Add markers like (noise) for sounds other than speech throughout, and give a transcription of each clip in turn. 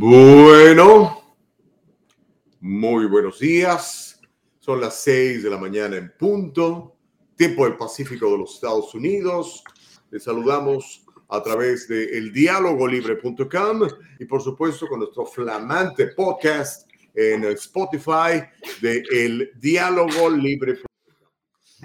Bueno, muy buenos días. Son las 6 de la mañana en punto, tiempo del Pacífico de los Estados Unidos. Les saludamos a través de eldialogolibre.com y por supuesto con nuestro flamante podcast en Spotify de El Diálogo Libre.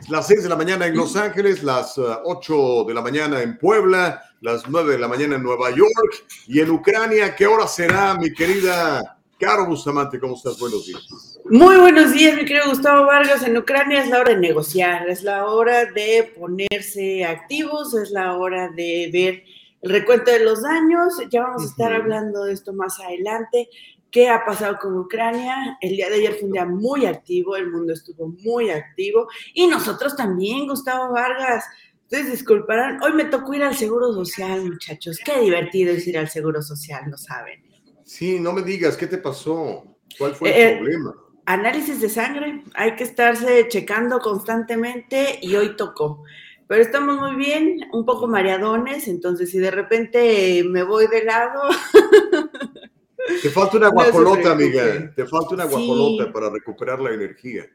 Las 6 de la mañana en Los Ángeles, las 8 uh, de la mañana en Puebla, las 9 de la mañana en Nueva York y en Ucrania. ¿Qué hora será, mi querida Caro Bustamante? ¿Cómo estás? Buenos días. Muy buenos días, mi querido Gustavo Vargas. En Ucrania es la hora de negociar, es la hora de ponerse activos, es la hora de ver el recuento de los daños. Ya vamos a estar hablando de esto más adelante qué ha pasado con Ucrania. El día de ayer fue un día muy activo, el mundo estuvo muy activo y nosotros también, Gustavo Vargas. Ustedes disculparán, hoy me tocó ir al Seguro Social, muchachos. Qué divertido es ir al Seguro Social, ¿no saben? Sí, no me digas, ¿qué te pasó? ¿Cuál fue el eh, problema? Análisis de sangre, hay que estarse checando constantemente y hoy tocó. Pero estamos muy bien, un poco mareadones, entonces si de repente me voy de lado, (laughs) Te falta una (laughs) guacolota, amiga. Te falta una guacolota para recuperar la energía.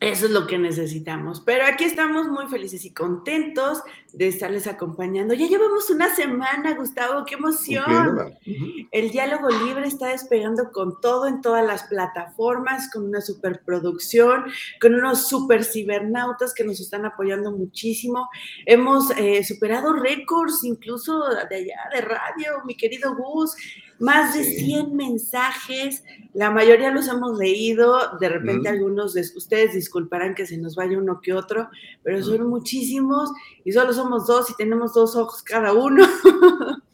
Eso es lo que necesitamos. Pero aquí estamos muy felices y contentos de estarles acompañando. Ya llevamos una semana, Gustavo, qué emoción. El diálogo libre está despegando con todo en todas las plataformas, con una superproducción, con unos super cibernautas que nos están apoyando muchísimo. Hemos eh, superado récords incluso de allá de radio, mi querido Gus más de 100 mensajes, la mayoría los hemos leído, de repente algunos de ustedes disculparán que se nos vaya uno que otro, pero son muchísimos y solo somos dos y tenemos dos ojos cada uno. (laughs)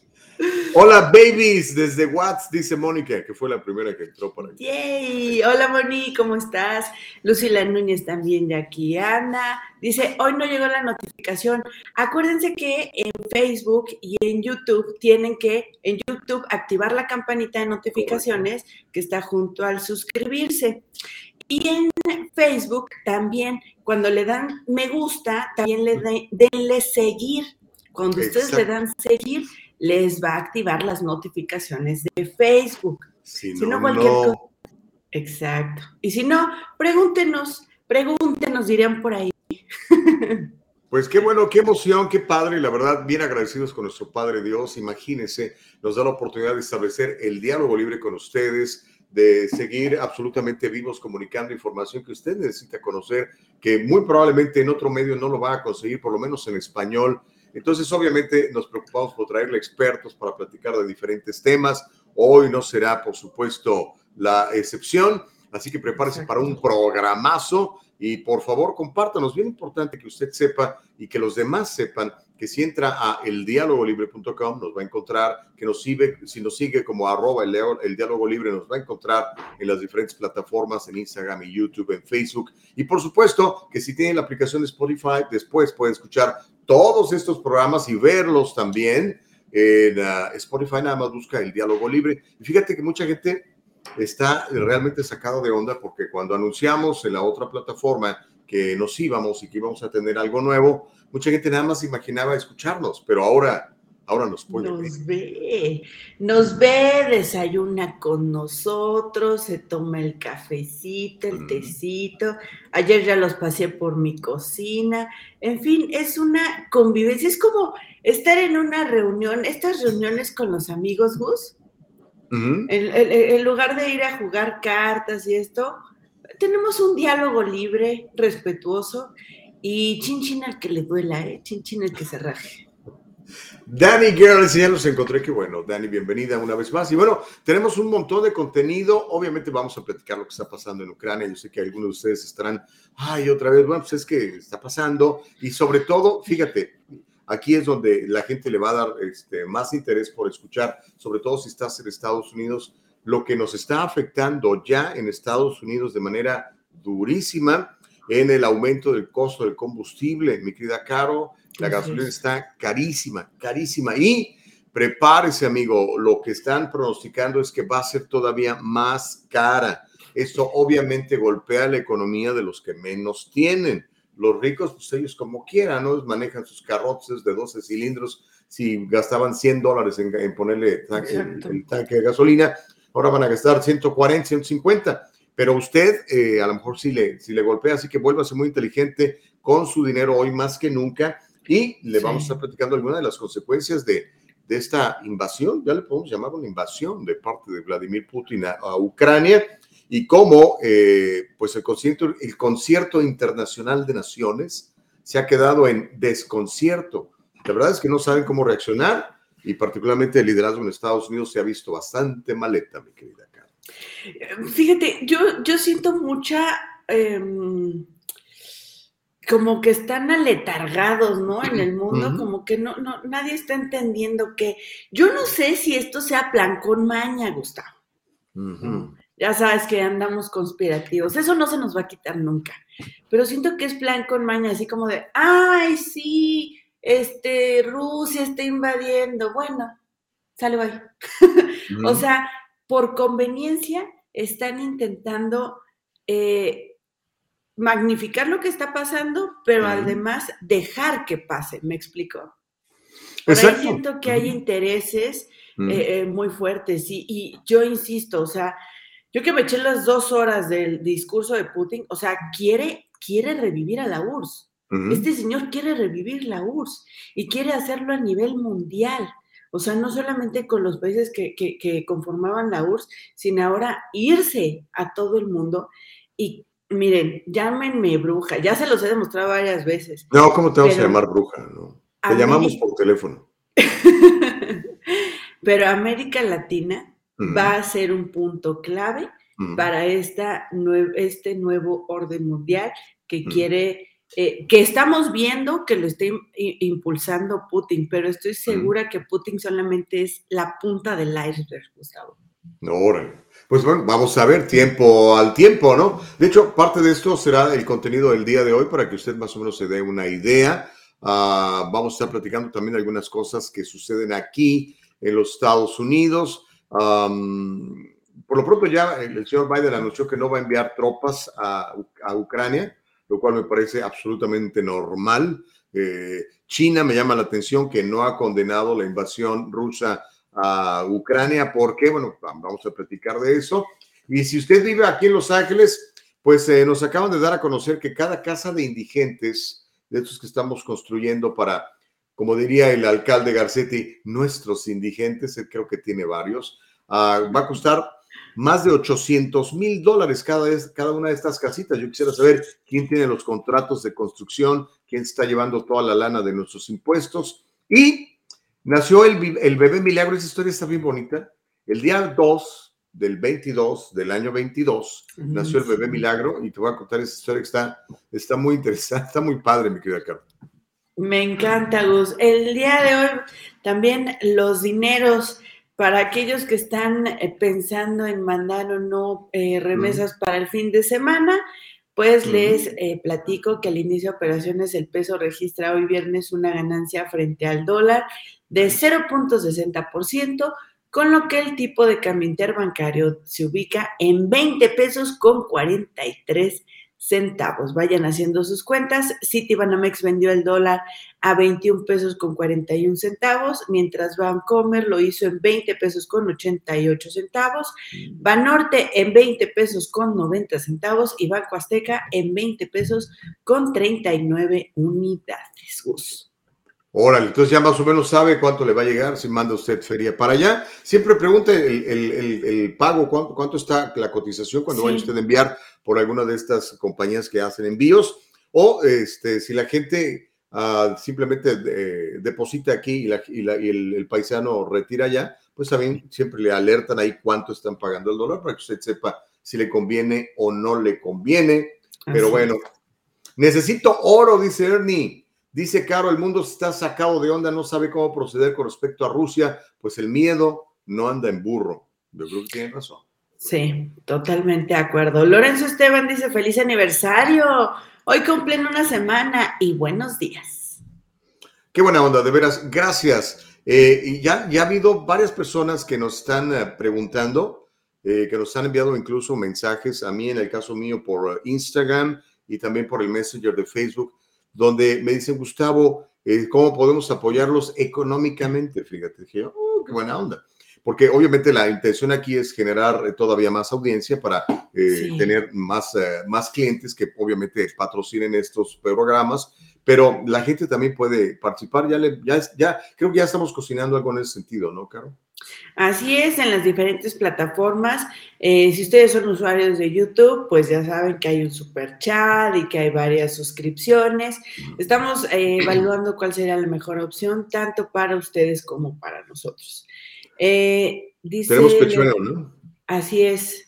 Hola, babies, desde Watts, dice Mónica, que fue la primera que entró por aquí. Yay. Hola, Moni, ¿cómo estás? Lucila Núñez también de aquí anda. Dice, hoy no llegó la notificación. Acuérdense que en Facebook y en YouTube tienen que, en YouTube, activar la campanita de notificaciones que está junto al suscribirse. Y en Facebook también, cuando le dan me gusta, también le denle seguir. Cuando ustedes le dan seguir, les va a activar las notificaciones de Facebook. Si, no, cualquier cosa. Exacto. Y si no, pregúntenos, pregúntenos, dirían por ahí. (laughs) Pues qué bueno, qué emoción, qué padre, y la verdad, bien agradecidos con nuestro Padre Dios. Imagínense, nos da la oportunidad de establecer el diálogo libre con ustedes, de seguir absolutamente vivos comunicando información que usted necesita conocer, que muy probablemente en otro medio no lo va a conseguir, por lo menos en español. Entonces, obviamente, nos preocupamos por traerle expertos para platicar de diferentes temas. Hoy no será, por supuesto, la excepción. Así que prepárese para un programazo y por favor compártanos. Bien importante que usted sepa y que los demás sepan que si entra a eldialogolibre.com nos va a encontrar, que nos sigue, si nos sigue como arroba el, el diálogo libre, nos va a encontrar en las diferentes plataformas, en Instagram y YouTube, en Facebook. Y por supuesto que si tiene la aplicación de Spotify, después puede escuchar todos estos programas y verlos también en uh, Spotify, nada más busca el diálogo libre. Y fíjate que mucha gente está realmente sacado de onda porque cuando anunciamos en la otra plataforma que nos íbamos y que íbamos a tener algo nuevo, mucha gente nada más imaginaba escucharnos, pero ahora Ahora nos puede Nos ve, nos ve, desayuna con nosotros, se toma el cafecito, el tecito. Ayer ya los pasé por mi cocina. En fin, es una convivencia, es como estar en una reunión, estas reuniones con los amigos, Gus. en, lugar de ir a jugar cartas y esto, tenemos un diálogo libre, respetuoso y chin chin al que le duela, ¿eh? chin chin al que se raje. Dani Girls, ya los encontré, qué bueno. Dani, bienvenida una vez más. Y bueno, tenemos un montón de contenido. Obviamente vamos a platicar lo que está pasando en Ucrania. Yo sé que algunos de ustedes estarán, ay, otra vez, bueno, pues es que está pasando. Y sobre todo, fíjate, aquí es donde la gente le va a dar este, más interés por escuchar, sobre todo si estás en Estados Unidos, lo que nos está afectando ya en Estados Unidos de manera durísima en el aumento del costo del combustible. Mi querida Caro, la gasolina está carísima, carísima. Y prepárese, amigo, lo que están pronosticando es que va a ser todavía más cara. Esto obviamente golpea la economía de los que menos tienen. Los ricos, pues ellos como quieran, ¿no? Manejan sus carroces de 12 cilindros si gastaban 100 dólares en, ponerle el, tanque de gasolina. ahora van a gastar 140, 150, pero usted eh, a lo mejor sí le, si le golpea, así que vuelva a ser muy inteligente con su dinero hoy más que nunca y le vamos a estar platicando algunas de las consecuencias de, de, esta invasión, ya le podemos llamar una invasión de parte de Vladimir Putin a, Ucrania y cómo eh, pues el concierto, el concierto internacional de naciones se ha quedado en desconcierto. La verdad es que no saben cómo reaccionar y particularmente el liderazgo en Estados Unidos se ha visto bastante maleta, mi querida Carla. Fíjate, yo, yo siento mucha... Em, como que están aletargados, ¿no? En el mundo, como que no, no, nadie está entendiendo que. Yo no sé si esto sea plan con maña, Gustavo. Ya sabes que andamos conspirativos. Eso no se nos va a quitar nunca. Pero siento que es plan con maña, así como de, ay, sí, este, Rusia está invadiendo. Bueno, sale bye. (laughs) o sea, por conveniencia están intentando eh, magnificar lo que está pasando, pero además dejar que pase, ¿me explico? Por ahí siento que hay intereses eh, eh, muy fuertes y, y, yo insisto, o sea, yo que me eché las dos horas del discurso de Putin, o sea, quiere, quiere revivir a la URSS. Este señor quiere revivir la URSS y quiere hacerlo a nivel mundial. O sea, no solamente con los países que, que, que conformaban la URSS, sino ahora irse a todo el mundo y Miren, llámenme bruja, ya se los he demostrado varias veces. No, ¿cómo te vamos a llamar bruja? No? Te llamamos por teléfono. (laughs) pero América Latina va a ser un punto clave para esta este nuevo orden mundial que quiere, eh, que estamos viendo que lo está impulsando Putin, pero estoy segura que Putin solamente es la punta del iceberg, Gustavo. No, órale. Pues bueno, vamos a ver tiempo al tiempo, ¿no? De hecho, parte de esto será el contenido del día de hoy para que usted más o menos se dé una idea. Ah, vamos a estar platicando también algunas cosas que suceden aquí en los Estados Unidos. por lo pronto ya el, señor Biden anunció que no va a enviar tropas a, Ucrania, lo cual me parece absolutamente normal. Eh, China me llama la atención que no ha condenado la invasión rusa a Ucrania. ¿Por qué? Bueno, vamos a platicar de eso. Y si usted vive aquí en Los Ángeles, pues eh, nos acaban de dar a conocer que cada casa de indigentes, de estos que estamos construyendo para, como diría el alcalde Garcetti, nuestros indigentes, él creo que tiene varios, ah, va a costar más de 800 mil dólares cada, cada una de estas casitas. Yo quisiera saber quién tiene los contratos de construcción, quién está llevando toda la lana de nuestros impuestos. Y Nació el, el, bebé milagro, esa historia está bien bonita. El día 2 del 22, del año 22, nació el bebé milagro y te voy a contar esa historia que está, está muy interesante, (laughs) está muy padre, mi querida Carla. Me encanta, Gus. El día de hoy también los dineros para aquellos que están eh, pensando en mandar o no eh, remesas para el fin de semana, pues les eh, platico que al inicio de operaciones el peso registra hoy viernes una ganancia frente al dólar de 0.60%, con lo que el tipo de cambio interbancario se ubica en 20 pesos con 43 centavos. Vayan haciendo sus cuentas. Citibanamex vendió el dólar a 21 pesos con 41 centavos, mientras Bancomer lo hizo en 20 pesos con 88 centavos, mm. Banorte en 20 pesos con 90 centavos y Banco Azteca en 20 pesos con 39 unidades. Órale, entonces ya más o menos sabe cuánto le va a llegar si manda usted feria para allá. Siempre pregunte el, pago, cuánto, está la cotización cuando vaya usted a enviar por alguna de estas compañías que hacen envíos. O este, si la gente ah, simplemente eh, deposita aquí y, el, paisano retira allá, pues también siempre le alertan ahí cuánto están pagando el dólar para que usted sepa si le conviene o no le conviene. Pero bueno, necesito oro, dice Ernie. Dice Caro, el mundo está sacado de onda, no sabe cómo proceder con respecto a Rusia, pues el miedo no anda en burro. Yo creo que tiene razón. Sí, totalmente de acuerdo. Lorenzo Esteban dice, feliz aniversario. Hoy cumplen una semana y buenos días. Qué buena onda, de veras, gracias. Eh, y ya, ya ha habido varias personas que nos están eh, preguntando, eh, que nos han enviado incluso mensajes, a mí en el caso mío por Instagram y también por el Messenger de Facebook donde me dicen, Gustavo, eh, ¿cómo podemos apoyarlos económicamente? Fíjate, dije, oh, qué buena onda. porque obviamente la intención aquí es generar todavía más audiencia para tener más, más clientes que obviamente patrocinen estos programas pero la gente también puede participar. Ya, le, ya, ya creo que ya estamos cocinando algo en ese sentido, ¿no, Caro? Así es, en las diferentes plataformas. Eh, si ustedes son usuarios de YouTube, pues ya saben que hay un super chat y que hay varias suscripciones. Estamos eh, evaluando cuál sería la mejor opción, tanto para ustedes como para nosotros. Eh, Tenemos ¿no? Así es.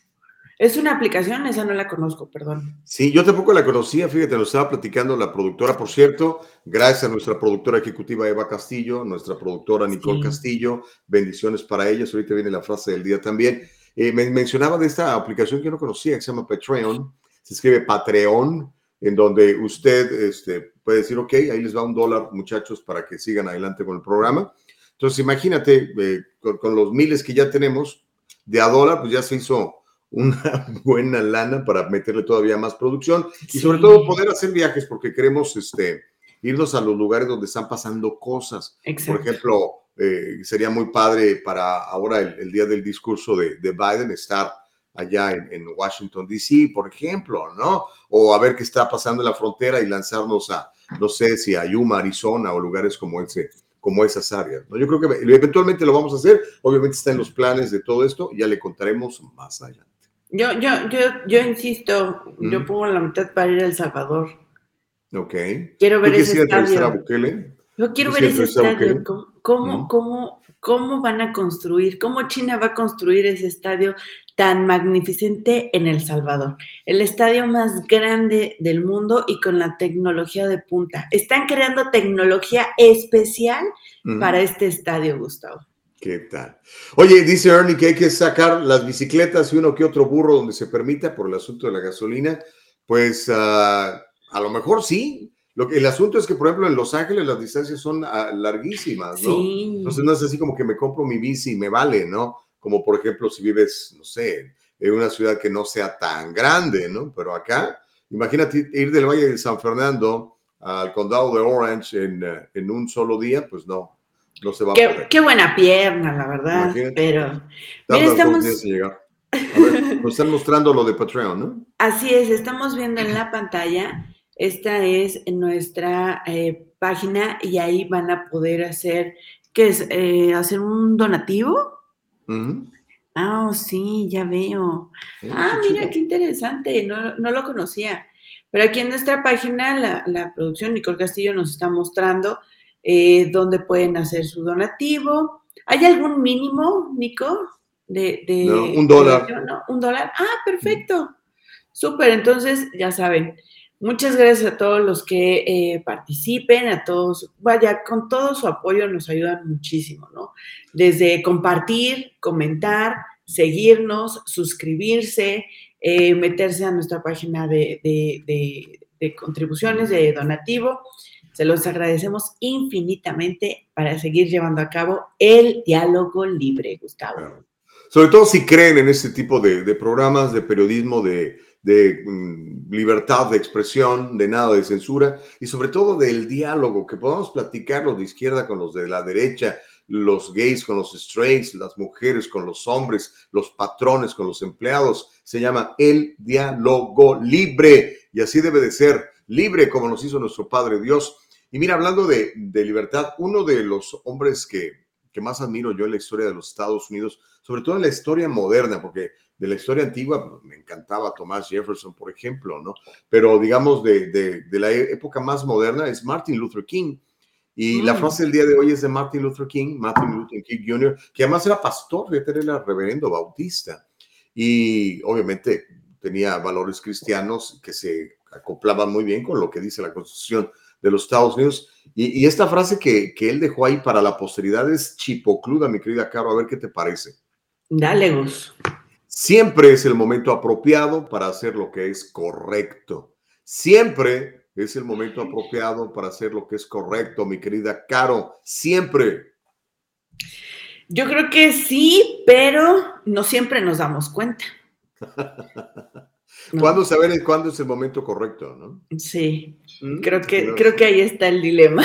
¿Es una aplicación? Esa no la conozco, perdón. Sí, yo tampoco la conocía, fíjate, nos estaba platicando la productora, por cierto, gracias a nuestra productora ejecutiva Eva Castillo, nuestra productora Nicole Castillo, bendiciones para ellas, ahorita viene la frase del día también. Eh, me mencionaba de esta aplicación que no conocía, que se llama Patreon, se escribe Patreon, en donde usted este, puede decir, ok, ahí les va un dólar, muchachos, para que sigan adelante con el programa. Entonces, imagínate, eh, con, con los miles que ya tenemos, de a dólar, pues ya se hizo una (laughs) buena lana para meterle todavía más producción y sobre todo poder hacer viajes porque queremos este, irnos a los lugares donde están pasando cosas. Por ejemplo, eh, sería muy padre para ahora el, día del discurso de, Biden estar allá en, Washington, D.C., por ejemplo, ¿no? O a ver qué está pasando en la frontera y lanzarnos a, no sé si a Yuma, Arizona o lugares como ese como esas áreas. ¿no? Yo creo que eventualmente lo vamos a hacer, obviamente está en los planes de todo esto, ya le contaremos más allá. Yo, yo, yo, yo insisto, yo pongo la mitad para ir a El Salvador. Ok. Quiero ver ese estadio. Yo quiero ver ese estadio. ¿Cómo, cómo, cómo, van a construir? ¿Cómo China va a construir ese estadio tan magnificente en El Salvador? El estadio más grande del mundo y con la tecnología de punta. Están creando tecnología especial para este estadio, Gustavo. ¿Qué tal? Oye, dice Ernie que hay que sacar las bicicletas y uno que otro burro donde se permita por el asunto de la gasolina. Pues ah, a lo mejor sí. Lo que, el asunto es que, por ejemplo, en Los Ángeles las distancias son ah, larguísimas, ¿no? Entonces no es así como que me compro mi bici y me vale, ¿no? Como por ejemplo si vives, no sé, en una ciudad que no sea tan grande, ¿no? Pero acá, imagínate ir del Valle de San Fernando al condado de Orange en, eh, en un solo día, pues no, qué. Qué buena pierna, la verdad. Pero. Mira, estamos. A ver, nos (laughs) están mostrando lo de Patreon, ¿no? Así es, estamos viendo en la pantalla. Esta es nuestra eh, página y ahí van a poder hacer, ¿qué es? Eh, ¿Hacer un donativo? Ah, sí, ya veo. ah, mira, qué interesante, no, no, lo conocía. Pero aquí en nuestra página, la, la producción Nicole Castillo nos está mostrando eh, donde pueden hacer su donativo. ¿Hay algún mínimo, Nico? De, un dólar. un dólar. Ah, perfecto. Súper, entonces ya saben. Muchas gracias a todos los que eh, participen, a todos, vaya, con todo su apoyo nos ayudan muchísimo, ¿no? Desde compartir, comentar, seguirnos, suscribirse, eh, meterse a nuestra página de, de contribuciones, de donativo se los agradecemos infinitamente para seguir llevando a cabo el diálogo libre, Gustavo. Sobre todo si creen en este tipo de, programas de periodismo, de, mm, libertad de expresión, de nada de censura y sobre todo del diálogo, que podamos platicar los de izquierda con los de la derecha, los gays con los straights, las mujeres con los hombres, los patrones con los empleados. Se llama el diálogo libre y así debe de ser, libre como nos hizo nuestro Padre Dios y mira, hablando de, libertad, uno de los hombres que, más admiro yo en la historia de los Estados Unidos, sobre todo en la historia moderna, porque de la historia antigua pues, me encantaba Thomas Jefferson, por ejemplo, ¿no? Pero digamos de, la época más moderna es Martin Luther King. Y la mm. frase del día de hoy es de Martin Luther King, Martin Luther King Jr., que además era pastor, era reverendo bautista. Y obviamente tenía valores cristianos que se acoplaban muy bien con lo que dice la Constitución de los Estados Unidos. Y, esta frase que, él dejó ahí para la posteridad es chipocluda, mi querida Caro, a ver qué te parece. Dale, Gus. Siempre es el momento apropiado para hacer lo que es correcto. Siempre es el momento apropiado para hacer lo que es correcto, mi querida Caro. Siempre. Yo creo que sí, pero no siempre nos damos cuenta. (laughs) ¿Cuándo saber cuándo es el momento correcto, no? Sí, mm, creo, que, creo que ahí está el dilema.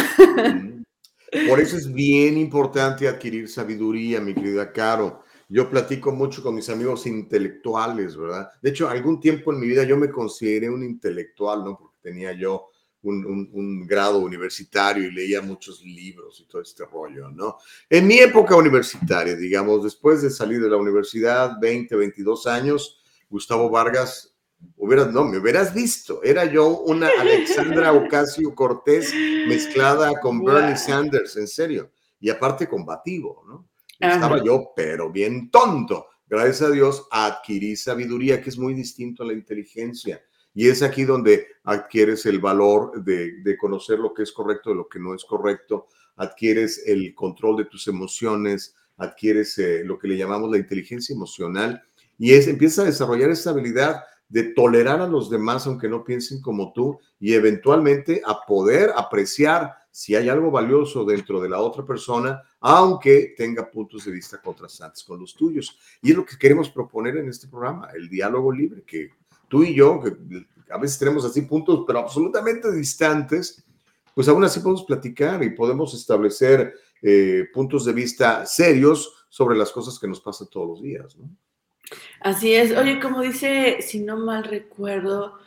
Mm. Por eso es bien importante adquirir sabiduría, mi querida Caro. yo platico mucho con mis amigos intelectuales, ¿verdad? De hecho, algún tiempo en mi vida yo me consideré un intelectual, ¿no? Porque tenía yo un, grado universitario y leía muchos libros y todo este rollo, ¿no? En mi época universitaria, digamos, después de salir de la universidad, 20, 22 años, Gustavo Vargas, hubieras, no, me hubieras visto, era yo una Alexandra Ocasio Cortés mezclada con Bernie Sanders, en serio, y aparte combativo, ¿no? Estaba yo, pero bien tonto. Gracias a Dios adquirí sabiduría, que es muy distinto a la inteligencia. Y es aquí donde adquieres el valor de, conocer lo que es correcto de lo que no es correcto, adquieres el control de tus emociones, adquieres eh, lo que le llamamos la inteligencia emocional. Y es, empiezas a desarrollar esa habilidad de tolerar a los demás aunque no piensen como tú y eventualmente a poder apreciar si hay algo valioso dentro de la otra persona, aunque tenga puntos de vista contrastantes con los tuyos. Y es lo que queremos proponer en este programa, el diálogo libre, que tú y yo, que a veces tenemos así puntos, pero absolutamente distantes, pues aún así podemos platicar y podemos establecer eh, puntos de vista serios sobre las cosas que nos pasan todos los días, ¿no? Así es. Oye, como dice, si no mal recuerdo,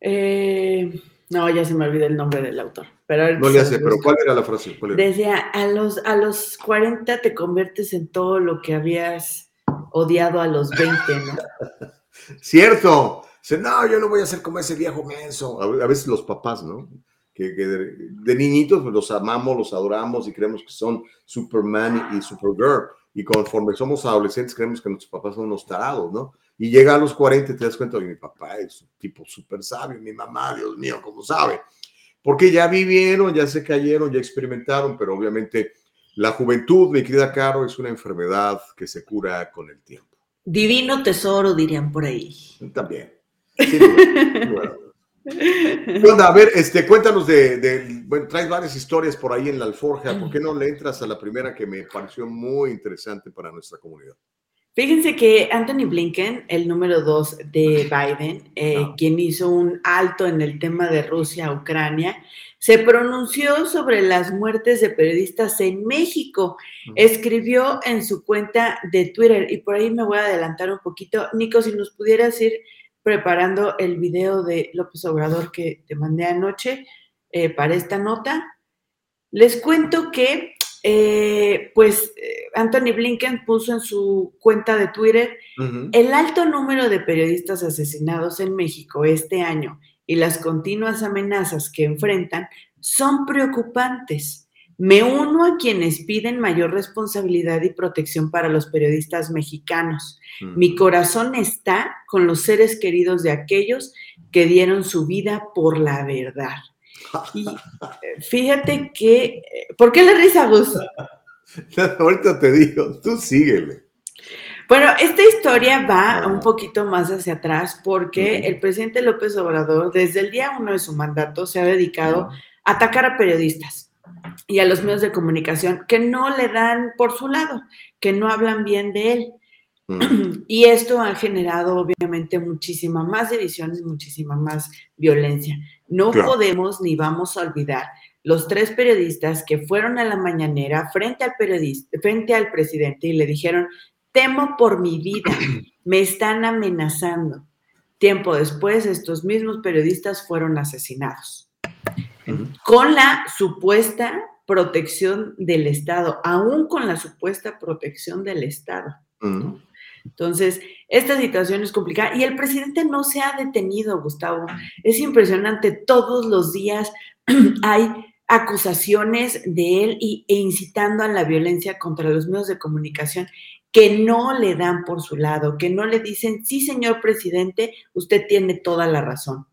eh, no, ya se me olvidó el nombre del autor. Pero no le hace, pero ¿cuál era la frase? Decía, a los, a los 40 te conviertes en todo lo que habías odiado a los 20, ¿no? (laughs) Cierto. Dice, no, yo no voy a ser como ese viejo menso. A veces los papás, ¿no? Que, de, niñitos pues, los amamos, los adoramos y creemos que son Superman y Supergirl. Y conforme somos adolescentes creemos que nuestros papás son unos tarados, ¿no? Y llega a los 40 y te das cuenta que mi papá es un tipo súper sabio, mi mamá, Dios mío, ¿cómo sabe? Porque ya vivieron, ya se cayeron, ya experimentaron, pero obviamente la juventud, mi querida Caro, es una enfermedad que se cura con el tiempo. Divino tesoro, dirían por ahí. También. (laughs) (laughs) A ver, este, cuéntanos de, bueno, traes varias historias por ahí en la alforja. ¿Por qué no le entras a la primera que me pareció muy interesante para nuestra comunidad? Fíjense que Anthony Blinken, el número dos de Biden, eh, ah. quien hizo un alto en el tema de Rusia-Ucrania, se pronunció sobre las muertes de periodistas en México. Escribió en su cuenta de Twitter, y por ahí me voy a adelantar un poquito. Nico, si nos pudieras ir preparando el video de López Obrador que te mandé anoche eh, para esta nota. Les cuento que, eh, pues, eh, Anthony Blinken puso en su cuenta de Twitter el alto número de periodistas asesinados en México este año y las continuas amenazas que enfrentan son preocupantes. Me uno a quienes piden mayor responsabilidad y protección para los periodistas mexicanos. Mi corazón está con los seres queridos de aquellos que dieron su vida por la verdad. Y (laughs) fíjate que, ¿por qué le risa Gus? (laughs) Ahorita te digo, tú síguele. Bueno, esta historia va ah. un poquito más hacia atrás porque el presidente López Obrador, desde el día uno de su mandato, se ha dedicado a atacar a periodistas y a los medios de comunicación que no le dan por su lado, que no hablan bien de él. Mm. (clears throat) Y esto ha generado obviamente muchísima más división y muchísima más violencia. No podemos ni vamos a olvidar los tres periodistas que fueron a la mañanera frente al periodista, frente al presidente y le dijeron, temo por mi vida, (clears throat) me están amenazando. Tiempo después, estos mismos periodistas fueron asesinados con la supuesta protección del Estado, aún con la supuesta protección del Estado. Entonces, esta situación es complicada y el presidente no se ha detenido, Gustavo. Es impresionante, todos los días (clears throat) hay acusaciones de él y, e incitando a la violencia contra los medios de comunicación que no le dan por su lado, que no le dicen, sí, señor presidente, usted tiene toda la razón.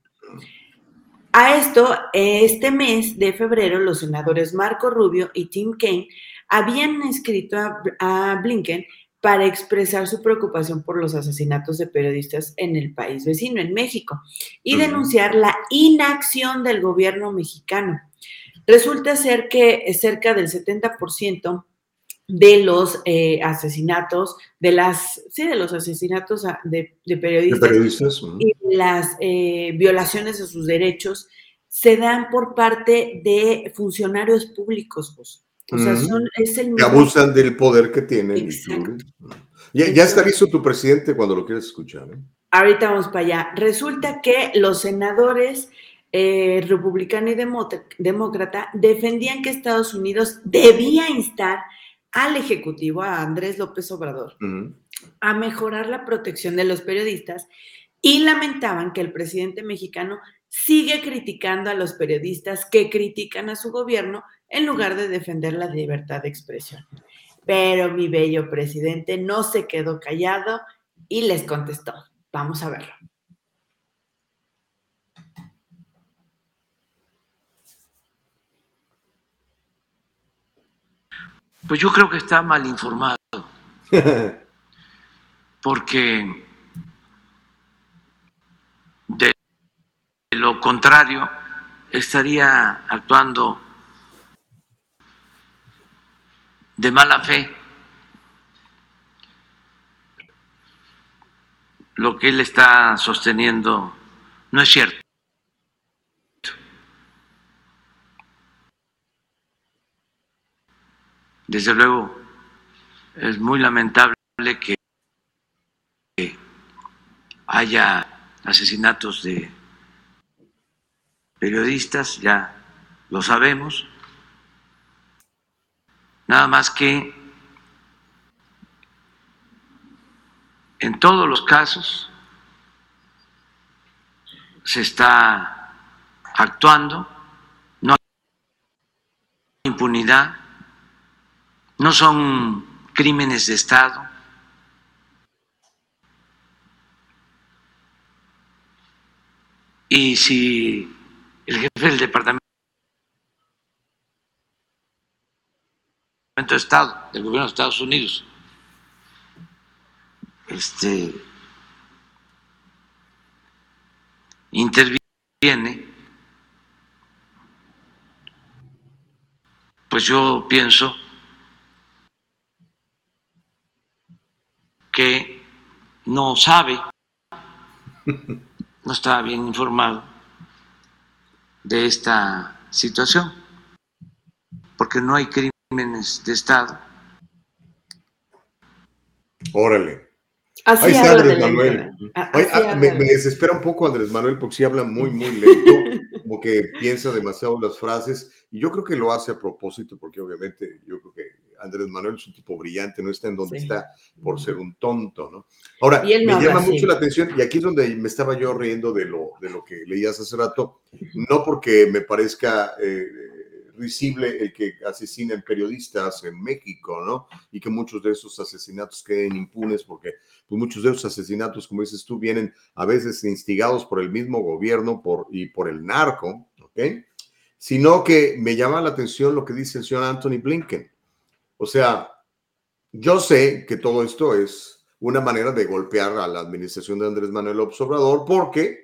A esto, este mes de febrero, los senadores Marco Rubio y Tim Kaine habían escrito a, Blinken para expresar su preocupación por los asesinatos de periodistas en el país vecino, en México, y denunciar la inacción del gobierno mexicano. Resulta ser que cerca del 70% de los eh, asesinatos, de las, sí, de los asesinatos de, periodistas, y las eh, violaciones de sus derechos se dan por parte de funcionarios públicos. O sea, son, es el Que abusan del poder que tienen. Ya, ya, está listo tu presidente cuando lo quieras escuchar. ¿eh? Ahorita vamos para allá. Resulta que los senadores eh, republicano y demócrata defendían que Estados Unidos debía instar al Ejecutivo, a Andrés López Obrador, a mejorar la protección de los periodistas y lamentaban que el presidente mexicano sigue criticando a los periodistas que critican a su gobierno en lugar de defender la libertad de expresión. Pero mi bello presidente no se quedó callado y les contestó. Vamos a verlo. Pues yo creo que está mal informado. (laughs) Porque de lo contrario estaría actuando de mala fe. Lo que él está sosteniendo no es cierto. Desde luego, es muy lamentable que haya asesinatos de periodistas, ya lo sabemos, nada más que en todos los casos se está actuando, no hay impunidad, no son crímenes de Estado. Y si el jefe del Departamento de Estado, del gobierno de Estados Unidos, este, interviene, pues yo pienso que no sabe, no está bien informado de esta situación, porque no hay crímenes de Estado. Órale. Así Ahí está Andrés Manuel. Ah, me, desespera un poco Andrés Manuel porque sí habla muy, muy lento, como que piensa demasiado las frases, y yo creo que lo hace a propósito, porque obviamente yo creo que Andrés Manuel es un tipo brillante, no está en donde está por ser un tonto, ¿no? Ahora, me llama mucho la atención, y aquí es donde me estaba yo riendo de lo, de lo que leías hace rato, no porque me parezca... Eh, risible el que asesinen periodistas en México, ¿no? Y que muchos de esos asesinatos queden impunes porque pues, muchos de esos asesinatos, como dices tú, vienen a veces instigados por el mismo gobierno por, y por el narco, ¿ok? Sino que me llama la atención lo que dice el señor Anthony Blinken. O sea, yo sé que todo esto es una manera de golpear a la administración de Andrés Manuel López Obrador porque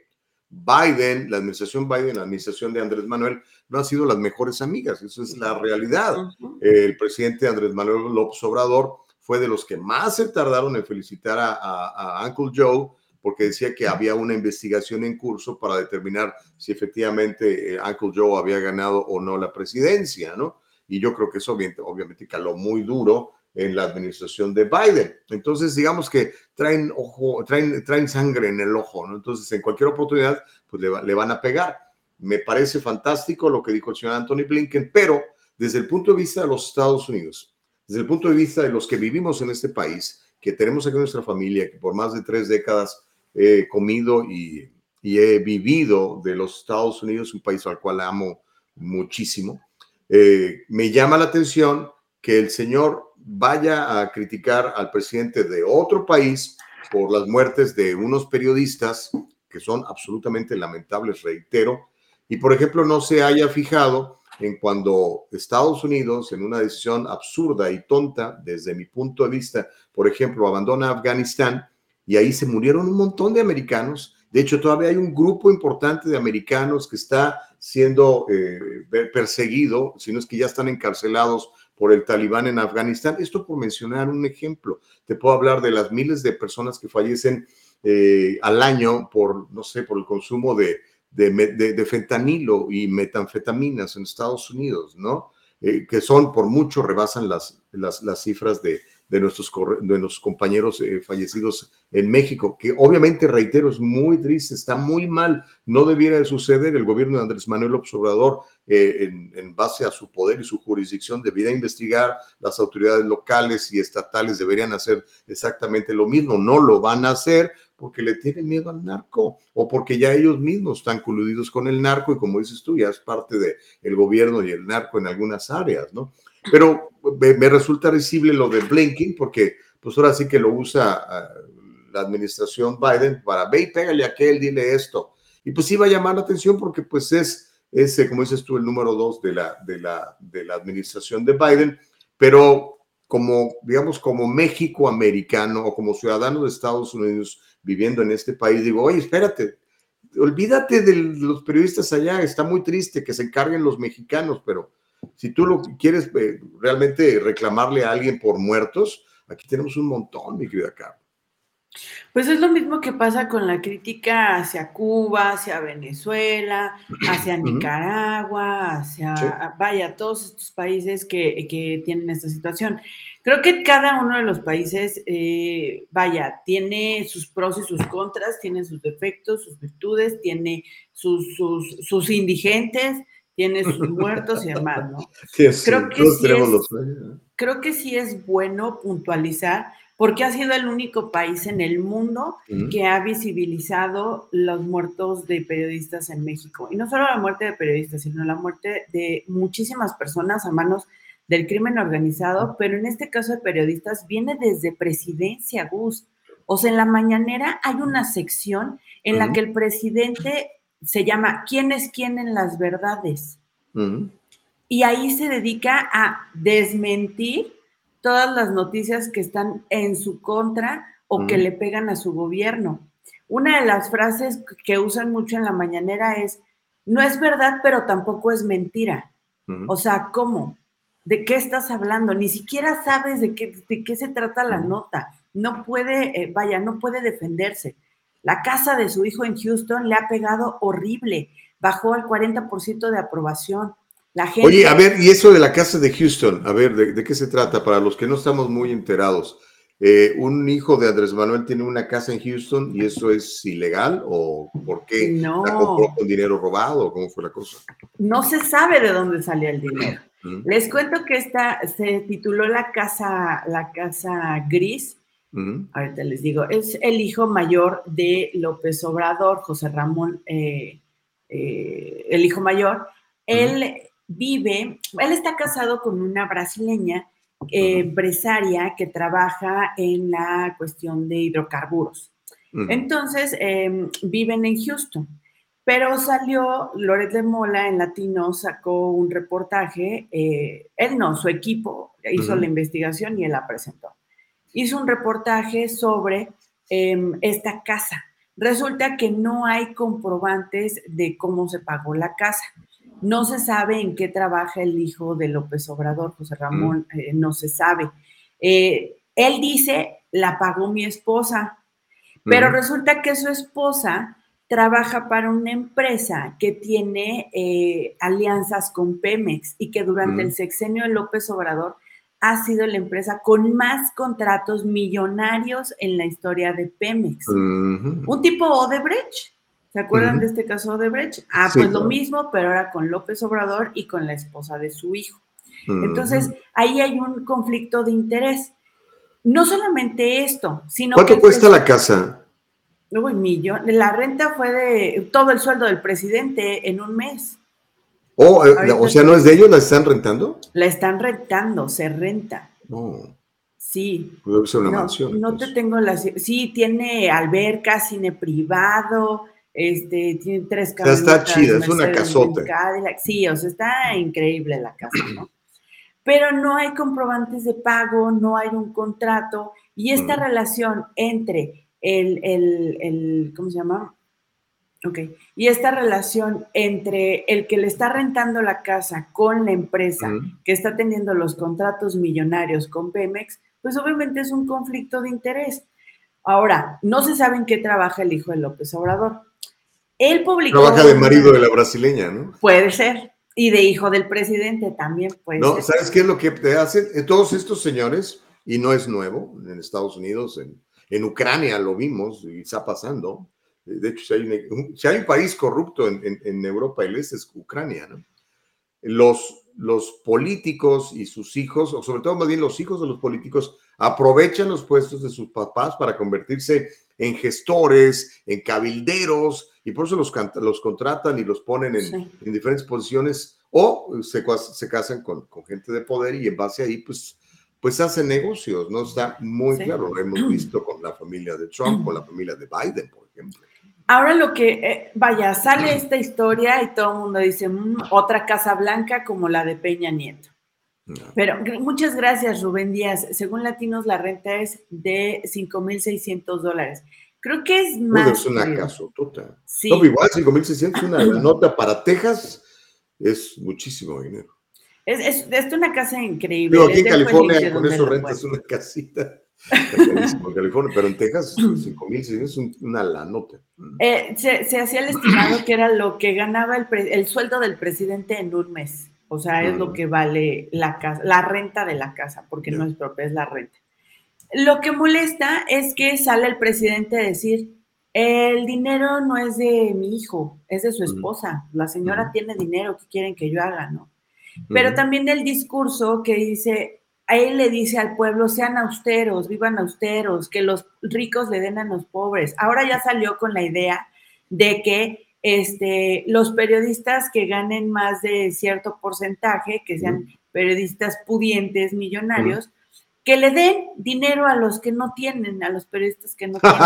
Biden, la administración Biden, la administración de Andrés Manuel, no han sido las mejores amigas. Eso es la realidad. El presidente Andrés Manuel López Obrador fue de los que más se tardaron en felicitar a, Uncle Joe porque decía que había una investigación en curso para determinar si efectivamente eh, Uncle Joe había ganado o no la presidencia, ¿no? Y yo creo que eso obviamente caló muy duro en la administración de Biden. Entonces, digamos que traen ojo, traen, traen sangre en el ojo, ¿no? Entonces, en cualquier oportunidad, pues le, van a pegar. Me parece fantástico lo que dijo el señor Anthony Blinken, pero desde el punto de vista de los Estados Unidos, desde el punto de vista de los que vivimos en este país, que tenemos aquí nuestra familia, que por más de tres décadas he comido y, he vivido de los Estados Unidos, un país al cual amo muchísimo, eh, me llama la atención que el señor vaya a criticar al presidente de otro país por las muertes de unos periodistas que son absolutamente lamentables, reitero, y por ejemplo no se haya fijado en cuando Estados Unidos, en una decisión absurda y tonta, desde mi punto de vista, por ejemplo, abandona Afganistán y ahí se murieron un montón de americanos. De hecho, todavía hay un grupo importante de americanos que está siendo eh, perseguido, si no es que ya están encarcelados por el talibán en Afganistán. Esto por mencionar un ejemplo. Te puedo hablar de las miles de personas que fallecen eh, al año por, no sé, por el consumo de, fentanilo y metanfetaminas en Estados Unidos, ¿no? eh, que son por mucho rebasan las cifras de, de nuestros, compañeros eh, fallecidos en México, que obviamente, reitero, es muy triste, está muy mal, no debiera de suceder. El gobierno de Andrés Manuel Observador, eh, en, base a su poder y su jurisdicción, debería investigar, las autoridades locales y estatales deberían hacer exactamente lo mismo, no lo van a hacer porque le tienen miedo al narco o porque ya ellos mismos están coludidos con el narco y como dices tú, ya es parte del el gobierno y el narco en algunas áreas, ¿no? Pero me, resulta risible lo de blinking porque pues ahora sí que lo usa ah, la administración Biden para ve y pégale a aquel, dile esto. Y pues iba a llamar la atención porque pues es, ese, como dices tú, el número dos de la, de la, de la administración de Biden, pero como, digamos, como México americano o como ciudadano de Estados Unidos viviendo en este país, digo, oye, espérate, olvídate de los periodistas allá, está muy triste que se encarguen los mexicanos, pero si tú lo quieres eh, realmente reclamarle a alguien por muertos, aquí tenemos un montón, mi querida Carmen. Pues es lo mismo que pasa con la crítica hacia Cuba, hacia Venezuela, hacia Nicaragua, hacia, vaya, todos estos países que, que, tienen esta situación. Creo que cada uno de los países, eh, vaya, tiene sus pros y sus contras, tiene sus defectos, sus virtudes, tiene sus, sus, sus indigentes, tiene sus (laughs) muertos y demás, ¿no? creo, que sí es, creo que sí es bueno puntualizar porque ha sido el único país en el mundo que ha visibilizado los muertos de periodistas en México. Y no solo la muerte de periodistas, sino la muerte de muchísimas personas a manos del crimen organizado, pero en este caso de periodistas viene desde presidencia, Gus. O sea, en la mañanera hay una sección en la que el presidente se llama ¿Quién es quién en las verdades? Y ahí se dedica a desmentir todas las noticias que están en su contra o que le pegan a su gobierno. Una de las frases que usan mucho en la mañanera es, no es verdad, pero tampoco es mentira. O sea, ¿cómo? ¿De qué estás hablando? Ni siquiera sabes de qué, de qué se trata la nota. No puede, eh, vaya, no puede defenderse. La casa de su hijo en Houston le ha pegado horrible, bajó al 40% de aprobación. La gente... Oye, a ver, y eso de la casa de Houston, a ver, ¿de, qué se trata? Para los que no estamos muy enterados, eh, ¿un hijo de Andrés Manuel tiene una casa en Houston y eso es ilegal o por qué? No. ¿La compró con dinero robado cómo fue la cosa? No se sabe de dónde salía el dinero. Les cuento que esta se tituló la casa, la casa gris Ahorita les digo, es el hijo mayor de López Obrador, José Ramón, eh, eh, el hijo mayor. Él vive, él está casado con una brasileña empresaria que trabaja en la cuestión de hidrocarburos. Entonces, em, viven en Houston. Pero salió Loret de Mola en Latino, sacó un reportaje, eh, él no, su equipo hizo la investigación y él la presentó hizo un reportaje sobre em, esta casa. Resulta que no hay comprobantes de cómo se pagó la casa. No se sabe en qué trabaja el hijo de López Obrador, José Ramón, mm. eh, no se sabe. Eh, él dice, la pagó mi esposa, pero mm. resulta que su esposa trabaja para una empresa que tiene eh, alianzas con Pemex y que durante mm. el sexenio de López Obrador ha sido la empresa con más contratos millonarios en la historia de Pemex. Un tipo Odebrecht. ¿Se acuerdan de este caso Odebrecht? Ah, pues lo mismo, pero ahora con López Obrador y con la esposa de su hijo. Entonces, ahí hay un conflicto de interés. No solamente esto, sino ¿Cuánto cuesta la casa? Uy, millón. La renta fue de todo el sueldo del presidente en un mes. Oh, eh, o sea, ¿no es de ellos? ¿La están rentando? La están rentando, se renta. No. Sí. Puede ser una mansión. No te tengo las. Sí, tiene alberca, cine privado, este, tiene tres casas. está chida, es una casota. Sí, o sea, está increíble la casa, ¿no? Pero no hay comprobantes de pago, no hay un contrato, y esta mm. relación entre el, el, el, ¿cómo se llama? Ok. Y esta relación entre el que le está rentando la casa con la empresa que está teniendo los contratos millonarios con Pemex, pues obviamente es un conflicto de interés. Ahora, no se sabe en qué trabaja el hijo de López Obrador. Él publicó. Trabaja de marido de la brasileña, ¿no? Puede ser. Y de hijo del presidente también, pues. No, ¿sabes qué es lo que te hacen? Eh, todos estos señores, y no es nuevo, en Estados Unidos, en, en Ucrania lo vimos y está pasando. De hecho, si hay un, si hay un país corrupto en, en, en, Europa del Este es Ucrania, ¿no? Los, los políticos y sus hijos, o sobre todo más bien los hijos de los políticos, aprovechan los puestos de sus papás para convertirse en gestores, en cabilderos, y por eso los, los contratan y los ponen en, sí. en diferentes posiciones, o se, se casan con, con, gente de poder y en base ahí, pues, pues hacen negocios, ¿no? Está muy sí. claro, lo hemos visto con la familia de Trump, con la familia de Biden, por ejemplo. Ahora lo que, eh, vaya, sale esta historia y todo el mundo dice, mmm, otra Casa Blanca como la de Peña Nieto. No. Pero muchas gracias, Rubén Díaz. Según Latinos, la renta es de 5.600 dólares. Creo que es más. Bueno, es una casotota. Sí. No, igual 5.600, una (clears throat) nota para Texas es muchísimo dinero. Es, es, es una casa increíble. Pero aquí en California, con eso rentas una casita. En California, pero en Texas, 5 mil es una la nota. Eh, se, se, hacía el estimado que era lo que ganaba el, el, sueldo del presidente en un mes. O sea, es lo que vale la casa, la renta de la casa, porque yeah. no es propia, es la renta. Lo que molesta es que sale el presidente a decir, el dinero no es de mi hijo, es de su esposa. La señora tiene dinero, ¿qué quieren que yo haga? ¿no? Pero también el discurso que dice, a él le dice al pueblo, sean austeros, vivan austeros, que los ricos le den a los pobres. Ahora ya salió con la idea de que este, los periodistas que ganen más de cierto porcentaje, que sean periodistas pudientes, millonarios, que le den dinero a los que no tienen, a los periodistas que no (laughs) tienen.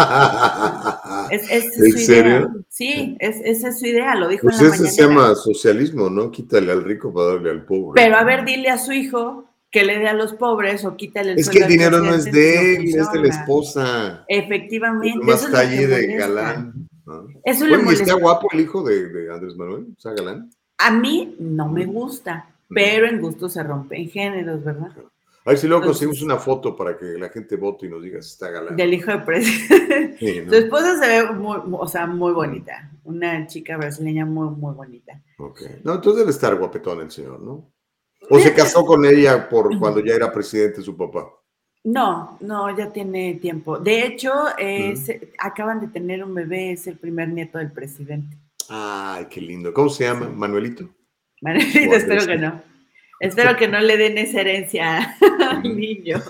es, es ¿En su serio? Idea. Sí, es, esa es su idea, lo dijo pues en la ese se llama socialismo, ¿no? Quítale al rico para darle al pobre. Pero a ver, dile a su hijo que le dé a los pobres o quítale el Es que el dinero no es de él, es de la esposa. Efectivamente. Más allí de galán. ¿no? Eso bueno, ¿y está guapo el hijo de, de Andrés Manuel? ¿Está galán? A mí no me gusta, pero en gusto se rompen géneros, ¿verdad? A ver si luego conseguimos una foto para que la gente vote y nos diga si está galán. Del hijo de presidente. Sí, ¿no? Su esposa se ve muy, o sea, muy bonita. Una chica brasileña muy, muy bonita. Ok. No, entonces debe estar guapetón el señor, ¿no? ¿O se casó con ella por cuando ya era presidente su papá? No, no, ya tiene tiempo. De hecho, eh, se, acaban de tener un bebé, es el primer nieto del presidente. Ay, qué lindo. ¿Cómo se llama? ¿Manuelito? Manuelito, espero que no. Espero que no le den esa herencia (laughs) al niño.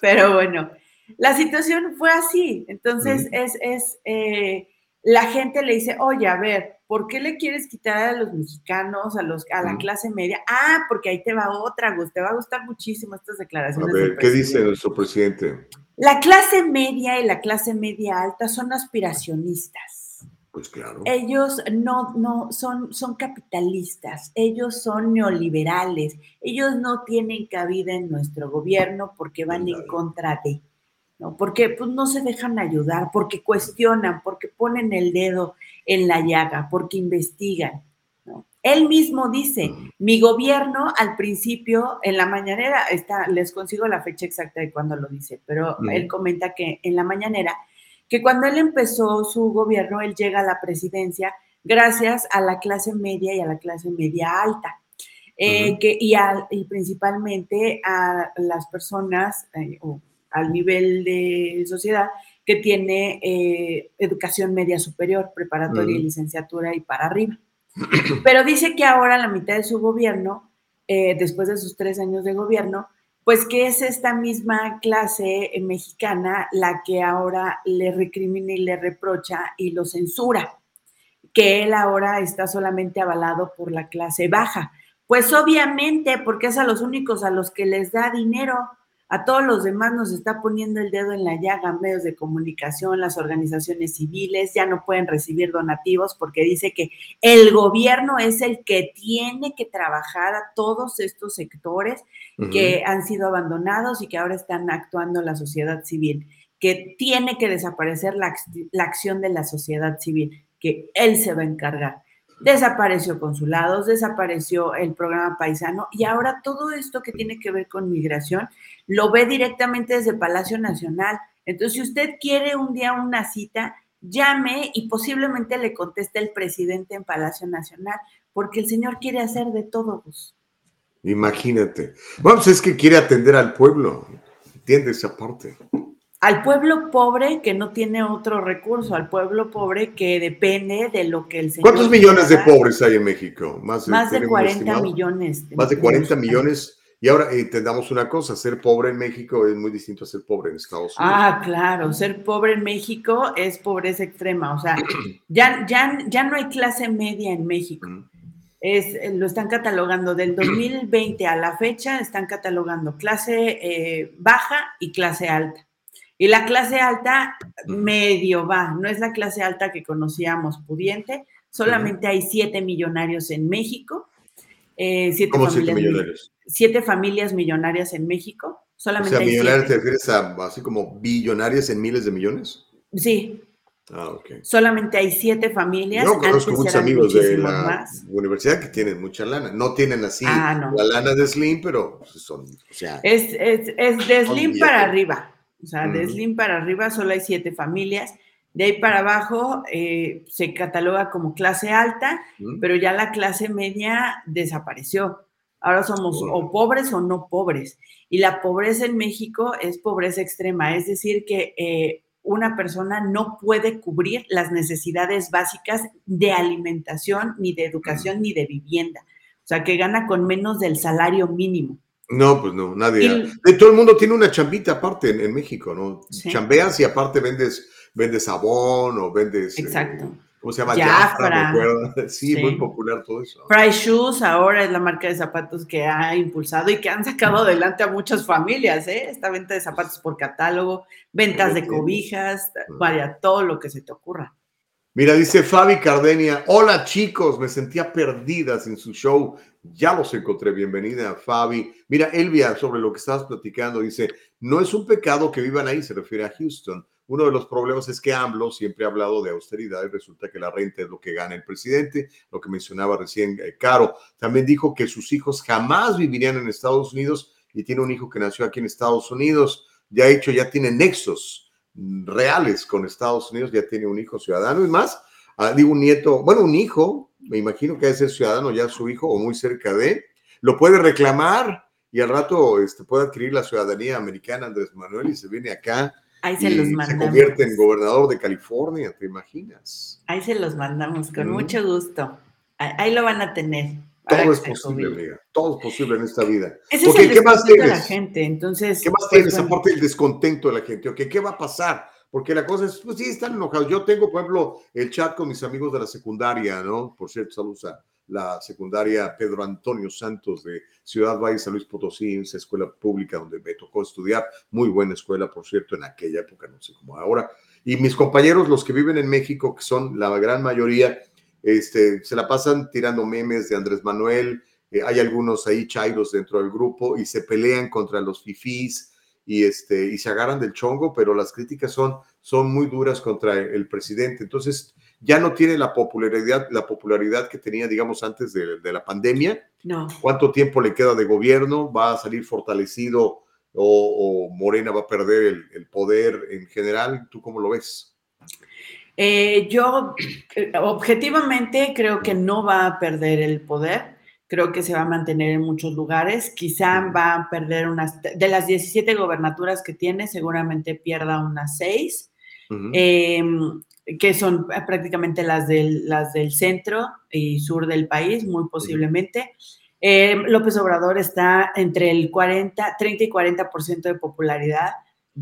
Pero bueno, la situación fue así. Entonces, es, es eh, la gente le dice, oye, a ver, ¿por qué le quieres quitar a los mexicanos, a, los, a la mm. clase media? Ah, porque ahí te va otra, Gus, te va a gustar muchísimo estas declaraciones. A ver, ¿qué dice nuestro presidente? La clase media y la clase media alta son aspiracionistas. Pues claro. Ellos no, no son, son capitalistas, ellos son neoliberales, ellos no tienen cabida en nuestro gobierno porque van en contra de. ¿no? Porque pues, no se dejan ayudar, porque cuestionan, porque ponen el dedo en la llaga, porque investigan. ¿no? Él mismo dice, mi gobierno al principio, en la mañanera, está, les consigo la fecha exacta de cuando lo dice, pero él comenta que en la mañanera, que cuando él empezó su gobierno, él llega a la presidencia gracias a la clase media y a la clase media alta. Eh, uh -huh. que, y, a, y, principalmente a las personas, eh, o al nivel de sociedad que tiene eh, educación media superior, preparatoria y licenciatura y para arriba. (clears throat) Pero dice que ahora la mitad de su gobierno, eh, después de sus tres años de gobierno, pues que es esta misma clase eh, mexicana la que ahora le recrimina y le reprocha y lo censura, que él ahora está solamente avalado por la clase baja. Pues obviamente, porque es a los únicos a los que les da dinero, a todos los demás nos está poniendo el dedo en la llaga, medios de comunicación, las organizaciones civiles ya no pueden recibir donativos porque dice que el gobierno es el que tiene que trabajar a todos estos sectores uh -huh. que han sido abandonados y que ahora están actuando la sociedad civil, que tiene que desaparecer la, la acción de la sociedad civil, que él se va a encargar desapareció consulados, desapareció el programa paisano y ahora todo esto que tiene que ver con migración lo ve directamente desde Palacio Nacional. Entonces, si usted quiere un día una cita, llame y posiblemente le conteste el presidente en Palacio Nacional, porque el señor quiere hacer de todo. Imagínate. Bueno, pues es que quiere atender al pueblo, entiende esa parte. Al pueblo pobre que no tiene otro recurso, al pueblo pobre que depende de lo que el señor. ¿Cuántos millones de pobres hay en México? Más de, Más de 40 millones. Más de 40 millones. Y ahora entendamos una cosa, ser pobre en México es muy distinto a ser pobre en Estados Unidos. Ah, claro, ser pobre en México es pobreza extrema, o sea, (clears throat) ya, ya, ya no hay clase media en México. Es, lo están catalogando del 2020 a la fecha, están catalogando clase eh, baja y clase alta. Y la clase alta medio va, no es la clase alta que conocíamos pudiente, solamente hay siete millonarios en México. Eh, siete ¿Cómo siete millonarios? Siete familias millonarias en México. Solamente o sea, millonarias te refieres a así como billonarias en miles de millones. Sí. Ah, ok. Solamente hay siete familias. Yo conozco muchos amigos de la universidad que tienen mucha lana. No tienen así ah, la lana de Slim, pero son, o sea. Es, es, es de Slim para arriba. O sea, de Slim para arriba solo hay siete familias. De ahí para abajo eh, se cataloga como clase alta, pero ya la clase media desapareció. Ahora somos o pobres o no pobres. Y la pobreza en México es pobreza extrema, es decir, que eh, una persona no puede cubrir las necesidades básicas de alimentación, ni de educación, ni de vivienda. O sea, que gana con menos del salario mínimo. No, pues no, nadie. todo el mundo tiene una chambita aparte en, México, ¿no? Chambeas y aparte vendes, vendes sabón o vendes. Eh, Exacto. ¿Cómo se llama? Jafra. (laughs) Sí, muy popular todo eso. Price Shoes ahora es la marca de zapatos que ha impulsado y que han sacado adelante a muchas familias, ¿eh? Esta venta de zapatos por catálogo, ventas de cobijas, vaya, todo lo que se te ocurra. Mira, dice Fabi Cardenia, hola chicos, me sentía perdida sin su show, ya los encontré, bienvenida Fabi. Mira, Elvia, sobre lo que estabas platicando, dice, no es un pecado que vivan ahí, se refiere a Houston. Uno de los problemas es que AMLO siempre ha hablado de austeridad y resulta que la renta es lo que gana el presidente, lo que mencionaba recién eh, Caro. También dijo que sus hijos jamás vivirían en Estados Unidos y tiene un hijo que nació aquí en Estados Unidos. Ya ha hecho, ya tiene nexos reales con Estados Unidos, ya tiene un hijo ciudadano y más, ah, digo un nieto, bueno, un hijo, me imagino que debe ser ciudadano ya su hijo o muy cerca de, lo puede reclamar y al rato este, puede adquirir la ciudadanía americana Andrés Manuel y se viene acá. Ahí se los Se convierte en gobernador de California, ¿te imaginas? Ahí se los mandamos, con mucho gusto. Ahí lo van a tener. Todo es posible, amiga. Todo es posible en esta vida. Ese es el ¿qué más tienes? de la gente. Entonces, ¿Qué más pues, tienes aparte del descontento de la gente? Okay, ¿Qué va a pasar? Porque la cosa es, pues sí, están enojados. Yo tengo, por ejemplo, el chat con mis amigos de la secundaria, ¿no? Por cierto, saludos a la secundaria Pedro Antonio Santos de Ciudad Valle, San Luis Potosí, esa escuela pública donde me tocó estudiar. Muy buena escuela, por cierto, en aquella época, no sé cómo ahora. Y mis compañeros, los que viven en México, que son la gran mayoría, este, se la pasan tirando memes de Andrés Manuel, eh, hay algunos ahí chairos dentro del grupo y se pelean contra los fifís y, este, y se agarran del chongo, pero las críticas son, son muy duras contra el presidente. Entonces, ya no tiene la popularidad, la popularidad que tenía, digamos, antes de, la pandemia. No. ¿Cuánto tiempo le queda de gobierno? ¿Va a salir fortalecido o, Morena va a perder el, el poder en general? ¿Tú cómo lo ves? Eh, yo eh, objetivamente creo que no va a perder el poder, creo que se va a mantener en muchos lugares, quizá va a perder unas, de las 17 gobernaturas que tiene, seguramente pierda unas 6, em, que son prácticamente las del, las del centro y sur del país, muy posiblemente. Em, López Obrador está entre el 40, 30 y 40% de popularidad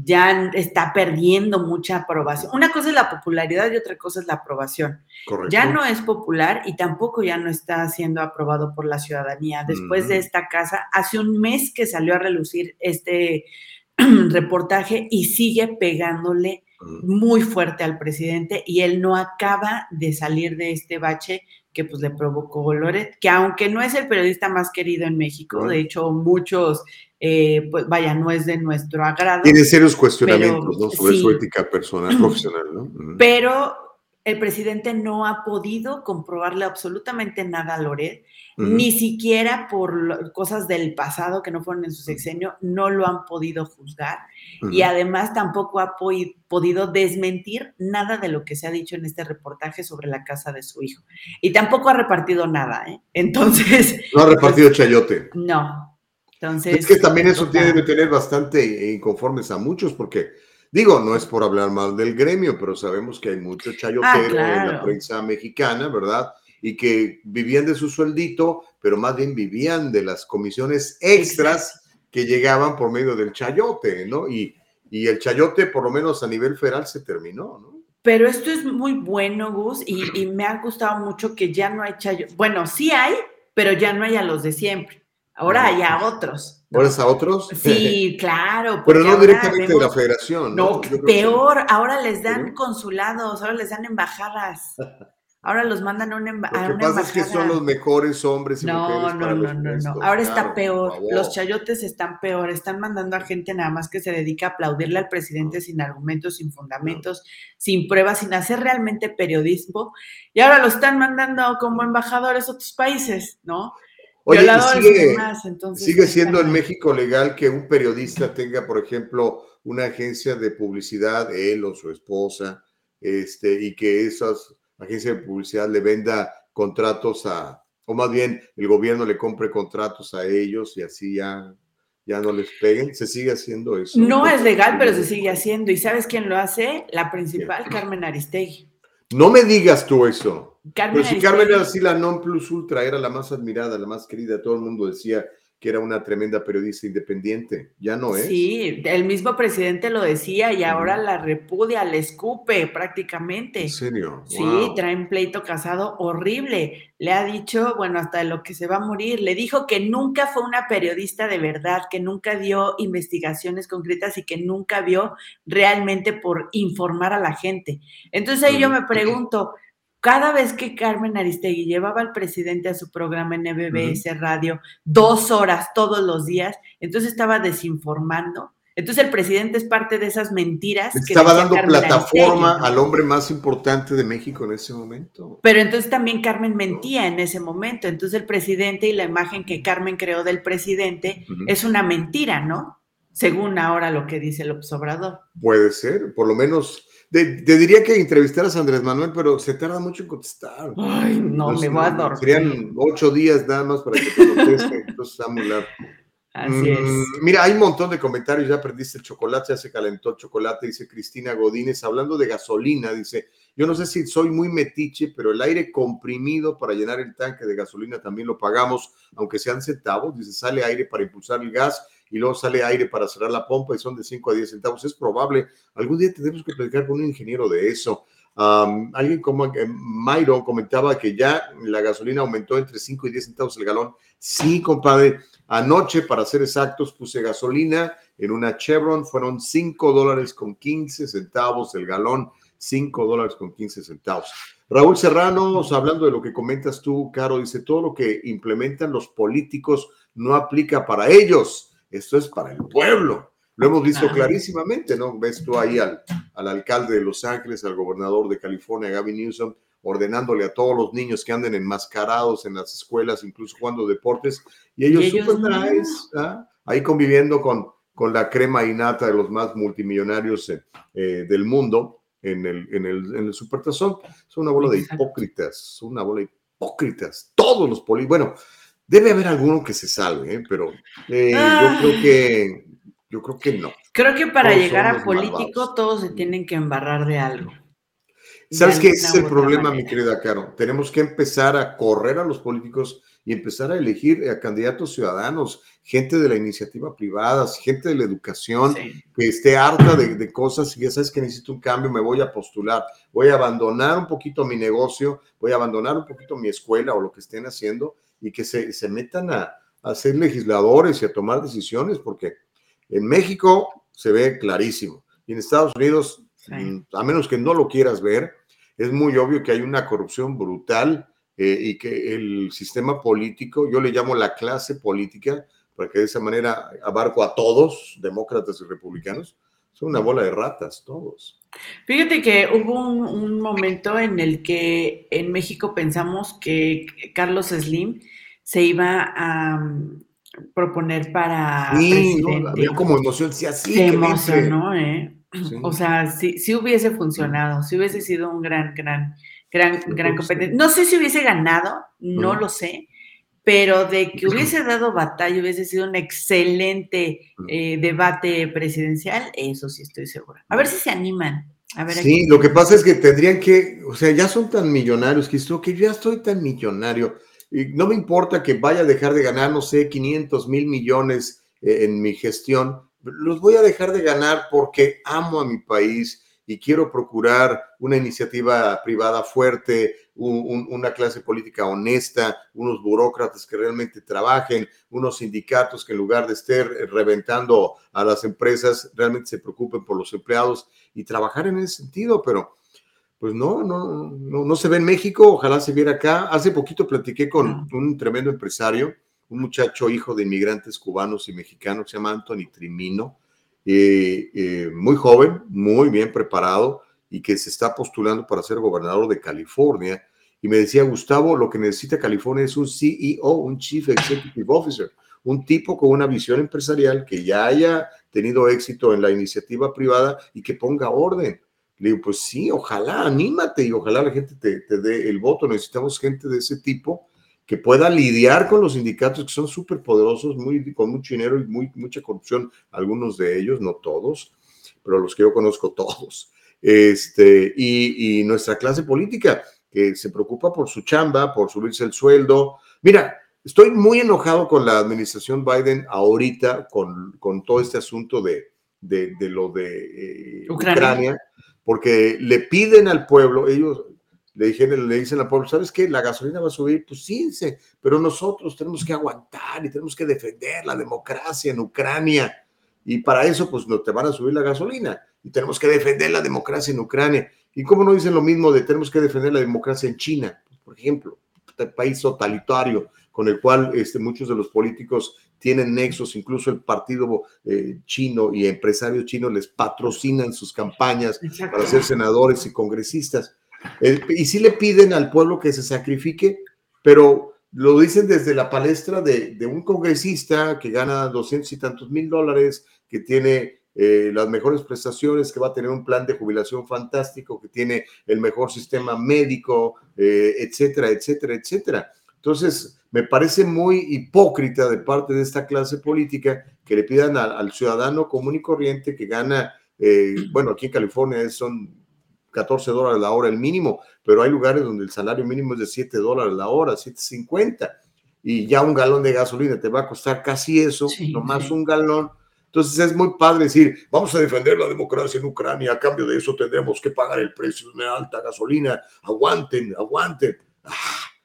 ya está perdiendo mucha aprobación. Una cosa es la popularidad y otra cosa es la aprobación. Ya no es popular y tampoco ya no está siendo aprobado por la ciudadanía. Después de esta casa, hace un mes que salió a relucir este (clears throat) reportaje y sigue pegándole muy fuerte al presidente y él no acaba de salir de este bache que pues le provocó Loret, que aunque no es el periodista más querido en México, de hecho muchos eh, pues vaya, no es de nuestro agrado. Tiene serios cuestionamientos ¿no? sobre su ética personal, profesional, ¿no? Pero el presidente no ha podido comprobarle absolutamente nada a Loret, ni siquiera por cosas del pasado que no fueron en su sexenio, no lo han podido juzgar y además tampoco ha podido desmentir nada de lo que se ha dicho en este reportaje sobre la casa de su hijo. Y tampoco ha repartido nada, ¿eh? Entonces... (laughs) No ha repartido chayote. No. Entonces... Es que también eso tiene que tener bastante inconformes a muchos porque Digo, no es por hablar mal del gremio, pero sabemos que hay mucho chayotero ah, en la prensa mexicana, ¿verdad? Y que vivían de su sueldito, pero más bien vivían de las comisiones extras que llegaban por medio del chayote, ¿no? Y, y el chayote, por lo menos a nivel federal, se terminó, ¿no? Pero esto es muy bueno, Gus, y, y me ha gustado mucho que ya no hay chayote. Bueno, sí hay, pero ya no hay a los de siempre. Ahora hay a otros. ¿Ahora a otros? Sí, (laughs) claro. Pero no directamente de la federación. No, peor, ahora les dan consulados, ahora les dan embajadas. Ahora los mandan a una, embajada. Lo que pasa es que son los mejores hombres y mujeres. No, no, no, no. Ahora está peor. Los chayotes están peor. Están mandando a gente nada más que se dedica a aplaudirle al presidente sin argumentos, sin fundamentos, sin pruebas, sin hacer realmente periodismo. Y ahora lo están mandando como embajadores a otros países, ¿no? Oye, sigue, siendo en México legal que un periodista tenga, por ejemplo, una agencia de publicidad, él o su esposa, este, y que esas agencias de publicidad le venda contratos a, o más bien el gobierno le compre contratos a ellos y así ya, ya no les peguen. ¿Se sigue haciendo eso? No es legal, pero se sigue haciendo. ¿Y sabes quién lo hace? La principal, Carmen Aristegui. No me digas tú eso. Carmen Pero si Carmen era así la non plus ultra, era la más admirada, la más querida, todo el mundo decía que era una tremenda periodista independiente, ya no es. Sí, el mismo presidente lo decía y ahora la repudia, le escupe prácticamente. ¿En serio? Sí, trae un pleito casado horrible. Le ha dicho, bueno, hasta lo que se va a morir, le dijo que nunca fue una periodista de verdad, que nunca dio investigaciones concretas y que nunca vio realmente por informar a la gente. Entonces ahí yo me pregunto, cada vez que Carmen Aristegui llevaba al presidente a su programa en MBS Radio dos horas todos los días, entonces estaba desinformando. Entonces el presidente es parte de esas mentiras. Estaba dando plataforma al hombre más importante de México en ese momento. Pero entonces también Carmen mentía en ese momento. Entonces el presidente y la imagen que Carmen creó del presidente es una mentira, ¿no? Según ahora lo que dice el observador. Puede ser, por lo menos te, diría que entrevistaras a Andrés Manuel, pero se tarda mucho en contestar. Ay, no, me voy a dormir. Serían ocho días nada más para que te conteste, entonces está muy largo. Así es. Mm, mira, hay un montón de comentarios, ya perdiste el chocolate, ya se calentó el chocolate, dice Cristina Godínez, hablando de gasolina, dice, yo no sé si soy muy metiche, pero el aire comprimido para llenar el tanque de gasolina también lo pagamos, aunque sean centavos, dice, sale aire para impulsar el gas y luego sale aire para cerrar la pompa y son de 5 a 10 centavos. Es probable. Algún día tenemos que platicar con un ingeniero de eso. alguien como eh, Myron comentaba que ya la gasolina aumentó entre 5 y 10 centavos el galón. Sí, compadre. Anoche, para ser exactos, puse gasolina en una Chevron. Fueron 5 dólares con 15 centavos el galón. 5 dólares con 15 centavos. Raúl Serrano, hablando de lo que comentas tú, Caro, dice, todo lo que implementan los políticos no aplica para ellos esto es para el pueblo. Lo hemos visto clarísimamente, ¿no? Ves tú ahí al, al alcalde de Los Ángeles, al gobernador de California, Gavin Newsom, ordenándole a todos los niños que anden enmascarados en las escuelas, incluso jugando deportes, y ellos, ¿ah? ahí conviviendo con, con la crema innata de los más multimillonarios eh, eh, del mundo en el, en el, en el supertazón. Son una bola de hipócritas, son una bola de hipócritas, todos los políticos. Bueno, Debe haber alguno que se salve, ¿eh? pero eh, yo creo que yo creo que no. Creo que para llegar a político todos se tienen que embarrar de algo. ¿Sabes qué? Ese es el problema, mi querida Caro. Tenemos que empezar a correr a los políticos y empezar a elegir a candidatos ciudadanos, gente de la iniciativa privada, gente de la educación, que esté harta de, de, cosas y ya sabes que necesito un cambio, me voy a postular, voy a abandonar un poquito mi negocio, voy a abandonar un poquito mi escuela o lo que estén haciendo y que se, se metan a, a, ser legisladores y a tomar decisiones, porque en México se ve clarísimo. Y en Estados Unidos, mm, a menos que no lo quieras ver, es muy obvio que hay una corrupción brutal eh, y que el sistema político, yo le llamo la clase política, para que de esa manera abarco a todos, demócratas y republicanos, Son una bola de ratas todos. Fíjate que hubo un, momento en el que en México pensamos que Carlos Slim se iba a mm, proponer para sí, presidente. como emoción, sí, así. Se emocionó, ¿eh? O sea, si, si hubiese funcionado, si hubiese sido un gran, gran, gran, gran competente. No sé si hubiese ganado, no lo sé, pero de que hubiese dado batalla, hubiese sido un excelente eh, debate presidencial, eso sí estoy segura. A ver si se animan. A ver sí, lo que pasa es que tendrían que, o sea, ya son tan millonarios que que yo ya estoy tan millonario. Y no me importa que vaya a dejar de ganar, no sé, 500 mil millones eh, en mi gestión, los voy a dejar de ganar porque amo a mi país y quiero procurar una iniciativa privada fuerte, una clase política honesta, unos burócratas que realmente trabajen, unos sindicatos que en lugar de estar reventando a las empresas, realmente se preocupen por los empleados y trabajar en ese sentido, pero pues no, no, no, no se ve en México, ojalá se viera acá. Hace poquito platiqué con un tremendo empresario, un muchacho hijo de inmigrantes cubanos y mexicanos, se llama Anthony Trimino, eh, eh, muy joven, muy bien preparado y que se está postulando para ser gobernador de California. Y me decía, Gustavo, lo que necesita California es un CEO, un Chief Executive Officer, un tipo con una visión empresarial que ya haya tenido éxito en la iniciativa privada y que ponga orden. Le digo, pues sí, ojalá, anímate y ojalá la gente te, te dé el voto. Necesitamos gente de ese tipo que pueda lidiar con los sindicatos que son súper poderosos, muy, con mucho dinero y mucha corrupción, algunos de ellos, no todos, pero los que yo conozco (laughs) todos. Este, y, nuestra clase política, que se preocupa por su chamba, por subirse el sueldo. Mira, estoy muy enojado con la administración Biden ahorita, con, con todo este asunto de, de, lo de eh, Ucrania, porque le piden al pueblo, ellos, le, dijeron, le dicen al pueblo, ¿sabes qué? La gasolina va a subir, pues sí, pero nosotros tenemos que aguantar y tenemos que defender la democracia en Ucrania. Y para eso, pues no te van a subir la gasolina. Y tenemos que defender la democracia en Ucrania. ¿Y cómo no dicen lo mismo de tenemos que defender la democracia en China? por ejemplo, este país totalitario con el cual este, muchos de los políticos tienen nexos, incluso el partido eh, chino y empresarios chinos les patrocinan sus campañas para ser senadores y congresistas. Eh, y sí le piden al pueblo que se sacrifique, pero lo dicen desde la palestra de, un congresista que gana doscientos y tantos mil dólares, que tiene eh, las mejores prestaciones, que va a tener un plan de jubilación fantástico, que tiene el mejor sistema médico, eh, etcétera, etcétera, etcétera. Entonces, me parece muy hipócrita de parte de esta clase política que le pidan al ciudadano común y corriente que gana, bueno, aquí en California son 14 dólares la hora el mínimo, pero hay lugares donde el salario mínimo es de 7 dólares la hora, 7.50, y ya un galón de gasolina te va a costar casi eso, nomás un galón. Entonces es muy padre decir, vamos a defender la democracia en Ucrania, a cambio de eso tendremos que pagar el precio de una alta gasolina, aguanten, aguanten. Ah,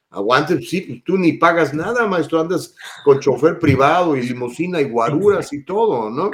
aguanten, sí, tú ni pagas nada, maestro, andas con chofer privado y limusina y guaruras y todo, ¿no?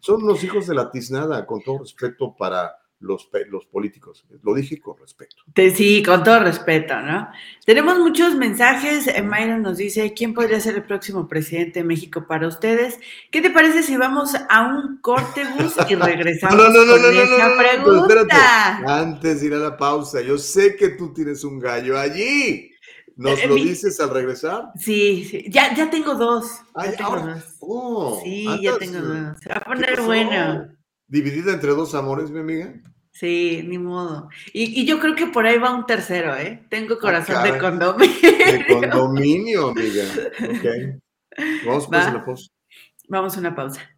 Son los hijos de la tiznada, con todo respeto para los, los políticos. Lo dije con respeto. Sí, con todo respeto, ¿no? Tenemos muchos mensajes. Eh, Mayra nos dice, ¿quién podría ser el próximo presidente de México para ustedes? ¿Qué te parece si vamos a un corte bus y (laughs) regresamos no, no, no, con esa pregunta? Antes de ir a la pausa, yo sé que tú tienes un gallo allí. ¿Nos eh, lo dices al regresar? Sí, sí. Ya, ya tengo dos. ya tengo dos. Oh, sí, ya tengo dos. Se va a poner bueno dividida entre dos amores, mi amiga. Sí, ni modo. Y, yo creo que por ahí va un tercero, ¿eh? Tengo ah, corazón de condominio. De condominio, amiga. Ok. (laughs) Vamos pues a una pausa. Vamos a una pausa.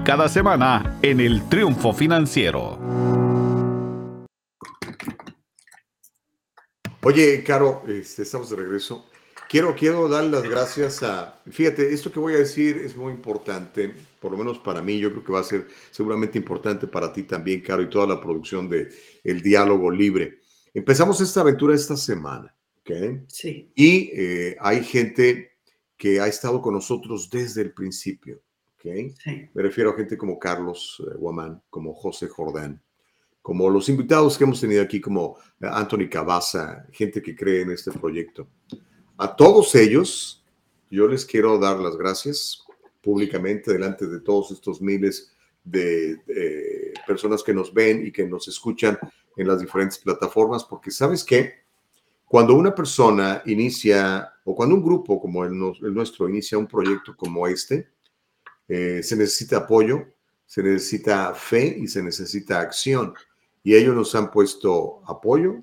cada semana en el Triunfo Financiero. Oye, Caro, este, estamos de regreso. Quiero, quiero dar las gracias a, fíjate, esto que voy a decir es muy importante, por lo menos para mí, yo creo que va a ser seguramente importante para ti también, Caro, y toda la producción de El Diálogo Libre. Empezamos esta aventura esta semana, ¿ok? Sí. Y eh, hay gente que ha estado con nosotros desde el principio, Me refiero a gente como Carlos eh, Guamán, como José Jordán, como los invitados que hemos tenido aquí, como eh, Anthony Cabaza, gente que cree en este proyecto. A todos ellos, yo les quiero dar las gracias públicamente delante de todos estos miles de, de personas que nos ven y que nos escuchan en las diferentes plataformas, porque sabes qué, cuando una persona inicia, o cuando un grupo como el, el nuestro inicia un proyecto como este, eh, se necesita apoyo, se necesita fe y se necesita acción. Y ellos nos han puesto apoyo,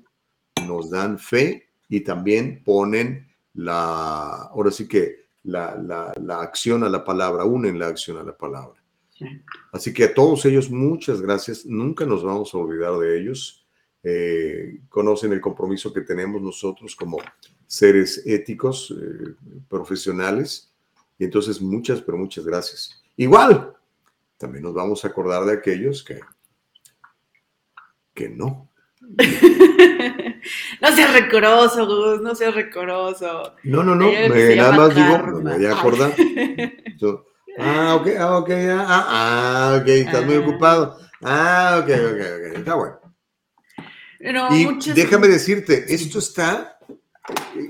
nos dan fe y también ponen la, ahora sí que la, la, la acción a la palabra, unen la acción a la palabra. Sí. Así que a todos ellos, muchas gracias. Nunca nos vamos a olvidar de ellos. Eh, conocen el compromiso que tenemos nosotros como seres éticos, eh, profesionales. Y entonces muchas, pero muchas gracias. Igual, también nos vamos a acordar de aquellos que, que no. (laughs) no seas recoroso, Gus, no seas recoroso. No, no, no, me- nada más digo, karma. me voy a acordar. So, ah, ok, ah, ok, ah, ah, ok, estás muy Ah. ocupado. Ah, ok, ok, ok, está bueno. Pero Y muchas- déjame decirte, esto está,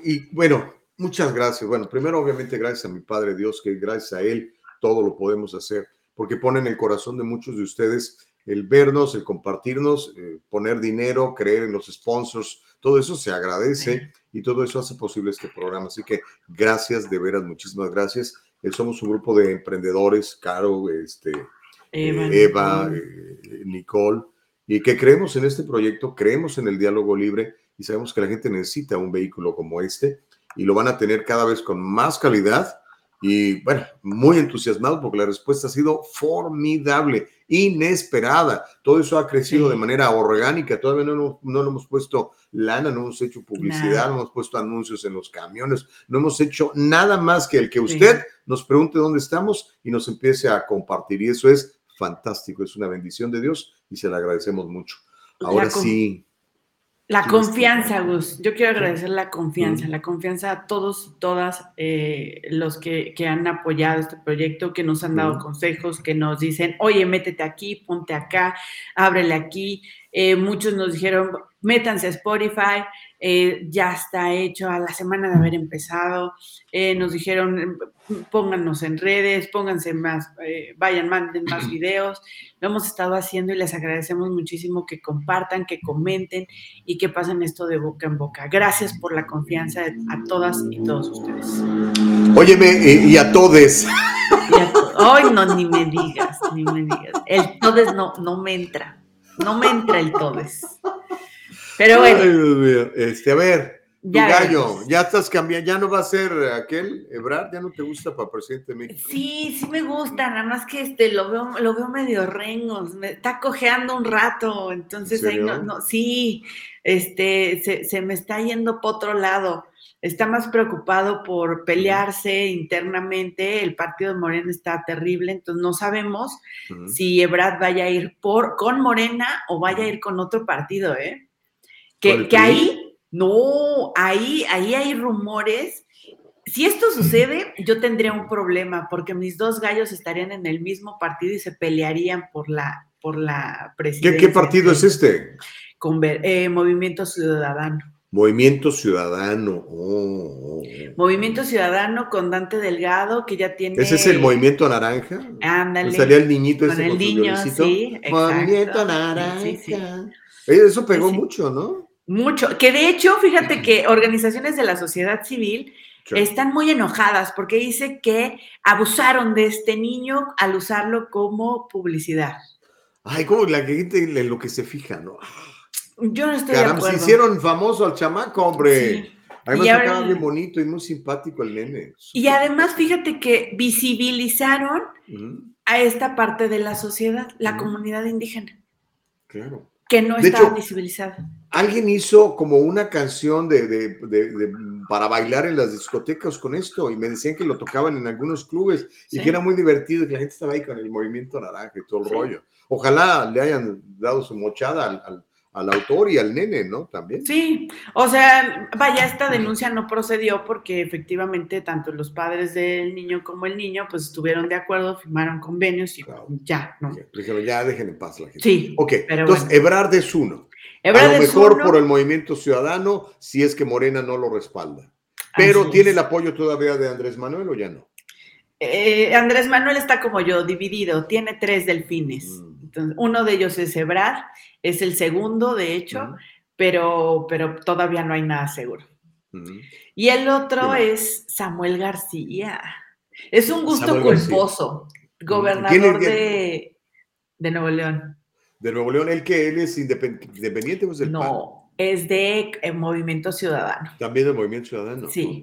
y, bueno, muchas gracias. Bueno, primero obviamente gracias a mi Padre Dios, que gracias a Él todo lo podemos hacer, porque pone en el corazón de muchos de ustedes el vernos, el compartirnos, eh, poner dinero, creer en los sponsors, todo eso se agradece y todo eso hace posible este programa. Así que gracias, de veras, muchísimas gracias. Eh, somos un grupo de emprendedores, Caro, este, Eva, eh, Eva, Nicole. eh, Nicole, y que creemos en este proyecto, creemos en el diálogo libre y sabemos que la gente necesita un vehículo como este y lo van a tener cada vez con más calidad y bueno, muy entusiasmado porque la respuesta ha sido formidable, inesperada. Todo eso ha crecido Sí. de manera orgánica, todavía no, no, no hemos puesto lana, no hemos hecho publicidad, no hemos puesto anuncios en los camiones, no hemos hecho nada más que el que usted nos pregunte dónde estamos y nos empiece a compartir. Y eso es fantástico, es una bendición de Dios y se le agradecemos mucho. Ahora con- sí, La confianza, Gus. Yo quiero agradecer la confianza, la confianza a todos y todas eh, los que, que han apoyado este proyecto, que nos han dado consejos, que nos dicen, oye, métete aquí, ponte acá, ábrele aquí. Eh, muchos nos dijeron, métanse a Spotify, eh, ya está hecho a la semana de haber empezado. Eh, nos dijeron, pónganos en redes, pónganse más, eh, vayan, manden más (clears throat) videos. Lo hemos estado haciendo y les agradecemos muchísimo que compartan, que comenten y que pasen esto de boca en boca. Gracias por la confianza a todas y todos ustedes. óyeme y a todes. Y a to- Ay, no, ni me digas, ni me digas. El todes no, no me entra. No me entra el todes. Pero Ay, bueno, Dios mío. Este, a ver, tu ya gallo, ya estás cambiando, ya no va a ser aquel, Ebrard, ya no te gusta para presidente de México. Sí, sí me gusta, nada más que este lo veo, lo veo medio rengos, me está cojeando un rato, entonces ahí no, no, sí, este, se, se me está yendo por otro lado. Está más preocupado por pelearse internamente, el partido de Morena está terrible, entonces no sabemos si Ebrard vaya a ir por, con Morena o vaya a ir con otro partido, ¿eh? ¿Con Que, ahí, no, ahí, ahí hay rumores. Si esto sucede, yo tendría un problema porque mis dos gallos estarían en el mismo partido y se pelearían por la, por la ¿Qué, presidencia. qué partido es este? Con, eh, Movimiento Ciudadano. Movimiento Ciudadano. Oh, oh, oh. Movimiento Ciudadano con Dante Delgado, que ya tiene. ¿Ese es el Movimiento Naranja? Ándale. Salía el niñito con ese el con su niño, violincito. sí. exacto. Movimiento Naranja. Sí, sí. Eso pegó Sí, sí. mucho, ¿no? Mucho. Que de hecho, fíjate que organizaciones de la sociedad civil Sí. están muy enojadas porque dice que abusaron de este niño al usarlo como publicidad. Ay, como la gente en lo que se fija, ¿no? Yo no estoy de Caramba, se acuerdo. hicieron famoso al chamaco, hombre. Sí. Además, Y ahora- bien bonito y muy simpático el nene. Y además, fíjate que visibilizaron a esta parte de la sociedad, la comunidad indígena, claro. Que no hecho, visibilizada. Alguien hizo como una canción de, de- de- de- para bailar en las discotecas con esto y me decían que lo tocaban en algunos clubes y Sí. que era muy divertido y que la gente estaba ahí con el movimiento naranja y todo el Sí. rollo. Ojalá le hayan dado su mochada al, al- al autor y al nene, ¿no? También. Sí, o sea, vaya, esta denuncia no procedió porque efectivamente tanto los padres del niño como el niño pues estuvieron de acuerdo, firmaron convenios y Claro. ya, ¿no? Dijeron, ya dejen en paz la gente. Sí, Ok, entonces bueno. Ebrard es uno. Ebrard a lo mejor uno, por el movimiento ciudadano, si es que Morena no lo respalda. Pero así ¿tiene es. el apoyo todavía de Andrés Manuel o ya no? Eh, Andrés Manuel está como yo, dividido, tiene tres delfines. Mm. Entonces, uno de ellos es Ebrard, es el segundo, de hecho, pero, pero todavía no hay nada seguro. Y el otro es Samuel García. Es un gusto Samuel García. culposo, ¿Quién gobernador de, de Nuevo León. De Nuevo León, ¿él que él es independ- independiente o es del PAN? No, es de eh, Movimiento Ciudadano. También del Movimiento Ciudadano. Sí.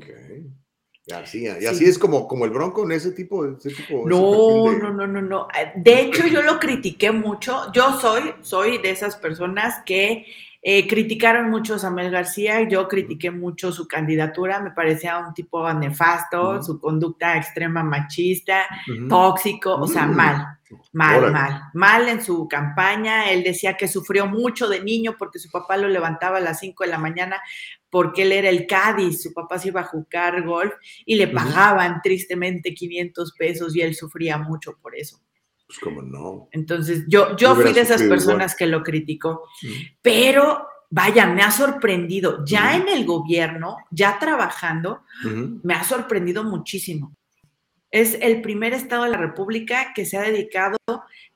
Ok. Y así, Sí. es como, como el Bronco en ese tipo, ese tipo No, de- no, no, no, no. Eh, De hecho, yo lo critiqué mucho. Yo soy, soy de esas personas que eh, criticaron mucho a Samuel García. Yo critiqué mucho su candidatura. Me parecía un tipo nefasto, su conducta extrema machista, tóxico, o sea, Mm. mal, mal, mal, mal en su campaña. Él decía que sufrió mucho de niño porque su papá lo levantaba a las 5 de la mañana porque él era el Cádiz, su papá se iba a jugar golf y le pagaban tristemente 500 pesos y él sufría mucho por eso. Pues como no. Entonces, yo, yo fui de esas personas que lo criticó, pero vaya, me ha sorprendido, ya en el gobierno, ya trabajando, me ha sorprendido muchísimo. Es el primer estado de la República que se ha dedicado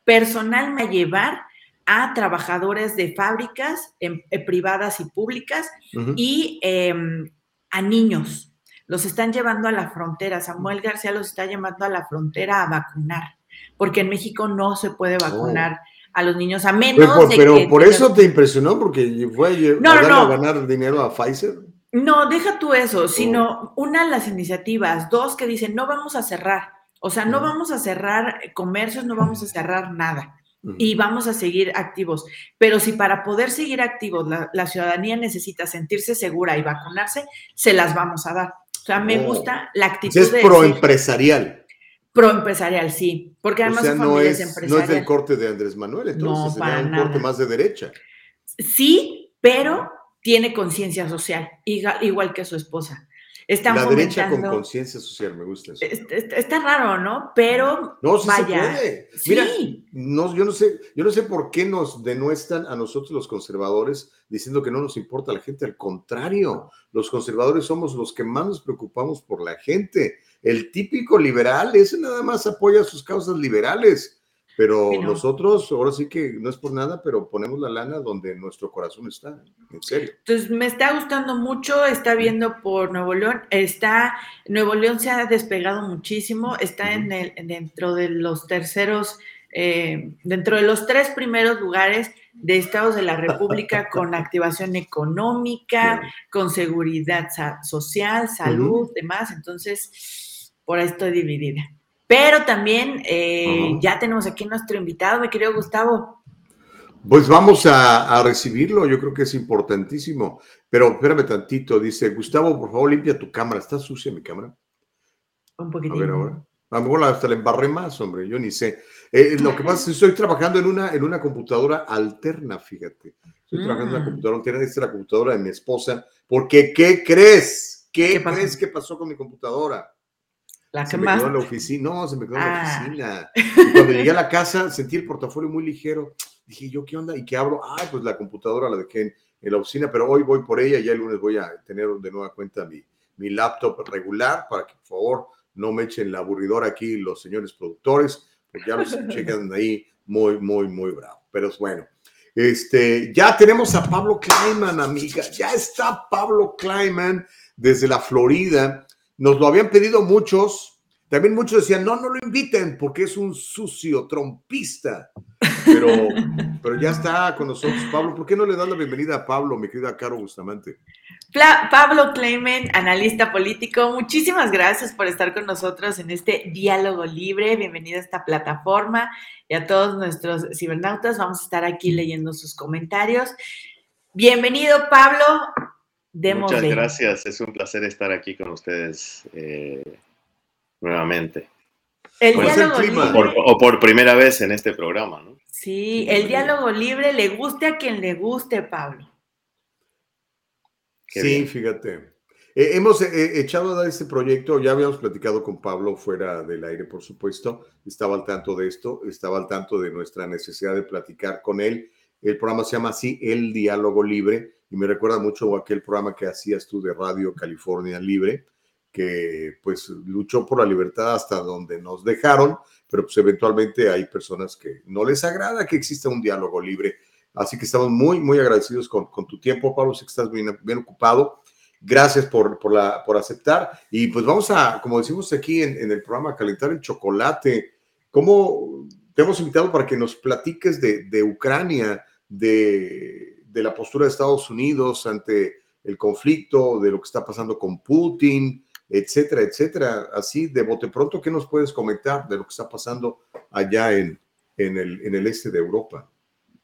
personalmente a llevar a trabajadores de fábricas em, eh, privadas y públicas y em, a niños. Los están llevando a la frontera. Samuel García los está llevando a la frontera a vacunar, porque en México no se puede vacunar a los niños a menos Pero, de pero que por eso te impresionó, porque fue a, No, a no, ganar dinero a Pfizer. No, deja tú Oh. eso, sino una, las iniciativas, dos que dicen no vamos a cerrar, o sea, no vamos a cerrar comercios, no vamos a cerrar nada y vamos a seguir activos. Pero si para poder seguir activos la, la ciudadanía necesita sentirse segura y vacunarse, se las vamos a dar. O sea, me Oh. gusta la actitud es de pro decir- empresarial. Proempresarial, sí, porque O además sea, su no familia es, es, no es del corte de Andrés Manuel, entonces No, sería un nada. corte más de derecha. Sí, pero tiene conciencia social, igual que su esposa. Están La derecha con conciencia social, me gusta eso. Está, raro, ¿no? Pero No, sí vaya. se puede. Mira, sí, no, yo no sé, yo no sé por qué nos denuestran a nosotros los conservadores diciendo que no nos importa la gente. Al contrario, los conservadores somos los que más nos preocupamos por la gente. El típico liberal, ese nada más apoya sus causas liberales. Pero nosotros, ahora sí que no es por nada, pero ponemos la lana donde nuestro corazón está, en serio. entonces me está gustando mucho, está viendo por Nuevo León, está, Nuevo León se ha despegado muchísimo, está en el, dentro de los terceros, eh, dentro de los tres primeros lugares de estados de la República (laughs) con activación económica, con seguridad social, salud, demás, entonces por ahí estoy dividida. Pero también eh, ya tenemos aquí nuestro invitado, mi querido Gustavo. Pues vamos a, a recibirlo, yo creo que es importantísimo. Pero espérame tantito, dice Gustavo, por favor, limpia tu cámara. ¿Está sucia mi cámara? Un A poquitín. ver ahora. A lo mejor hasta la embarré más, hombre, yo ni sé. Eh, lo que pasa es que estoy trabajando en una, en una computadora alterna, fíjate. Estoy trabajando en una Mm. computadora alterna, esta es la computadora de mi esposa, porque ¿qué crees? ¿Qué, ¿Qué crees que pasó con mi computadora? ¿La se me quedó en la oficina. No, se me quedó en la ah. oficina. (laughs) Y cuando llegué a la casa sentí el portafolio muy ligero. Dije, ¿yo qué onda? ¿Y qué abro? Ah, pues la computadora la dejé en, en la oficina, pero hoy voy por ella y ya el lunes voy a tener de nueva cuenta mi, mi laptop regular para que por favor no me echen la aburridora aquí los señores productores, porque ya los checan (laughs) ahí muy, muy, muy bravo. Pero es bueno. Este, ya tenemos a Pablo Kleiman, amiga. Ya está Pablo Kleiman desde la Florida. Nos lo habían pedido muchos. También muchos decían, no, no lo inviten porque es un sucio trompista. Pero, (laughs) pero ya está con nosotros Pablo. ¿Por qué no le dan la bienvenida a Pablo, mi querida Caro Bustamante? Pablo Kleiman, analista político, muchísimas gracias por estar con nosotros en este diálogo libre. Bienvenido a esta plataforma y a todos nuestros cibernautas. Vamos a estar aquí leyendo sus comentarios. Bienvenido, Pablo. Muchas gracias. Es un placer estar aquí con ustedes eh, nuevamente. El diálogo libre. o por primera vez en este programa, ¿no? Sí, el diálogo libre le guste a quien le guste, Pablo sí, fíjate. Eh, hemos eh, echado a dar este proyecto, ya habíamos platicado con Pablo fuera del aire, por supuesto, estaba al tanto de esto, estaba al tanto de nuestra necesidad de platicar con él. El programa se llama así, El Diálogo Libre, y me recuerda mucho a aquel programa que hacías tú de Radio California Libre, que pues luchó por la libertad hasta donde nos dejaron, pero pues eventualmente hay personas que no les agrada que exista un diálogo libre Así que estamos muy, muy agradecidos con, tu tiempo, Pablo. Sé que estás bien, bien ocupado. Gracias por, por, la, por aceptar. Y pues vamos a, como decimos aquí en, el programa, calentar el chocolate. ¿Cómo te hemos invitado para que nos platiques de, Ucrania, de, de, la postura de Estados Unidos ante el conflicto, de lo que está pasando con Putin, etcétera, etcétera? Así, de bote pronto, ¿qué nos puedes comentar de lo que está pasando allá en, en, el, en el este de Europa?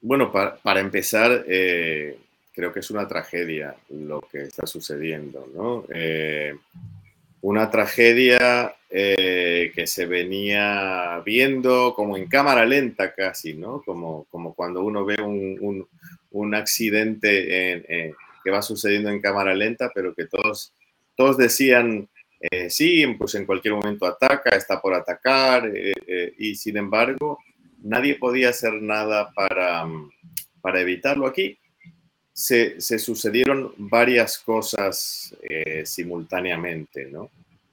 Bueno, para, empezar, eh, creo que es una tragedia lo que está sucediendo, ¿no? Eh, una tragedia eh, que se venía viendo como en cámara lenta casi, ¿no? Como, como cuando uno ve un, accidente que va sucediendo en cámara lenta, pero que todos, todos decían, sí, pues en cualquier momento ataca, está por atacar, y sin embargo, nadie podía hacer nada para, para evitarlo. Aquí se, sucedieron varias cosas eh, simultáneamente, ¿no?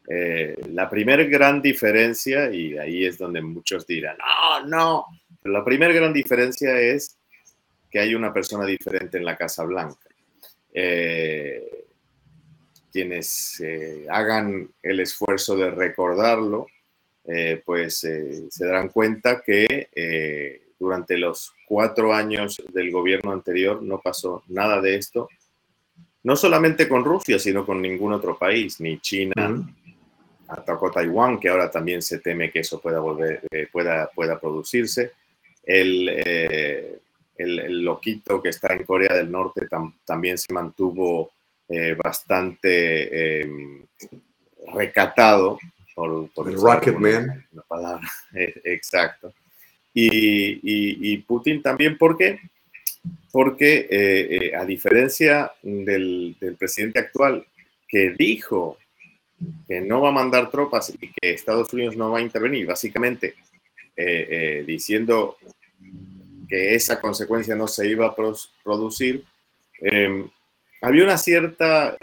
Eh, la primera gran diferencia, y ahí es donde muchos dirán, no, no, la primera gran diferencia es que hay una persona diferente en la Casa Blanca. Eh, quienes hagan el esfuerzo de recordarlo, eh, pues eh, se darán cuenta que eh, durante los cuatro años del gobierno anterior no pasó nada de esto, no solamente con Rusia, sino con ningún otro país, ni China, atacó Taiwán, que ahora también se teme que eso pueda, volver, pueda, pueda producirse. El, el, loquito que está en Corea del Norte también se mantuvo bastante recatado por, el Rocket Man. La palabra, (laughs) exacto. Y, Putin también, ¿por qué? Porque eh, eh, a diferencia del, presidente actual, que dijo que no va a mandar tropas y que Estados Unidos no va a intervenir, básicamente eh, diciendo que esa consecuencia no se iba a producir, había una cierta,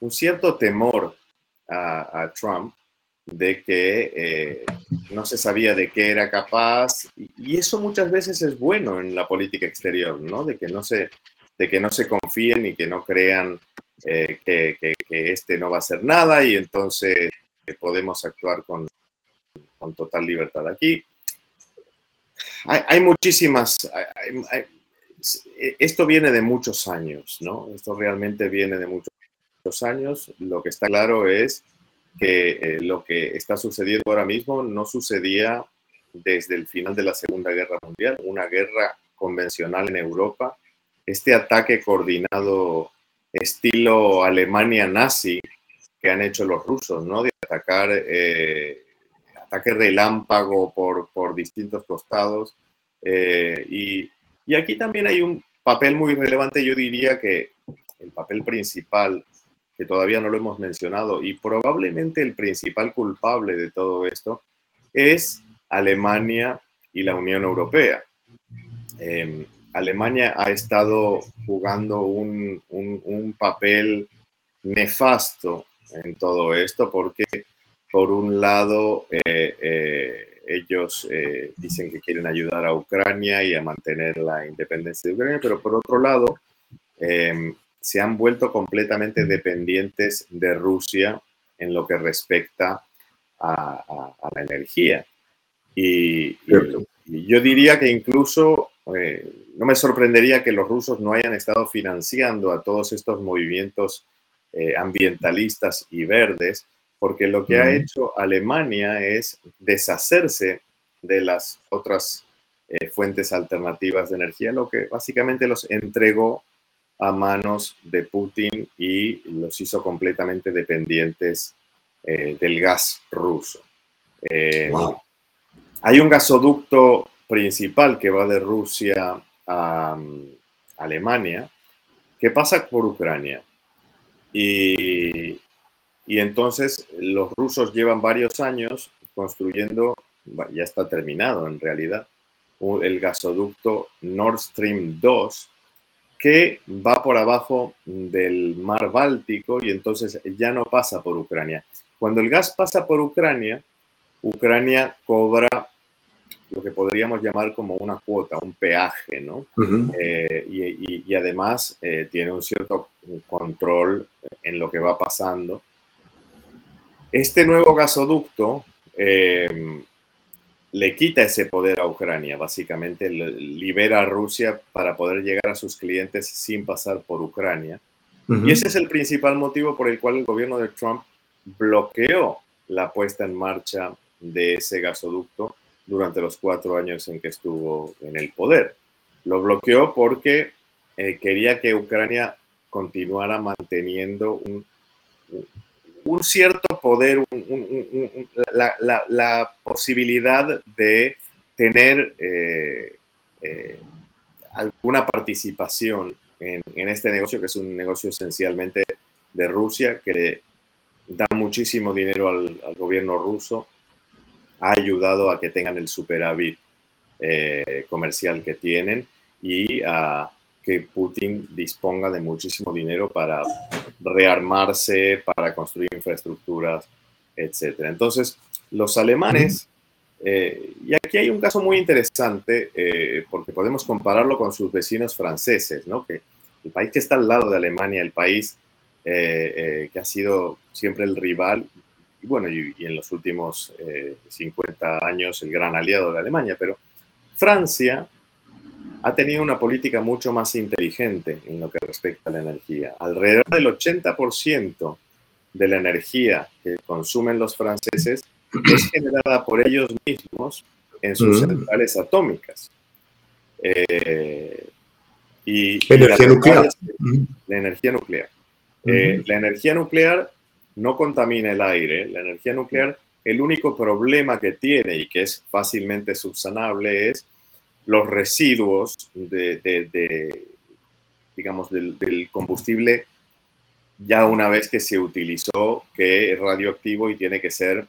un cierto temor a, Trump de que eh, no se sabía de qué era capaz y, eso muchas veces es bueno en la política exterior, ¿no? De que no se, de que no se confíen y que no crean eh, que, que, este no va a hacer nada y entonces podemos actuar con, con total libertad. Aquí hay, muchísimas, esto viene de muchos años, ¿no? Esto realmente viene de muchos años, lo que está claro es que eh, lo que está sucediendo ahora mismo no sucedía desde el final de la Segunda Guerra Mundial, una guerra convencional en Europa. Este ataque coordinado estilo Alemania nazi que han hecho los rusos, ¿no? De atacar, eh, ataque relámpago por, por distintos costados. Eh, y, y aquí también hay un papel muy relevante, yo diría que el papel principal que todavía no lo hemos mencionado, y probablemente el principal culpable de todo esto es Alemania y la Unión Europea. Em, Alemania ha estado jugando un, papel nefasto en todo esto porque, por un lado, eh, eh, ellos eh, dicen que quieren ayudar a Ucrania y a mantener la independencia de Ucrania, pero por otro lado, em, se han vuelto completamente dependientes de Rusia en lo que respecta a, la energía. Y, yo diría que incluso eh, no me sorprendería que los rusos no hayan estado financiando a todos estos movimientos eh, ambientalistas y verdes, porque lo que ha hecho Alemania es deshacerse de las otras eh, fuentes alternativas de energía, lo que básicamente los entregó a manos de Putin y los hizo completamente dependientes del gas ruso. Hay un gasoducto principal que va de Rusia a um, Alemania que pasa por Ucrania. Y, y entonces los rusos llevan varios años construyendo, ya está terminado en realidad, el gasoducto Nord Stream 2, que va por abajo del mar Báltico y entonces ya no pasa por Ucrania. Cuando el gas pasa por Ucrania, Ucrania cobra lo que podríamos llamar como una cuota, un peaje, ¿no? Eh, y, además eh, tiene un cierto control en lo que va pasando. Este nuevo gasoducto em, le quita ese poder a Ucrania, básicamente libera a Rusia para poder llegar a sus clientes sin pasar por Ucrania. Y ese es el principal motivo por el cual el gobierno de Trump bloqueó la puesta en marcha de ese gasoducto durante los cuatro años en que estuvo en el poder. Lo bloqueó porque eh, quería que Ucrania continuara manteniendo un, un cierto poder, la, posibilidad de tener eh, eh, alguna participación en, este negocio, que es un negocio esencialmente de Rusia, que da muchísimo dinero al gobierno ruso ha ayudado a que tengan el superávit eh, comercial que tienen y a que Putin disponga de muchísimo dinero para rearmarse, para construir infraestructuras, etc. Entonces, los alemanes, eh, y aquí hay un caso muy interesante, eh, porque podemos compararlo con sus vecinos franceses, ¿no? que el país que está al lado de Alemania, el país que ha sido siempre el rival, y bueno, y, en los últimos 50 eh, años el gran aliado de Alemania, pero Francia ha tenido una política mucho más inteligente en lo que respecta a la energía. Alrededor del 80% de la energía que consumen los franceses es generada por ellos mismos en sus centrales atómicas. Eh, y, energía nuclear. La energía nuclear. Eh, la energía nuclear no contamina el aire. La energía nuclear, el único problema que tiene y que es fácilmente subsanable es los residuos de, digamos, del, combustible ya una vez que se utilizó, que es radioactivo y tiene que ser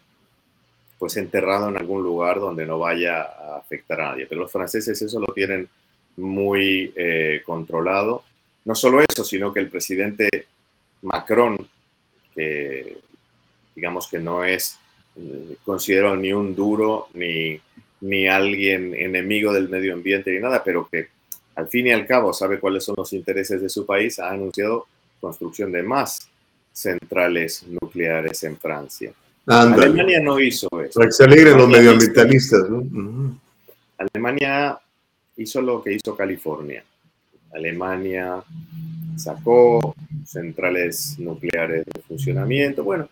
pues enterrado en algún lugar donde no vaya a afectar a nadie. Pero los franceses eso lo tienen muy eh, controlado. No solo eso, sino que el presidente Macron que digamos que no es eh, considero ni un duro ni, ni alguien enemigo del medio ambiente ni nada, pero que al fin y al cabo sabe cuáles son los intereses de su país, ha anunciado construcción de más centrales nucleares en Francia. Alemania no hizo eso. Para que se alegren los medioambientalistas. ¿no? Alemania hizo lo que hizo California. Alemania sacó centrales nucleares de funcionamiento. Bueno,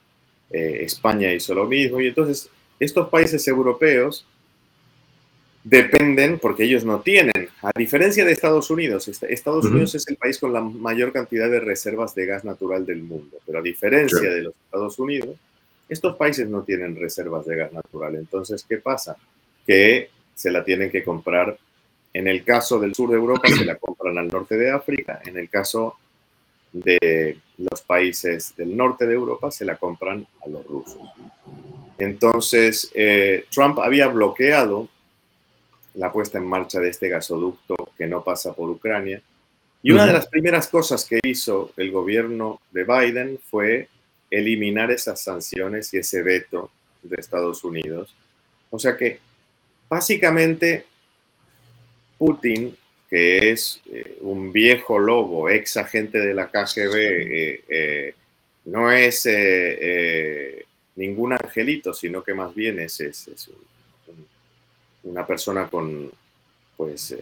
eh, España hizo lo mismo y entonces estos países europeos dependen, porque ellos no tienen, a diferencia de Estados Unidos, Estados Unidos es el país con la mayor cantidad de reservas de gas natural del mundo, pero a diferencia de los Estados Unidos, estos países no tienen reservas de gas natural. Entonces, ¿qué pasa? Que se la tienen que comprar en el caso del sur de Europa se la compran al norte de África, en el caso de los países del norte de Europa se la compran a los rusos. Entonces, eh, Trump había bloqueado la puesta en marcha de este gasoducto que no pasa por Ucrania. Y una de las primeras cosas que hizo el gobierno de Biden fue eliminar esas sanciones y ese veto de Estados Unidos. O sea que básicamente Putin, que es eh, un viejo lobo, ex agente de la KGB, eh, eh, no es ningún angelito, sino que más bien es, una persona con, pues,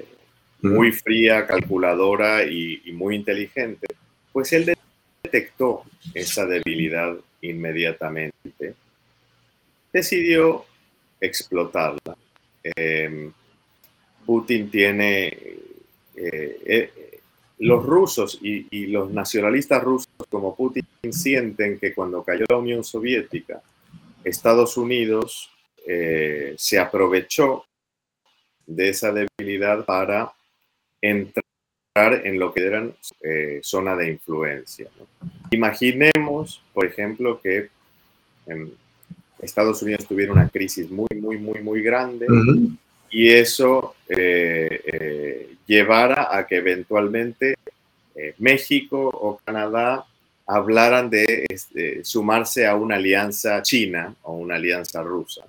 muy fría, calculadora y, y muy inteligente, pues él detectó esa debilidad inmediatamente, decidió explotarla. Em, Putin tiene, eh, eh, los rusos y, los nacionalistas rusos como Putin sienten que cuando cayó la Unión Soviética, Estados Unidos eh, se aprovechó de esa debilidad para entrar en lo que eran eh, zona de influencia. Imaginemos, por ejemplo, que en Estados Unidos tuviera una crisis muy, muy, muy, muy grande y eso eh, eh, llevara a que eventualmente México o Canadá hablaran de este, sumarse a una alianza china o una alianza rusa.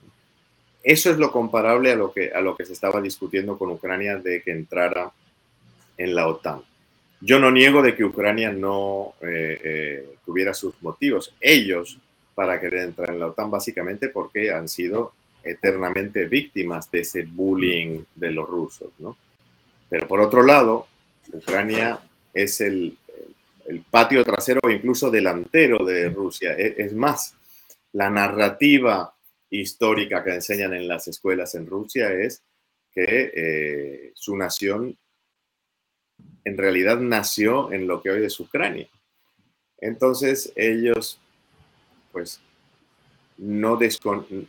Eso es lo comparable a lo, que, a lo que se estaba discutiendo con Ucrania de que entrara en la OTAN. Yo no niego de que Ucrania no eh, eh, tuviera sus motivos, ellos, para querer entrar en la OTAN, básicamente porque han sido eternamente víctimas de ese bullying de los rusos, ¿no? Pero por otro lado, Ucrania es el, el patio trasero o incluso delantero de Rusia. E, es, más, la narrativa histórica que enseñan en las escuelas en Rusia es que eh, su nación en realidad nació en lo que hoy es Ucrania. Entonces ellos, pues, no,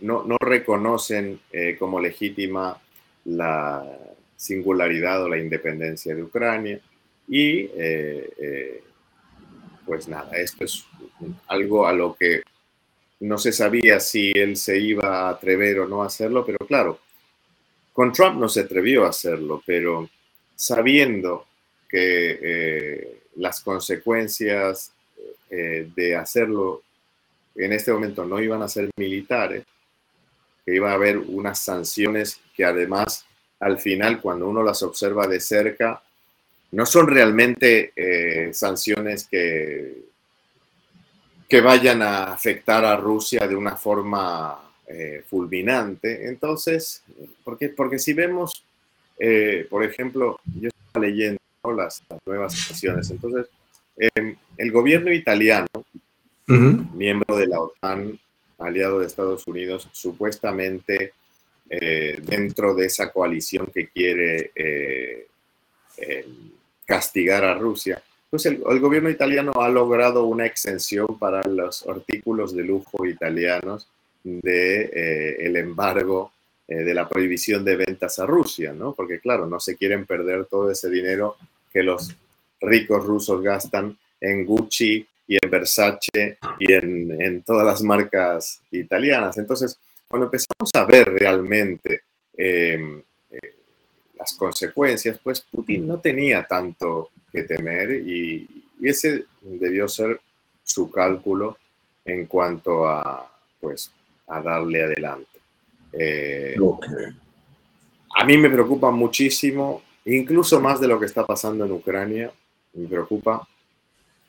no, reconocen eh, como legítima la singularidad o la independencia de Ucrania. Y, eh, pues nada, esto es algo a lo que no se sabía si él se iba a atrever o no a hacerlo, pero claro, con Trump no se atrevió a hacerlo, pero sabiendo que eh, las consecuencias eh, de hacerlo en este momento no iban a ser militares, que iba a haber unas sanciones que además al final cuando uno las observa de cerca, no son realmente eh, sanciones que, que vayan a afectar a Rusia de una forma fulminante. Entonces, porque, porque si vemos, por ejemplo, yo estaba leyendo las, nuevas sanciones. Entonces, em, el gobierno italiano, miembro de la OTAN, aliado de Estados Unidos, supuestamente eh, dentro de esa coalición que quiere eh, em, castigar a Rusia, pues el, gobierno italiano ha logrado una exención para los artículos de lujo italianos de, eh, el embargo eh, de la prohibición de ventas a Rusia, ¿no? Porque claro, no se quieren perder todo ese dinero que los ricos rusos gastan en Gucci y en Versace y en, todas las marcas italianas. Entonces, cuando empezamos a ver realmente eh, las consecuencias, pues Putin no tenía tanto que temer y, ese debió ser su cálculo en cuanto a, pues, a darle adelante. Eh, a mí me preocupa muchísimo, incluso más de lo que está pasando en Ucrania, me preocupa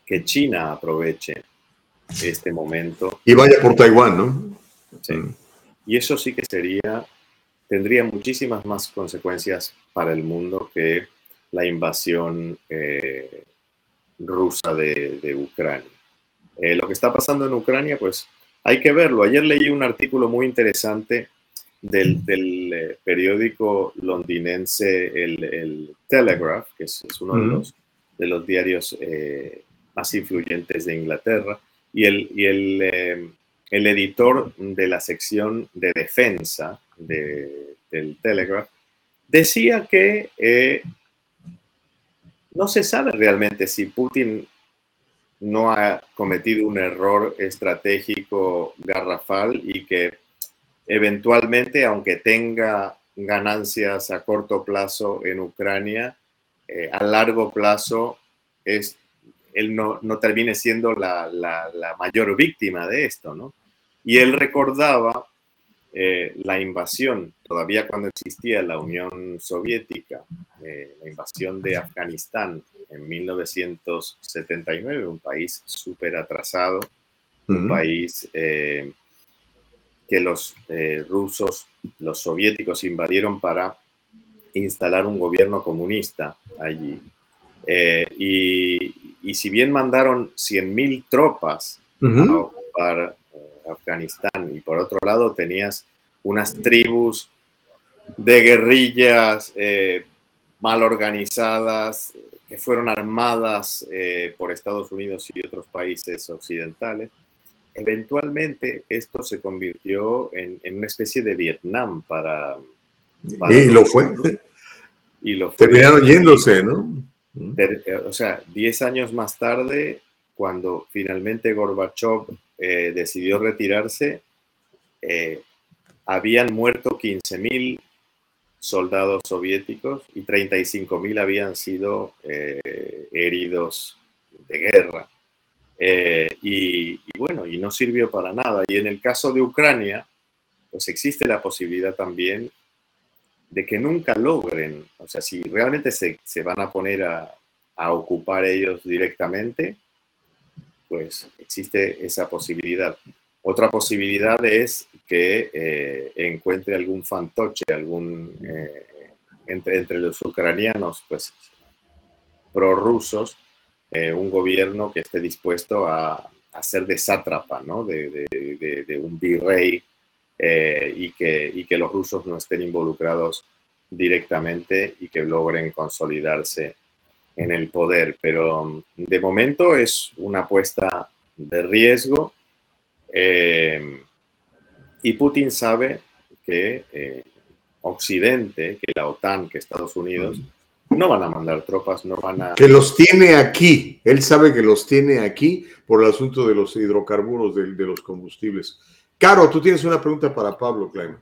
que China aproveche este momento. Y vaya por Taiwán, ¿no? Sí. Y eso sí que sería, tendría muchísimas más consecuencias para el mundo que la invasión eh, rusa de, Ucrania. Eh, lo que está pasando en Ucrania, pues hay que verlo. Ayer leí un artículo muy interesante del, eh, periódico londinense, el, Telegraph, que es, uno de, los, de los diarios más influyentes de Inglaterra, y, el, y el, el, editor de la sección de defensa de, del Telegraph decía que no se sabe realmente si Putin no ha cometido un error estratégico garrafal y que eventualmente, aunque tenga ganancias a corto plazo en Ucrania, eh, a largo plazo es, él no, termine siendo la, mayor víctima de esto, ¿no? Y él recordaba eh, la invasión, todavía cuando existía la Unión Soviética, eh, la invasión de Afganistán en 1979, un país súper atrasado, un país que los rusos, los soviéticos invadieron para instalar un gobierno comunista allí. Eh, y, si bien mandaron 100.000 tropas a ocupar eh, Afganistán y por otro lado tenías unas tribus de guerrillas eh, mal organizadas que fueron armadas por Estados Unidos y otros países occidentales, eventualmente esto se convirtió en, una especie de Vietnam para... (laughs) y lo fue. Y lo Terminaron yéndose, ¿no? Eh, o sea, 10 años más tarde, cuando finalmente Gorbachev eh, decidió retirarse, eh, habían muerto 15.000 soldados soviéticos y 35.000 habían sido heridos de guerra. Y, y, bueno, y no sirvió para nada. Y en el caso de Ucrania, pues existe la posibilidad también de que nunca logren, o sea, si realmente se, van a poner a, ocupar ellos directamente, pues existe esa posibilidad. Otra posibilidad es que eh, encuentre algún fantoche, algún eh, entre, entre los ucranianos, pues prorrusos, eh, un gobierno que esté dispuesto a, a ser de sátrapa, ¿no? de, de un virrey y, que, y que los rusos no estén involucrados directamente y que logren consolidarse en el poder. Pero mm, de momento es una apuesta de riesgo eh, y Putin sabe que eh, Occidente, que la OTAN, que Estados Unidos, no van a mandar tropas, no van a... Que los tiene aquí, él sabe que los tiene aquí por el asunto de los hidrocarburos, de los combustibles. Caro, tú tienes una pregunta para Pablo Klein.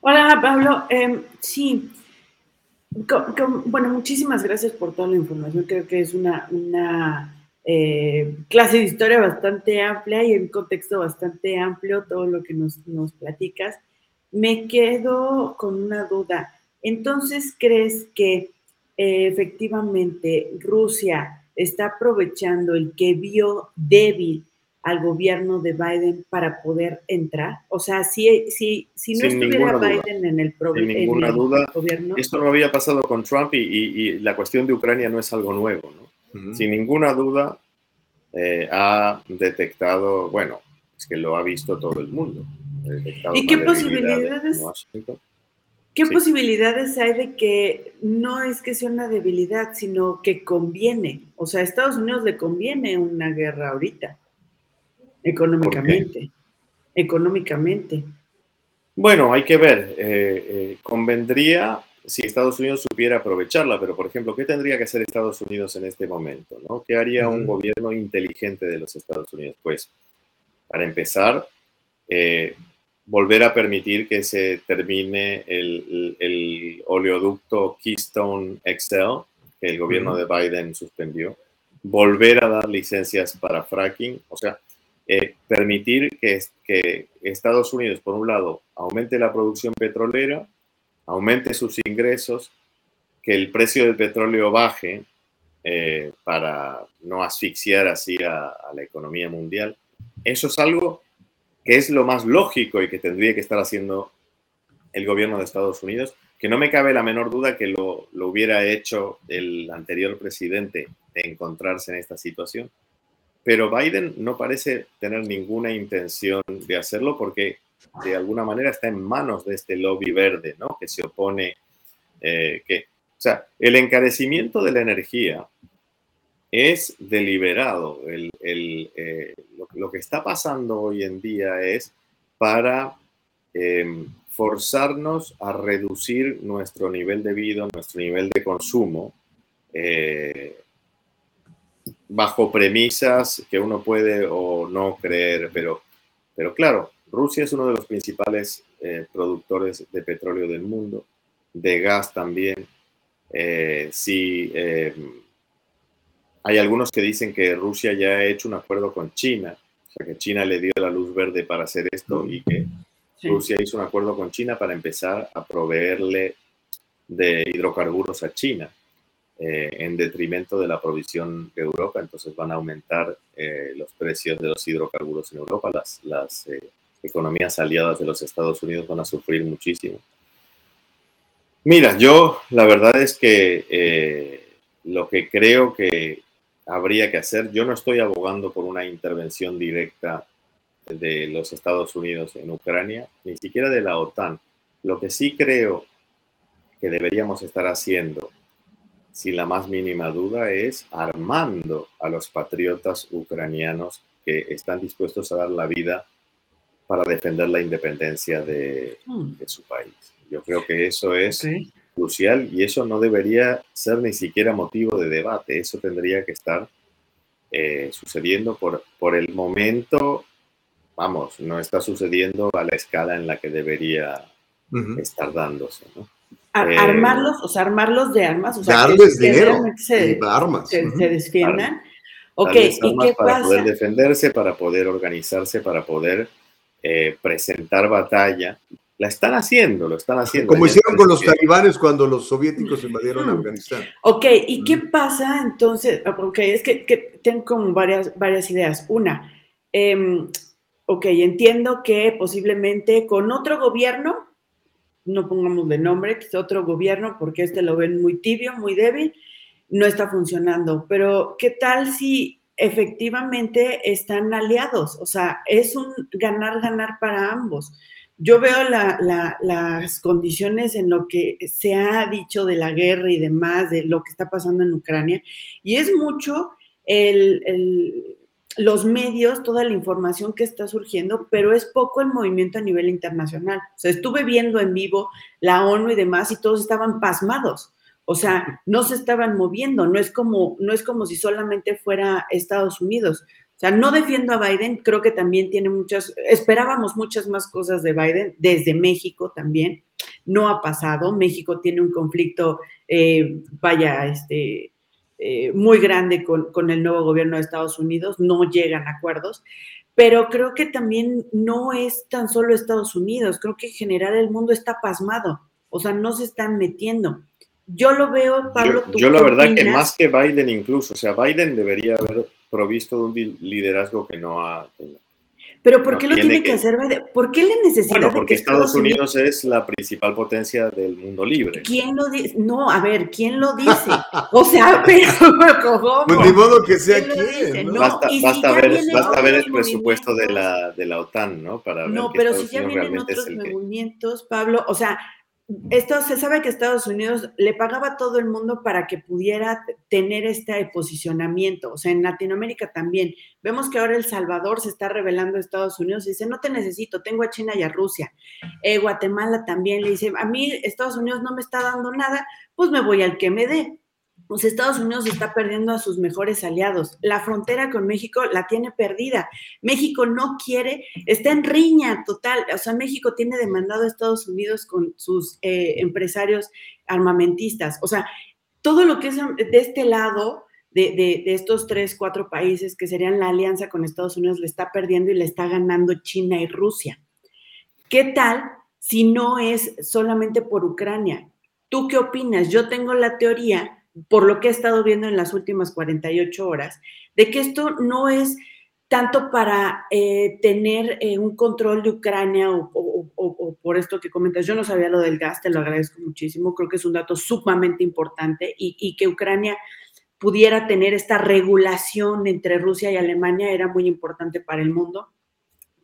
Hola, Pablo. Em, sí. Bueno, muchísimas gracias por toda la información. Creo que es una, eh, clase de historia bastante amplia y un contexto bastante amplio, todo lo que nos, platicas. Me quedo con una duda. Entonces, ¿crees que eh, efectivamente Rusia está aprovechando el que vio débil al gobierno de Biden para poder entrar? O sea, si, si, si no estuviera Biden en el, Sin ninguna duda, gobierno. Esto no había pasado con Trump y, la cuestión de Ucrania no es algo nuevo. ¿no? Sin ninguna duda, eh, ha detectado, bueno, es que lo ha visto todo el mundo. ¿Y qué posibilidades? ¿Qué posibilidades hay de que no es que sea una debilidad, sino que conviene? O sea, a Estados Unidos le conviene una guerra ahorita, económicamente. Económicamente. Bueno, hay que ver. Eh, eh, convendría si Estados Unidos supiera aprovecharla, pero por ejemplo, ¿qué tendría que hacer Estados Unidos en este momento? ¿no? ¿Qué haría un gobierno inteligente de los Estados Unidos? Pues, para empezar, eh, volver a permitir que se termine el, oleoducto Keystone XL, que el gobierno de Biden suspendió, volver a dar licencias para fracking, o sea, eh, permitir que, Estados Unidos, por un lado, aumente la producción petrolera, aumente sus ingresos, que el precio del petróleo baje eh, para no asfixiar así a la economía mundial. Eso es algo que es lo más lógico y que tendría que estar haciendo el gobierno de Estados Unidos, que no me cabe la menor duda que lo, hubiera hecho el anterior presidente de encontrarse en esta situación. Pero Biden no parece tener ninguna intención de hacerlo porque de alguna manera está en manos de este lobby verde, ¿no? Que se opone, eh, que, o sea, el encarecimiento de la energía es deliberado. El, eh, lo, que está pasando hoy en día es para em, forzarnos a reducir nuestro nivel de vida, nuestro nivel de consumo, eh, bajo premisas que uno puede o no creer, pero, pero claro, Rusia es uno de los principales eh, productores de petróleo del mundo, de gas también. Eh, sí, hay algunos que dicen que Rusia ya ha hecho un acuerdo con China, o sea que China le dio la luz verde para hacer esto y que Rusia hizo un acuerdo con China para empezar a proveerle de hidrocarburos a China. Eh, en detrimento de la provisión de Europa, entonces van a aumentar eh, los precios de los hidrocarburos en Europa, las, las eh, economías aliadas de los Estados Unidos van a sufrir muchísimo. Mira, yo la verdad es que lo que creo que habría que hacer, yo no estoy abogando por una intervención directa de los Estados Unidos en Ucrania, ni siquiera de la OTAN. Lo que sí creo que deberíamos estar haciendo sin la más mínima duda, es armando a los patriotas ucranianos que están dispuestos a dar la vida para defender la independencia de, hmm. su país. Yo creo que eso es crucial y eso no debería ser ni siquiera motivo de debate, eso tendría que estar eh, sucediendo por, por el momento, vamos, no está sucediendo a la escala en la que debería estar dándose. ¿no? Eh, armarlos, o sea, armarlos de armas, o sea, darles dinero se, armas. Se, defiendan. Ok, ¿y qué para poder defenderse, para poder organizarse, para poder eh, presentar batalla. La están haciendo, lo están haciendo. Como hicieron con los talibanes cuando los soviéticos invadieron mm. Afganistán. Ok, ¿y qué pasa entonces? Ok, es que, que tengo como varias, varias ideas. Una, eh, ok, entiendo que posiblemente con otro gobierno no pongamos de nombre, quizá otro gobierno, porque este lo ven muy tibio, muy débil, no está funcionando. Pero, ¿qué tal si efectivamente están aliados? O sea, es un ganar-ganar para ambos. Yo veo las condiciones en lo que se ha dicho de la guerra y demás, de lo que está pasando en Ucrania, y es mucho el los medios, toda la información que está surgiendo, pero es poco el movimiento a nivel internacional. O sea, estuve viendo en vivo la ONU y demás y todos estaban pasmados. O sea, no se estaban moviendo, no es como, no es como si solamente fuera Estados Unidos. O sea, no defiendo a Biden, creo que también tiene muchas, esperábamos muchas más cosas de Biden, desde México también. No ha pasado. México tiene un conflicto, eh, vaya, este, eh, muy grande con, el nuevo gobierno de Estados Unidos, no llegan a acuerdos, pero creo que también no es tan solo Estados Unidos, creo que en general el mundo está pasmado, o sea, no se están metiendo. Yo lo veo, Pablo. Yo, yo la verdad que más que Biden incluso, o sea, Biden debería haber provisto un liderazgo que no ha, pero ¿por qué lo tiene que, hacer ¿Por qué le necesita? Bueno, porque Estados Unidos, es la principal potencia del mundo libre. ¿Quién lo dice? No, a ver, ¿quién lo dice? O sea, (laughs) pero ¿cómo? Pues de modo que sea quién. Basta, basta ver, basta ver el presupuesto de la, de la OTAN, ¿no? Para ver no, pero si ya vienen otros movimientos, Pablo, o sea, esto se sabe que Estados Unidos le pagaba a todo el mundo para que pudiera tener este posicionamiento, o sea, en Latinoamérica también. Vemos que ahora El Salvador se está revelando a Estados Unidos y dice, no te necesito, tengo a China y a Rusia. Eh, Guatemala también le dice, a mí Estados Unidos no me está dando nada, pues me voy al que me dé pues Estados Unidos está perdiendo a sus mejores aliados. La frontera con México la tiene perdida. México no quiere, está en riña total. O sea, México tiene demandado a Estados Unidos con sus eh, empresarios armamentistas. O sea, todo lo que es de este lado, de, de, estos tres, cuatro países que serían la alianza con Estados Unidos, le está perdiendo y le está ganando China y Rusia. ¿Qué tal si no es solamente por Ucrania? ¿Tú qué opinas? Yo tengo la teoría por lo que he estado viendo en las últimas 48 horas, de que esto no es tanto para eh, tener eh, un control de Ucrania o, por esto que comentas. Yo no sabía lo del gas, te lo agradezco muchísimo, creo que es un dato sumamente importante y, y que Ucrania pudiera tener esta regulación entre Rusia y Alemania era muy importante para el mundo.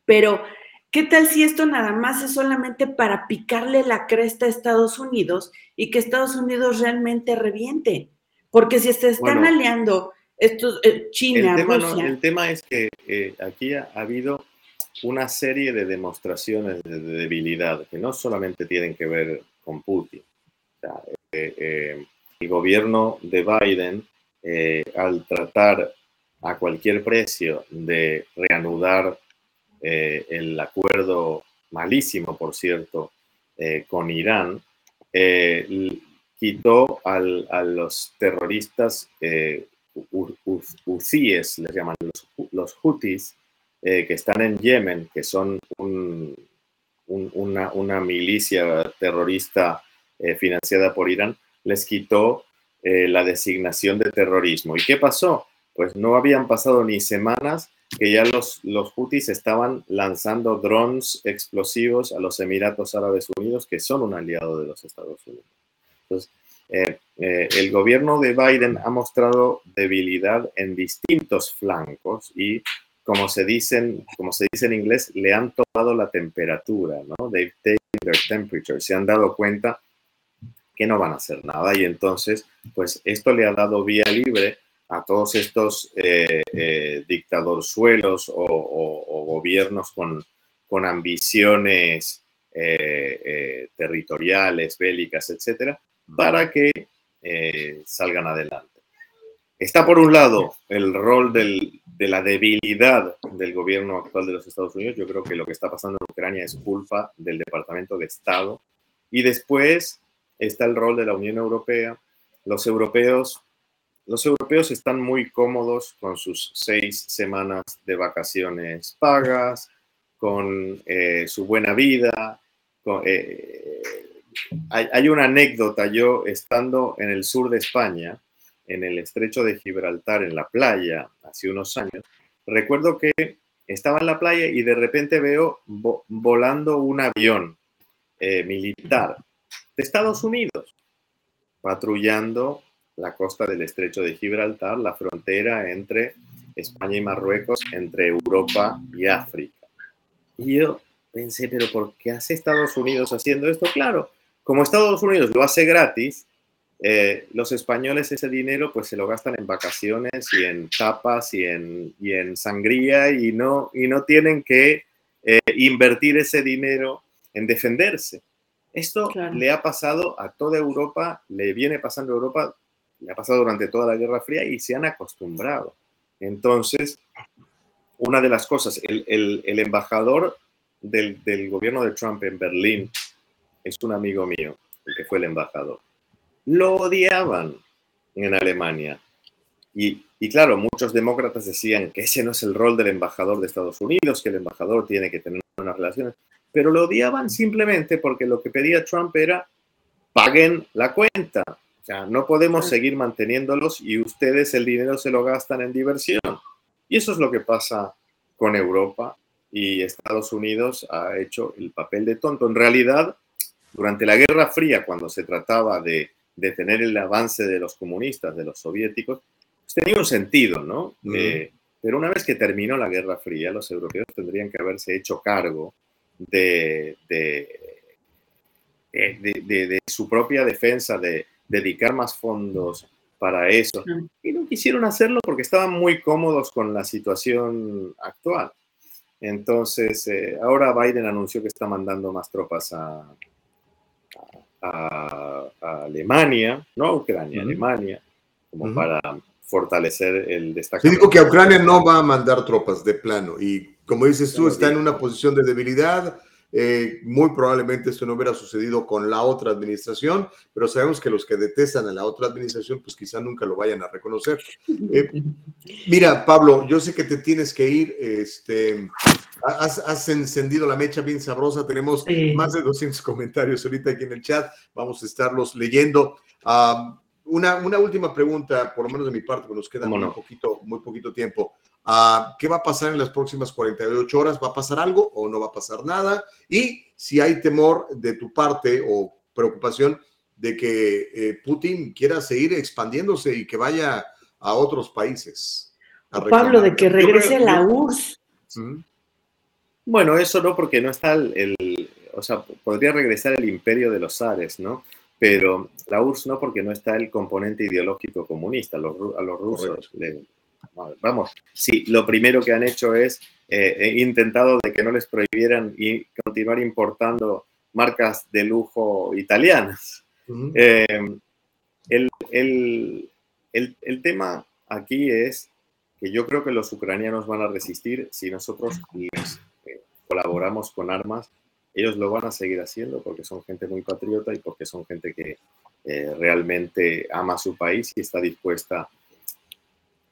Pero ¿Qué tal si esto nada más es solamente para picarle la cresta a Estados Unidos y que Estados Unidos realmente reviente? Porque si se están aliando estos, eh, China, el tema, Rusia. el tema es que eh, aquí ha, habido una serie de demostraciones de, debilidad que no solamente tienen que ver con Putin. Eh, el gobierno de Biden, al tratar a cualquier precio de reanudar eh, el acuerdo malísimo, por cierto, con Irán, quitó a los terroristas Houthis, les llaman los, Houthis, que están en Yemen, que son una, milicia terrorista financiada por Irán, les quitó eh, la designación de terrorismo. ¿Y qué pasó? Pues no habían pasado ni semanas que ya los, los Houthis estaban lanzando drones explosivos a los Emiratos Árabes Unidos, que son un aliado de los Estados Unidos. Entonces, eh, eh, el gobierno de Biden ha mostrado debilidad en distintos flancos y, como se, dicen, como se dice en inglés, le han tomado la temperatura, ¿no? They've taken their temperature. Se han dado cuenta que no van a hacer nada. Y entonces, pues esto le ha dado vía libre a todos estos eh, eh o, gobiernos con, con ambiciones eh, eh, territoriales, bélicas, etcétera, para que salgan adelante. Está por un lado el rol de la debilidad del gobierno actual de los Estados Unidos. Yo creo que lo que está pasando en Ucrania es culpa del Departamento de Estado. Y después está el rol de la Unión Europea. Los europeos, los europeos están muy cómodos con sus seis semanas de vacaciones pagas, con eh, su buena vida. Eh, hay, hay, una anécdota, yo estando en el sur de España, en el estrecho de Gibraltar, en la playa, hace unos años, recuerdo que estaba en la playa y de repente veo volando un avión eh, militar de Estados Unidos, patrullando la costa del estrecho de Gibraltar, la frontera entre España y Marruecos, entre Europa y África. Y yo pensé, pero ¿por qué hace Estados Unidos haciendo esto? Claro, como Estados Unidos lo hace gratis, eh, los españoles ese dinero pues se lo gastan en vacaciones y en tapas y en, y en sangría y no, y no tienen que eh, invertir ese dinero en defenderse. Esto le ha pasado a toda Europa, le viene pasando a Europa, ha pasado durante toda la Guerra Fría y se han acostumbrado. Entonces, una de las cosas, el, embajador del, gobierno de Trump en Berlín es un amigo mío, el que fue el embajador. Lo odiaban en Alemania. Y, y, claro, muchos demócratas decían que ese no es el rol del embajador de Estados Unidos, que el embajador tiene que tener unas relaciones pero lo odiaban simplemente porque lo que pedía Trump era paguen la cuenta. O sea, no podemos seguir manteniéndolos y ustedes el dinero se lo gastan en diversión. Y eso es lo que pasa con Europa y Estados Unidos ha hecho el papel de tonto. En realidad, durante la Guerra Fría, cuando se trataba de detener el avance de los comunistas, de los soviéticos, pues tenía un sentido, ¿no? Eh, pero una vez que terminó la Guerra Fría, los europeos tendrían que haberse hecho cargo de, de, su propia defensa, de dedicar más fondos para eso. Y no quisieron hacerlo porque estaban muy cómodos con la situación actual. Entonces, eh, ahora Biden anunció que está mandando más tropas a, a, Alemania, no a Ucrania, Alemania, como para fortalecer el destacamento. Sí, digo que a Ucrania no va a mandar tropas de plano y como dices tú, está en una posición de debilidad. Eh, muy probablemente esto no hubiera sucedido con la otra administración, pero sabemos que los que detestan a la otra administración, pues quizá nunca lo vayan a reconocer. Eh, mira, Pablo, yo sé que te tienes que ir. Este, has, encendido la mecha bien sabrosa. Tenemos más de 200 comentarios ahorita aquí en el chat. Vamos a estarlos leyendo. Ah, una, una, última pregunta, por lo menos de mi parte, que nos queda muy, poquito, muy poquito tiempo. Ah, ¿Qué va a pasar en las próximas 48 horas? ¿Va a pasar algo o no va a pasar nada? Y si hay temor de tu parte o preocupación de que eh, Putin quiera seguir expandiéndose y que vaya a otros países. Pablo, de que regrese a la URSS. Bueno, eso no, porque no está el, o sea, podría regresar el imperio de los zares, ¿no? pero la URSS no porque no está el componente ideológico comunista. a los rusos, vamos, sí, lo primero que han hecho es eh, intentado de que no les prohibieran y continuar importando marcas de lujo italianas. Eh, el, el, tema aquí es que yo creo que los ucranianos van a resistir si nosotros les eh, colaboramos con armas. Ellos lo van a seguir haciendo porque son gente muy patriota y porque son gente que eh, realmente ama su país y está dispuesta.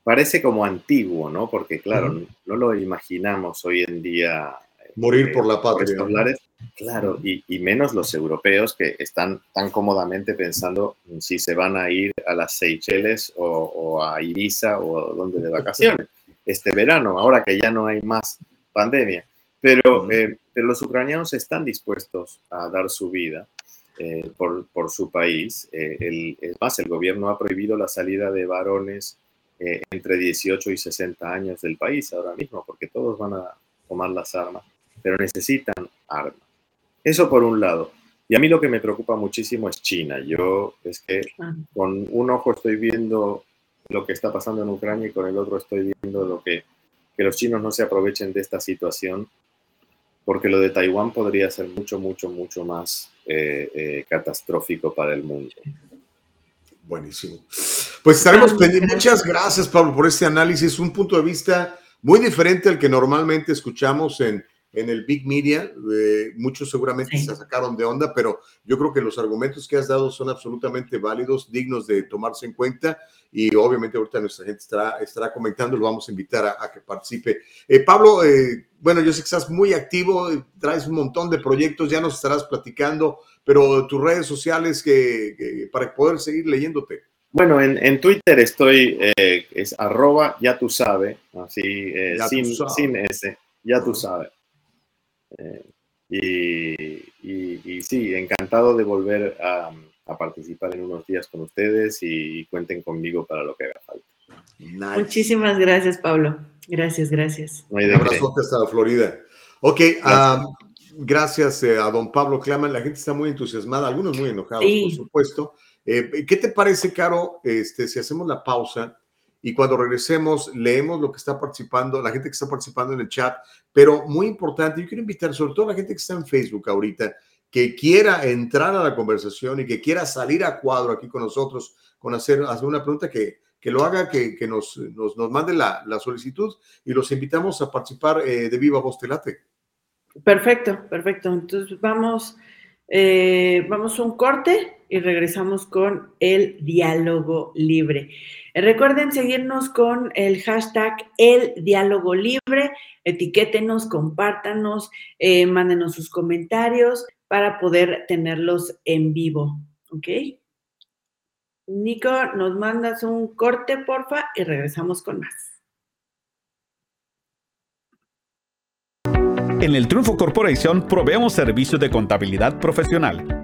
Parece como antiguo, ¿no? Porque claro, no lo imaginamos hoy en día Morir por la patria. Claro, y, menos los europeos que están tan cómodamente pensando si se van a ir a las Seychelles o, a Ibiza o donde de vacaciones (laughs) este verano, ahora que ya no hay más pandemia. Pero, eh, pero los ucranianos están dispuestos a dar su vida eh, por, por, su país. Eh, es más, el gobierno ha prohibido la salida de varones entre 18 y 60 años del país ahora mismo, porque todos van a tomar las armas pero necesitan armas. Eso por un lado. Y a mí lo que me preocupa muchísimo es China. Yo es que ah. con un ojo estoy viendo lo que está pasando en Ucrania y con el otro estoy viendo lo que, que los chinos no se aprovechen de esta situación, porque lo de Taiwán podría ser mucho, mucho, mucho más eh, eh, catastrófico para el mundo. Buenísimo. Pues estaremos pendientes. Muchas gracias, Pablo, por este análisis. Un punto de vista muy diferente al que normalmente escuchamos en en el Big Media. Eh, muchos seguramente se sacaron de onda, pero yo creo que los argumentos que has dado son absolutamente válidos, dignos de tomarse en cuenta y obviamente ahorita nuestra gente estará, estará comentando, lo vamos a invitar a, que participe. Eh, Pablo, eh, bueno, yo sé que estás muy activo, traes un montón de proyectos, ya nos estarás platicando, pero tus redes sociales que, para poder seguir leyéndote. Bueno, en, Twitter estoy, es arroba ya tú sabes, así, sin, sin S, ya tú sabes. Eh, y, sí, encantado de volver a, participar en unos días con ustedes y, cuenten conmigo para lo que haga falta. Muchísimas gracias, Pablo. Gracias, gracias. Un abrazo hasta Florida. Ok, gracias, eh, a don Pablo Claman. La gente está muy entusiasmada, algunos muy enojados, por supuesto. Eh, ¿Qué te parece, Caro, este, si hacemos la pausa y cuando regresemos leemos lo que está participando, la gente que está participando en el chat, pero muy importante, yo quiero invitar sobre todo a la gente que está en Facebook ahorita, que quiera entrar a la conversación y que quiera salir a cuadro aquí con nosotros, con hacer, hacer una pregunta que, que lo haga, que, que nos, nos, nos, mande la, la, solicitud y los invitamos a participar eh, de Viva Voz Telate. Perfecto, perfecto. Entonces vamos, eh, vamos a un corte y regresamos con el diálogo libre. Eh, recuerden seguirnos con el hashtag El Diálogo Libre, etiquétenos, compártanos, eh, mándenos sus comentarios para poder tenerlos en vivo, ¿ok? Nico, nos mandas un corte, porfa, y regresamos con más. En el Triunfo Corporation proveemos servicios de contabilidad profesional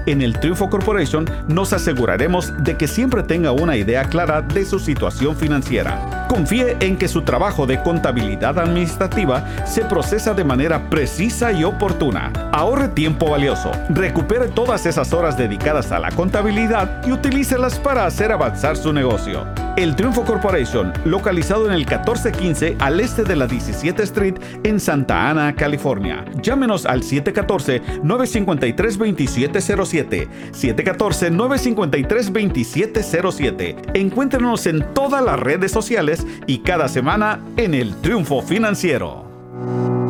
En el Triunfo Corporation nos aseguraremos de que siempre tenga una idea clara de su situación financiera. Confíe en que su trabajo de contabilidad administrativa se procesa de manera precisa y oportuna. Ahorre tiempo valioso, recupere todas esas horas dedicadas a la contabilidad y utilícelas para hacer avanzar su negocio. El Triunfo Corporation, localizado en el 1415 al este de la 17 Street en Santa Ana, California. Llámenos al 714-953-2707. 714-953-2707. Encuéntrenos en todas las redes sociales y cada semana en el Triunfo Financiero.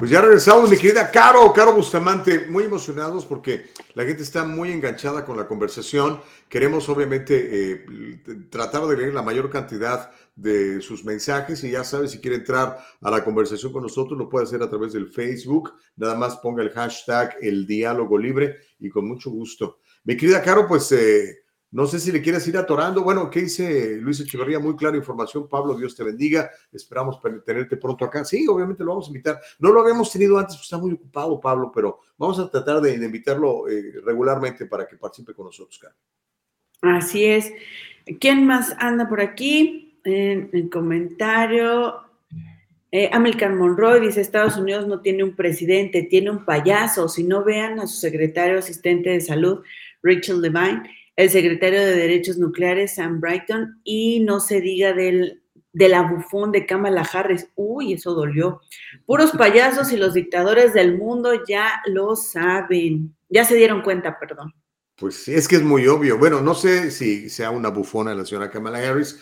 Pues ya regresamos, mi querida Caro, Caro Bustamante, muy emocionados porque la gente está muy enganchada con la conversación. Queremos obviamente eh, tratar de leer la mayor cantidad de sus mensajes y ya sabes, si quiere entrar a la conversación con nosotros, lo puede hacer a través del Facebook. Nada más ponga el hashtag el diálogo libre y con mucho gusto. Mi querida Caro, pues eh, no sé si le quieres ir atorando. Bueno, ¿qué dice Luis Echeverría? Muy clara información. Pablo, Dios te bendiga. Esperamos tenerte pronto acá. Sí, obviamente lo vamos a invitar. No lo habíamos tenido antes, pues está muy ocupado, Pablo, pero vamos a tratar de, invitarlo eh, regularmente para que participe con nosotros, Carlos. Así es. ¿Quién más anda por aquí? En el comentario. Eh, Amilcar Monroy dice, Estados Unidos no tiene un presidente, tiene un payaso. Si no vean a su secretario asistente de salud, Rachel Levine, el secretario de Derechos Nucleares, Sam Brighton, y no se diga del, de la bufón de Kamala Harris. Uy, eso dolió. Puros payasos y los dictadores del mundo ya lo saben. Ya se dieron cuenta, perdón. Pues sí, es que es muy obvio. Bueno, no sé si sea una bufona la señora Kamala Harris,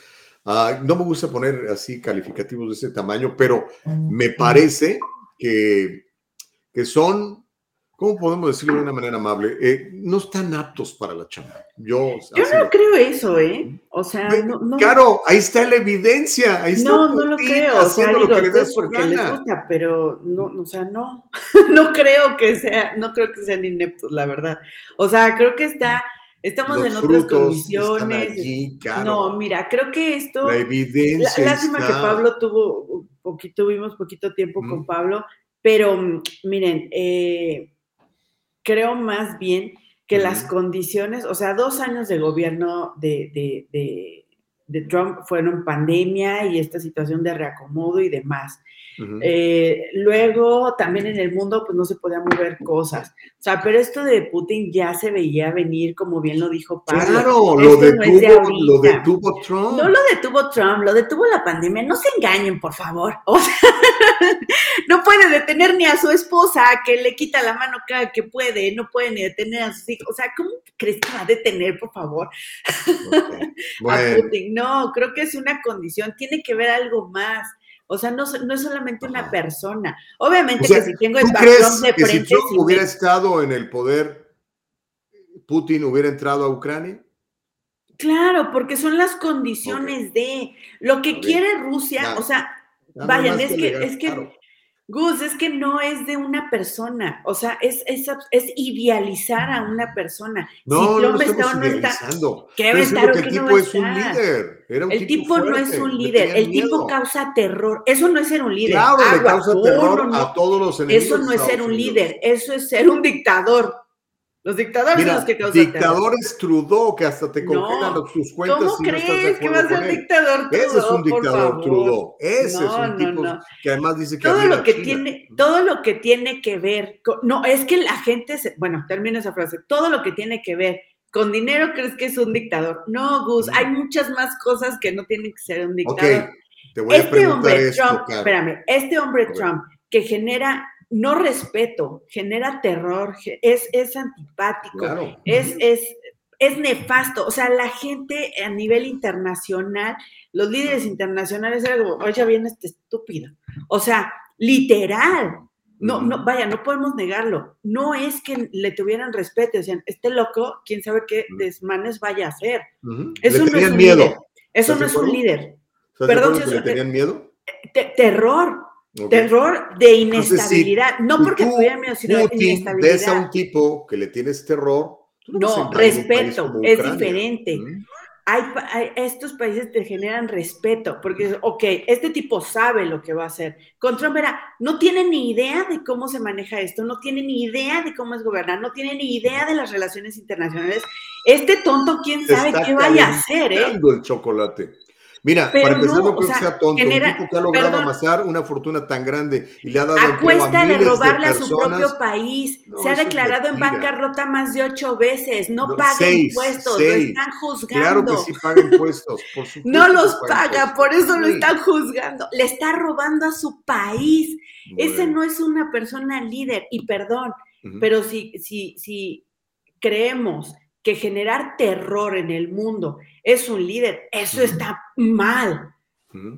Ah, no me gusta poner así calificativos de ese tamaño, pero me parece que, que son, ¿cómo podemos decirlo de una manera amable? Eh, no están aptos para la chamba. Yo, Yo no creo eso, ¿eh? O sea, no, Claro, ahí está la evidencia. Ahí está no, no lo creo. O sea, lo que les porque les gusta, pero no, o sea, no. (laughs) no creo que sea, no creo que sean ineptos, la verdad. O sea, creo que está Estamos en otras condiciones. No, mira, creo que esto. La evidencia. lástima que Pablo tuvo, poquito, tuvimos poquito tiempo con Pablo, pero mm, miren, eh, creo más bien que las condiciones, o sea, dos años de gobierno de, de, de Trump fueron pandemia y esta situación de reacomodo y demás. Eh, luego, también en el mundo, pues no se podían mover cosas. O sea, pero esto de Putin ya se veía venir, como bien lo dijo Pablo. Claro, lo detuvo, lo detuvo Trump. No lo detuvo Trump, lo detuvo la pandemia. No se engañen, por favor. (laughs) O sea, no puede detener ni a su esposa, que le quita la mano cada que puede. No puede ni detener a sus hijos. O sea, ¿cómo crees que va a detener, por favor? (laughs) a Putin. No, creo que es una condición. Tiene que ver algo más o sea, no, no es solamente una persona. Obviamente que si tengo el patrón de frente. si Trump hubiera estado en el poder, Putin hubiera entrado a Ucrania? Claro, porque son las condiciones de lo que quiere Rusia. o sea, vayan, es que, es que Gus, es que no es de una persona, o sea, es, es, es idealizar a una persona. No, si no, no estamos no idealizando. ¿Qué va a estar que el tipo es un líder. Era un el tipo, no es un líder, el tipo causa terror. Eso no es ser un líder. Claro, le causa terror a todos los enemigos. Eso no es ser un líder, eso es ser un dictador. Los dictadores son los que causan Dictadores Trudeau, que hasta te congelan sus cuentas. ¿Cómo crees que va a ser dictador Trudeau? Ese es un dictador Trudeau. Ese es un tipo que además dice que todo lo que tiene Todo lo que tiene que ver, no, es que la gente, se, bueno, termino esa frase, todo lo que tiene que ver con dinero crees que es un dictador. No, Gus, hay muchas más cosas que no tienen que ser un dictador. Ok, te voy a este hombre Trump, espérame, este hombre Trump que genera no respeto, genera terror, es, es antipático, es, es, es nefasto. O sea, la gente a nivel internacional, los líderes internacionales eran como, oye, viene este estúpido. O sea, literal. No, no, vaya, no podemos negarlo. No es que le tuvieran respeto, decían, este loco, quién sabe qué desmanes vaya a hacer. Eso no es un miedo. líder. Eso no es un líder. Perdón, si ¿Le tenían miedo? terror, Terror de inestabilidad. no porque tuviera miedo, sino de inestabilidad. Ves a un tipo que le tienes terror. No, respeto, es diferente. Hay, estos países te generan respeto, porque, ok, este tipo sabe lo que va a hacer. Mira, no tiene ni idea de cómo se maneja esto, no tiene ni idea de cómo es gobernar, no tiene ni idea de las relaciones internacionales. Este tonto, quién sabe qué vaya a hacer, ¿eh? el chocolate. Mira, para empezar, no, creo que sea tonto. un tipo que ha logrado amasar una fortuna tan grande y le ha dado a cuesta de robarle a su propio país. se ha declarado en bancarrota más de ocho veces. No, paga impuestos, lo están juzgando. Claro que sí paga impuestos. Por (laughs) no los paga, por eso lo están juzgando. Le está robando a su país. Ese no es una persona líder. Y perdón, pero si, si, si creemos que generar terror en el mundo es un líder, eso está mal.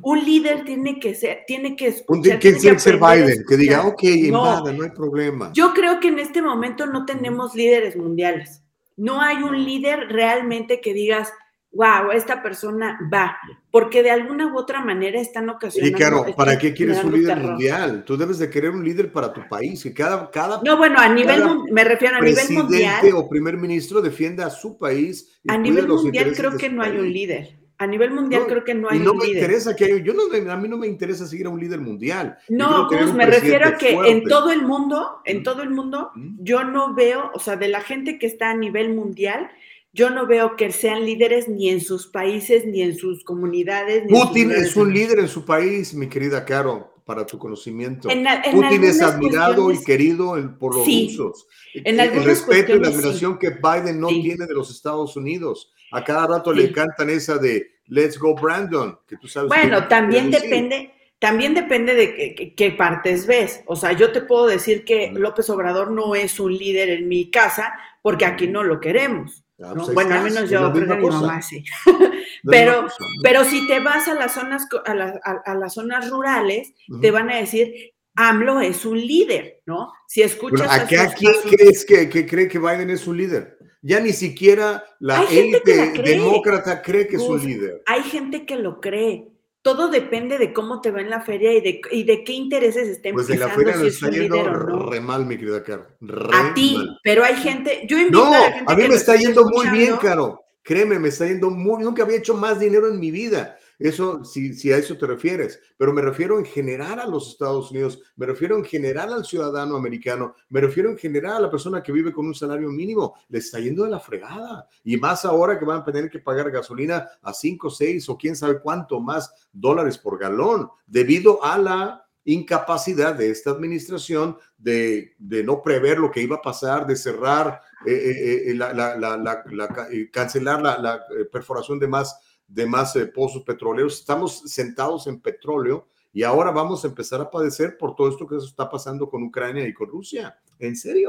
Un líder tiene que ser, tiene que escuchar. Tiene que ser Biden, que diga, ok, no, no hay problema. Yo creo que en este momento no tenemos líderes mundiales. No hay un líder realmente que digas, wow, esta persona va, porque de alguna u otra manera están ocasionando. Y claro, ¿para qué quieres un líder mundial? Tú debes de querer un líder para tu país, que cada, cada No, bueno, a nivel, me refiero a nivel mundial. o primer ministro defienda a su país. a nivel mundial creo que no hay un líder. A nivel mundial creo que no hay y no me interesa que haya, yo no, a mí no me interesa seguir a un líder mundial. No, pues me refiero a que en todo el mundo, en todo el mundo, yo no veo, o sea, de la gente que está a nivel mundial, yo no veo que sean líderes ni en sus países, ni en sus comunidades. Putin es un líder en su país, mi querida Caro. para tu conocimiento. Putin es admirado y querido por los rusos. En el respeto y la admiración que Biden no tiene de los Estados Unidos. A cada rato le cantan esa de Let's Go Brandon, que tú sabes. Bueno, también depende, también depende de qué, partes ves. O sea, yo te puedo decir que López Obrador no es un líder en mi casa porque aquí no lo queremos. Ah, pues bueno, al menos yo creo que mi mamá sí. (laughs) (laughs) pero, pero si te vas a las zonas, a, las zonas rurales, te van a decir, AMLO es un líder, ¿no? Si escuchas... ¿A, quién crees que, cree que Biden es un líder? Ya ni siquiera la élite demócrata cree que es un líder. Hay gente que lo cree todo depende de cómo te va en la feria y de, y de qué intereses estén pues en la feria nos está yendo re mal, mi querida Caro. a ti, pero hay gente, yo invito a, la gente a mí me está yendo muy bien, Caro. Créeme, me está yendo muy, nunca había hecho más dinero en mi vida. Eso, si, si a eso te refieres, pero me refiero en general a los Estados Unidos, me refiero en general al ciudadano americano, me refiero en general a la persona que vive con un salario mínimo, le está yendo de la fregada. Y más ahora que van a tener que pagar gasolina a 5, 6 o quién sabe cuánto más dólares por galón, debido a la incapacidad de esta administración de, no prever lo que iba a pasar, de cerrar, eh, eh, eh, la, cancelar la, perforación de más de más eh, pozos petroleros. Estamos sentados en petróleo y ahora vamos a empezar a padecer por todo esto que está pasando con Ucrania y con Rusia. ¿En serio?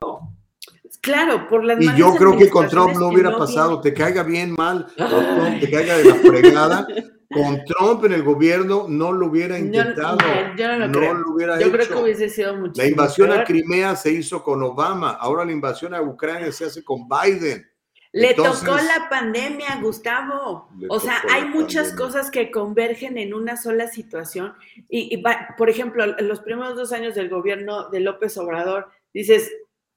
Claro, por las Y yo creo que con Trump no hubiera pasado, te caiga bien mal, (laughs) te caiga de la fregada. Con Trump en el gobierno no lo hubiera intentado. Yo, no, lo, hubiera yo creo que hubiese sido mucho La invasión a Crimea se hizo con Obama, ahora la invasión a Ucrania se hace con Biden. Le tocó la pandemia, Gustavo. O sea, hay muchas cosas que convergen en una sola situación. Y, por ejemplo, en los primeros dos años del gobierno de López Obrador, dices,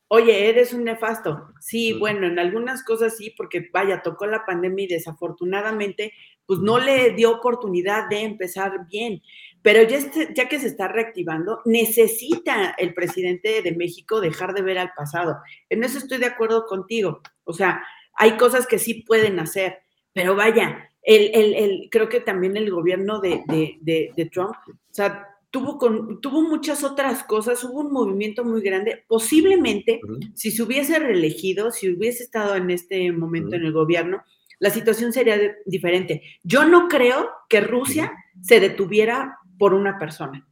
oye, eres un nefasto. Sí, bueno, en algunas cosas sí, porque vaya, tocó la pandemia y desafortunadamente, pues no le dio oportunidad de empezar bien. Pero ya, este, ya que se está reactivando, necesita el presidente de México dejar de ver al pasado. En eso estoy de acuerdo contigo. O sea, hay cosas que sí pueden hacer, pero vaya, el, el, el creo que también el gobierno de, de, de, Trump, o sea, tuvo, con, tuvo muchas otras cosas, hubo un movimiento muy grande. Posiblemente, si se hubiese reelegido, si hubiese estado en este momento en el gobierno, la situación sería diferente. Yo no creo que Rusia se detuviera por una persona.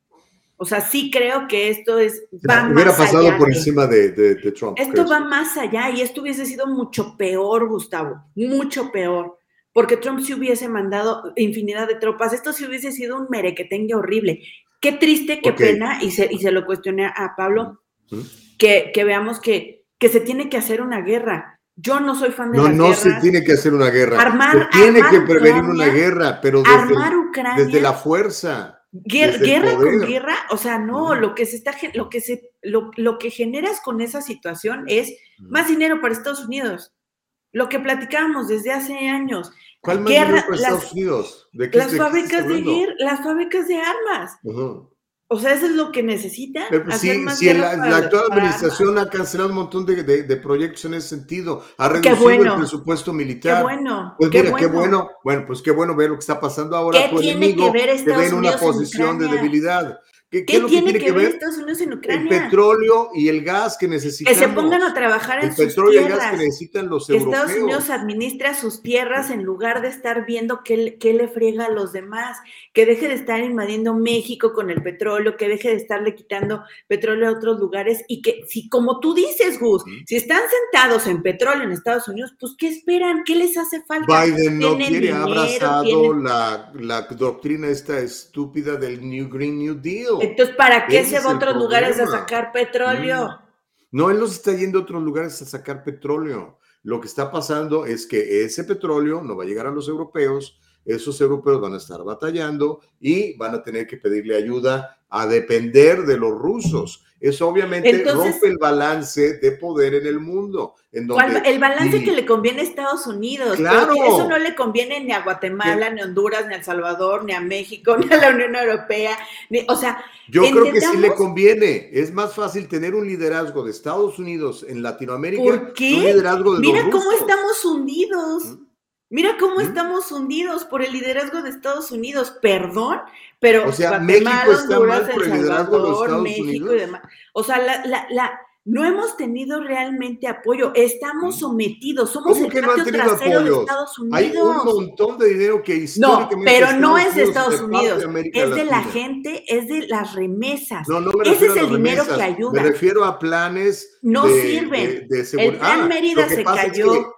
O sea, sí creo que esto es. Va hubiera pasado por encima de, Trump. Esto va más allá y esto hubiese sido mucho peor, Gustavo, mucho peor. Porque Trump sí hubiese mandado infinidad de tropas. Esto sí hubiese sido un merequetengue horrible. Qué triste, qué pena, y se, y se lo cuestioné a Pablo, que, veamos que, que se tiene que hacer una guerra. Yo no soy fan de no, No, se tiene que hacer una guerra. Armar, se tiene que prevenir una guerra, pero desde, desde la fuerza. Guerra, con guerra, o sea, no, lo que se está, lo que se, lo, que generas con esa situación es más dinero para Estados Unidos. Lo que platicábamos desde hace años. ¿Cuál más dinero para Estados Unidos? las fábricas de guerra, las fábricas de armas. O sea, eso es lo que necesita. Pues sí, la, actual administración ha cancelado un montón de, proyectos en ese sentido, ha reducido el presupuesto militar. Qué bueno. Pues mira, qué bueno. Bueno, pues qué bueno ver lo que está pasando ahora. ¿Qué tiene que ver Estados en una posición de debilidad. ¿Qué, tiene, que, ver Estados Unidos en Ucrania? El petróleo y el gas que necesitan. Que se pongan a trabajar en el sus petróleo y el gas que necesitan los que Estados Unidos administra sus tierras en lugar de estar viendo qué, qué, le friega a los demás. Que deje de estar invadiendo México con el petróleo, que deje de estarle quitando petróleo a otros lugares y que, si como tú dices, Gus, si están sentados en petróleo en Estados Unidos, pues ¿qué esperan? ¿Qué les hace falta? Biden no quiere, abrazado la, la doctrina esta estúpida del New Green New Deal. Entonces, ¿para qué se va a otros lugares a sacar petróleo? No, él no se está yendo a otros lugares a sacar petróleo. Lo que está pasando es que ese petróleo no va a llegar a los europeos, esos europeos van a estar batallando y van a tener que pedirle ayuda a depender de los rusos. Eso obviamente rompe el balance de poder en el mundo. En el balance que le conviene a Estados Unidos. Claro. eso no le conviene ni a Guatemala, ni a Honduras, ni a El Salvador, ni a México, (laughs) ni a la Unión Europea. o sea, yo creo que sí le conviene. Es más fácil tener un liderazgo de Estados Unidos en Latinoamérica ¿Por qué? un liderazgo de Mira cómo estamos hundidos. Mira cómo estamos hundidos por el liderazgo de Estados Unidos. Perdón, pero o sea, México está mal por el liderazgo de los Estados México Unidos. y demás. O sea, la, la, la, no hemos tenido realmente apoyo, estamos sometidos, somos el que no han tenido trasero de Estados Unidos. Hay un montón de dinero que históricamente No, pero no es de Estados Unidos, es de la gente, es de las remesas. No, no me Ese es el dinero que ayuda. Me refiero a planes no sirven. De, el plan ah, Mérida se cayó.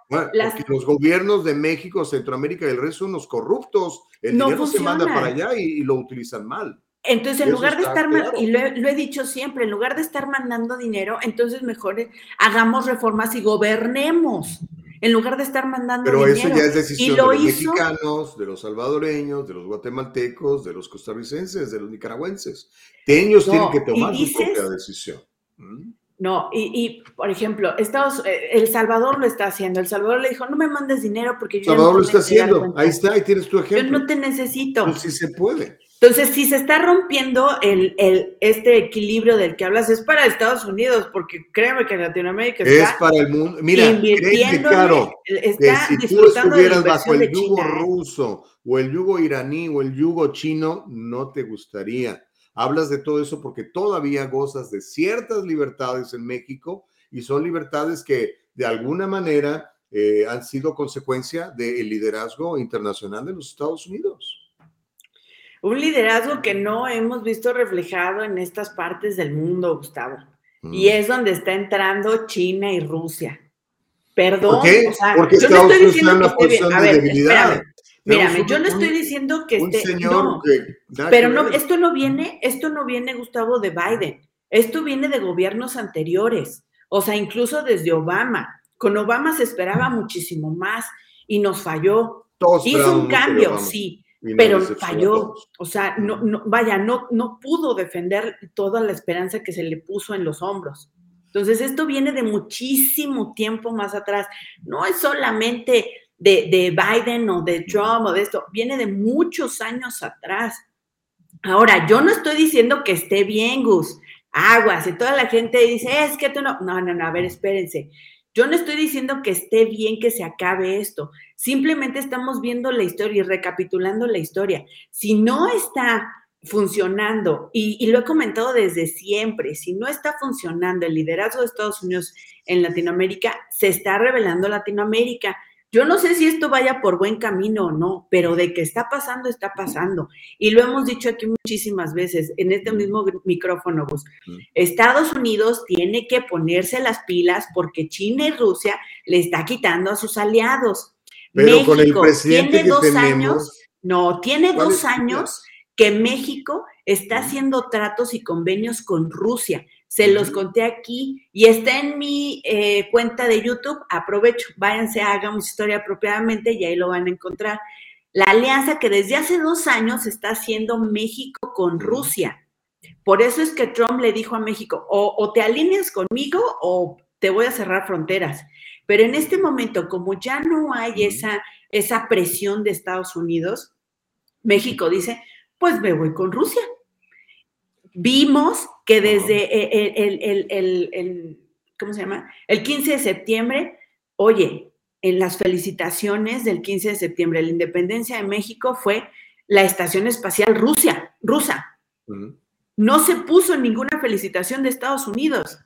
los gobiernos de México, Centroamérica y el resto son los corruptos. El dinero se manda para allá y lo utilizan mal. Entonces, en lugar de estar, y lo he, dicho siempre, en lugar de estar mandando dinero, entonces mejor hagamos reformas y gobernemos, en lugar de estar mandando dinero. Pero eso ya es decisión de los mexicanos, de los salvadoreños, de los guatemaltecos, de los costarricenses, de los nicaragüenses. Ellos tienen que tomar su propia decisión. ¿Mm? No, y, por ejemplo, Estados, eh, El Salvador lo está haciendo. El Salvador le dijo, no me mandes dinero porque yo Salvador lo está haciendo. Ahí está, ahí tienes tu ejemplo. Yo no te necesito. Pues sí se puede. Entonces, si se está rompiendo el, el, este equilibrio del que hablas, es para Estados Unidos, porque créeme que Latinoamérica está es para el mundo. Mira, invirtiendo, claro, está que si tú estuvieras bajo el yugo ¿eh? ruso o el yugo iraní o el yugo chino, no te gustaría. Hablas de todo eso porque todavía gozas de ciertas libertades en México y son libertades que de alguna manera eh, han sido consecuencia del liderazgo internacional de los Estados Unidos un liderazgo que no hemos visto reflejado en estas partes del mundo, Gustavo. Y mm. es donde está entrando China y Rusia. Perdón, o sea, Porque yo no estoy diciendo que esté bien. A ver, espérame. Mírame, yo no estoy diciendo que esté. No, pero no, esto no viene, esto no viene, Gustavo, de Biden. Esto viene de gobiernos anteriores. O sea, incluso desde Obama. Con Obama se esperaba muchísimo más y nos falló. Hizo un cambio, sí pero falló, o sea, no, no, vaya, no, no pudo defender toda la esperanza que se le puso en los hombros. Entonces, esto viene de muchísimo tiempo más atrás. No es solamente de, de Biden o de Trump o de esto, viene de muchos años atrás. Ahora, yo no estoy diciendo que esté bien, Gus. Aguas, y toda la gente dice, es que tú no. No, no, no, a ver, espérense. Yo no estoy diciendo que esté bien que se acabe esto, simplemente estamos viendo la historia y recapitulando la historia. Si no está funcionando, y, lo he comentado desde siempre, si no está funcionando el liderazgo de Estados Unidos en Latinoamérica, se está revelando Latinoamérica. Yo no sé si esto vaya por buen camino o no, pero de que está pasando, está pasando. Y lo hemos dicho aquí muchísimas veces en este mismo micrófono, Estados Unidos tiene que ponerse las pilas porque China y Rusia le está quitando a sus aliados. Pero con el presidente tiene dos años, no, tiene dos años que México está haciendo tratos y convenios con Rusia. Se los conté aquí y está en mi eh, cuenta de YouTube. Aprovecho, váyanse, hagamos historia apropiadamente y ahí lo van a encontrar. La alianza que desde hace dos años está haciendo México con Rusia. Por eso es que Trump le dijo a México, o, te alineas conmigo o te voy a cerrar fronteras. Pero en este momento, como ya no hay esa, esa presión de Estados Unidos, México dice, pues me voy con Rusia vimos que desde el, ¿cómo se llama? El 15 de septiembre, oye, en las felicitaciones del 15 de septiembre, la independencia de México fue la estación espacial Rusia, rusa. No se puso ninguna felicitación de Estados Unidos.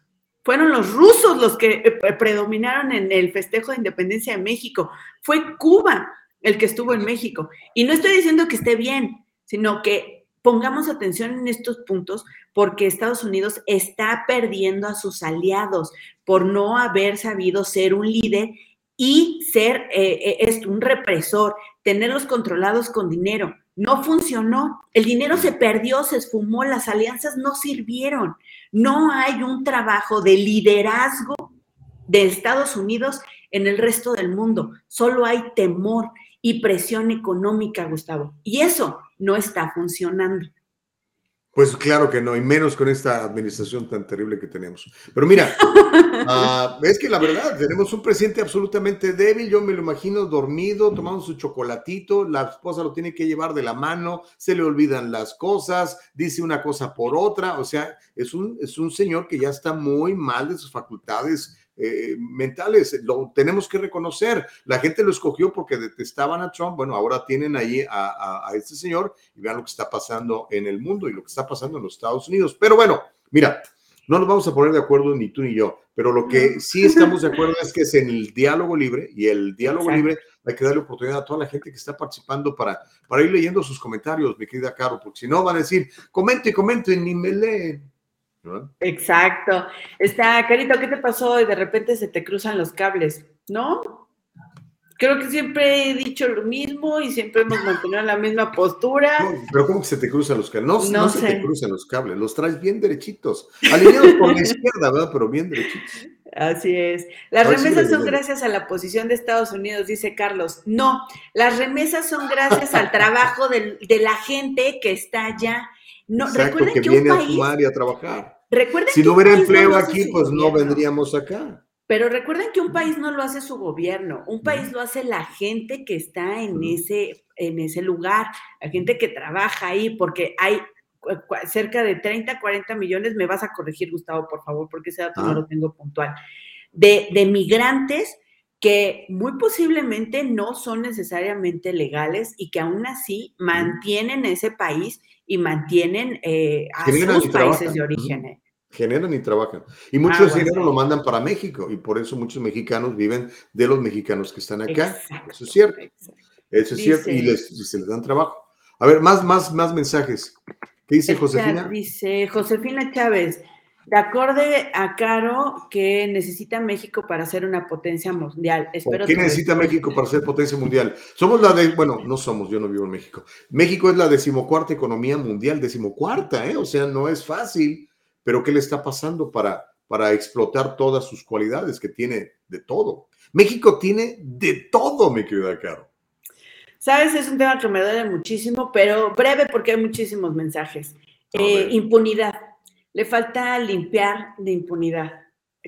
Fueron los rusos los que eh, predominaron en el festejo de independencia de México. Fue Cuba el que estuvo en México. Y no estoy diciendo que esté bien, sino que pongamos atención en estos puntos porque Estados Unidos está perdiendo a sus aliados por no haber sabido ser un líder y ser eh, eh, un represor, tenerlos controlados con dinero. No funcionó, el dinero se perdió, se esfumó, las alianzas no sirvieron. No hay un trabajo de liderazgo de Estados Unidos en el resto del mundo, solo hay temor y presión económica, Gustavo. Y eso no está funcionando. Pues claro que no, y menos con esta administración tan terrible que tenemos. Pero mira, (laughs) ah, es que la verdad, tenemos un presidente absolutamente débil, yo me lo imagino dormido, tomando su chocolatito, la esposa lo tiene que llevar de la mano, se le olvidan las cosas, dice una cosa por otra, o sea, es un, es un señor que ya está muy mal de sus facultades eh, mentales, lo tenemos que reconocer. La gente lo escogió porque detestaban a Trump, bueno, ahora tienen ahí a, a este señor y vean lo que está pasando en el mundo y lo que está pasando en los Estados Unidos. Pero bueno, mira, no nos vamos a poner de acuerdo ni tú ni yo, pero lo que sí estamos de acuerdo es que es en el diálogo libre y el diálogo libre hay que darle oportunidad a toda la gente que está participando para, para ir leyendo sus comentarios, mi querida Caro, porque si no van a decir, comente, comente, ni me leen. Exacto. Está, Carito, ¿qué te pasó? Y de repente se te cruzan los cables, ¿no? creo que siempre he dicho lo mismo y siempre hemos mantenido la misma postura. pero ¿cómo que se te cruzan los cables? No, no, se te cruzan los cables, los traes bien derechitos, alineados por la izquierda, ¿verdad? Pero bien derechitos. Así es. Las remesas son gracias a la posición de Estados Unidos, dice Carlos. No, las remesas son gracias al trabajo de, la gente que está allá. No, Exacto, que, viene a fumar y a trabajar. Recuerden si no hubiera empleo aquí, pues no vendríamos acá. Pero recuerden que un país no lo hace su gobierno, un país lo hace la gente que está en ese, en ese lugar, la gente que trabaja ahí, porque hay cerca de 30, 40 millones, me vas a corregir, Gustavo, por favor, porque ese dato no ah. lo tengo puntual, de, de migrantes que muy posiblemente no son necesariamente legales y que aún así mantienen ese país y mantienen eh, a sus países de origen. Eh generan y trabajan. Y mucho ah, dinero lo mandan para México y por eso muchos mexicanos viven de los mexicanos que están acá. Eso es cierto. Eso es cierto y, les, se les dan trabajo. A ver, más, más, más mensajes. ¿Qué dice Josefina? Dice Josefina Chávez, de acorde a Caro que necesita México para ser una potencia mundial. Espero ¿Qué necesita México para ser potencia mundial? Somos la de, bueno, no somos, yo no vivo en México. México es la decimocuarta economía mundial, decimocuarta, ¿eh? O sea, no es fácil pero ¿qué le está pasando para, para explotar todas sus cualidades que tiene de todo? México tiene de todo, mi querida Caro. Sabes, es un tema que me duele muchísimo, pero breve porque hay muchísimos mensajes. Eh, impunidad. Le falta limpiar de impunidad.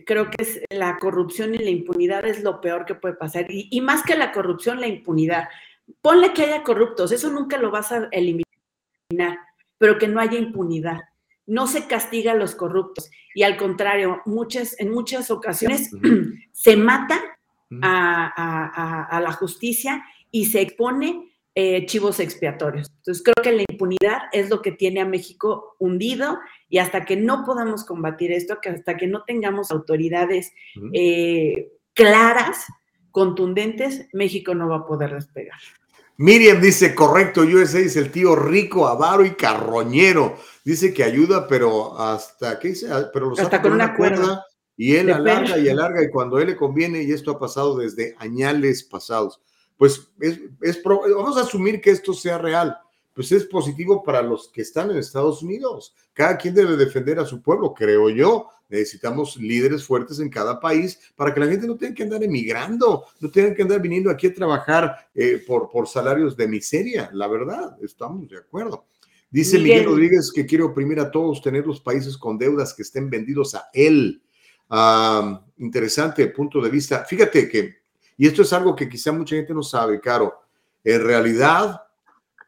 Creo que es la corrupción y la impunidad es lo peor que puede pasar. Y, y más que la corrupción, la impunidad. Ponle que haya corruptos, eso nunca lo vas a eliminar, pero que no haya impunidad no se castiga a los corruptos y al contrario, muchas, en muchas ocasiones (clears throat) se mata a, la justicia y se expone eh, chivos expiatorios. Entonces creo que la impunidad es lo que tiene a México hundido y hasta que no podamos combatir esto, que hasta que no tengamos autoridades eh, claras, contundentes, México no va a poder despegar. Miriam dice, correcto, USA es el tío rico, avaro y carroñero. Dice que ayuda, pero hasta, ¿qué dice? Ah, pero lo hasta con una cuerda. Y él alarga y alarga, y cuando a él le conviene, y esto ha pasado desde añales pasados. Pues es, es vamos a asumir que esto sea real pues es positivo para los que están en Estados Unidos. Cada quien debe defender a su pueblo, creo yo. Necesitamos líderes fuertes en cada país para que la gente no tenga que andar emigrando, no tenga que andar viniendo aquí a trabajar eh, por, por salarios de miseria. La verdad, estamos de acuerdo. Dice Miguel, Rodríguez que quiere oprimir a todos, tener los países con deudas que estén vendidos a él. interesante punto de vista. Fíjate que, y esto es algo que quizá mucha gente no sabe, Caro, en realidad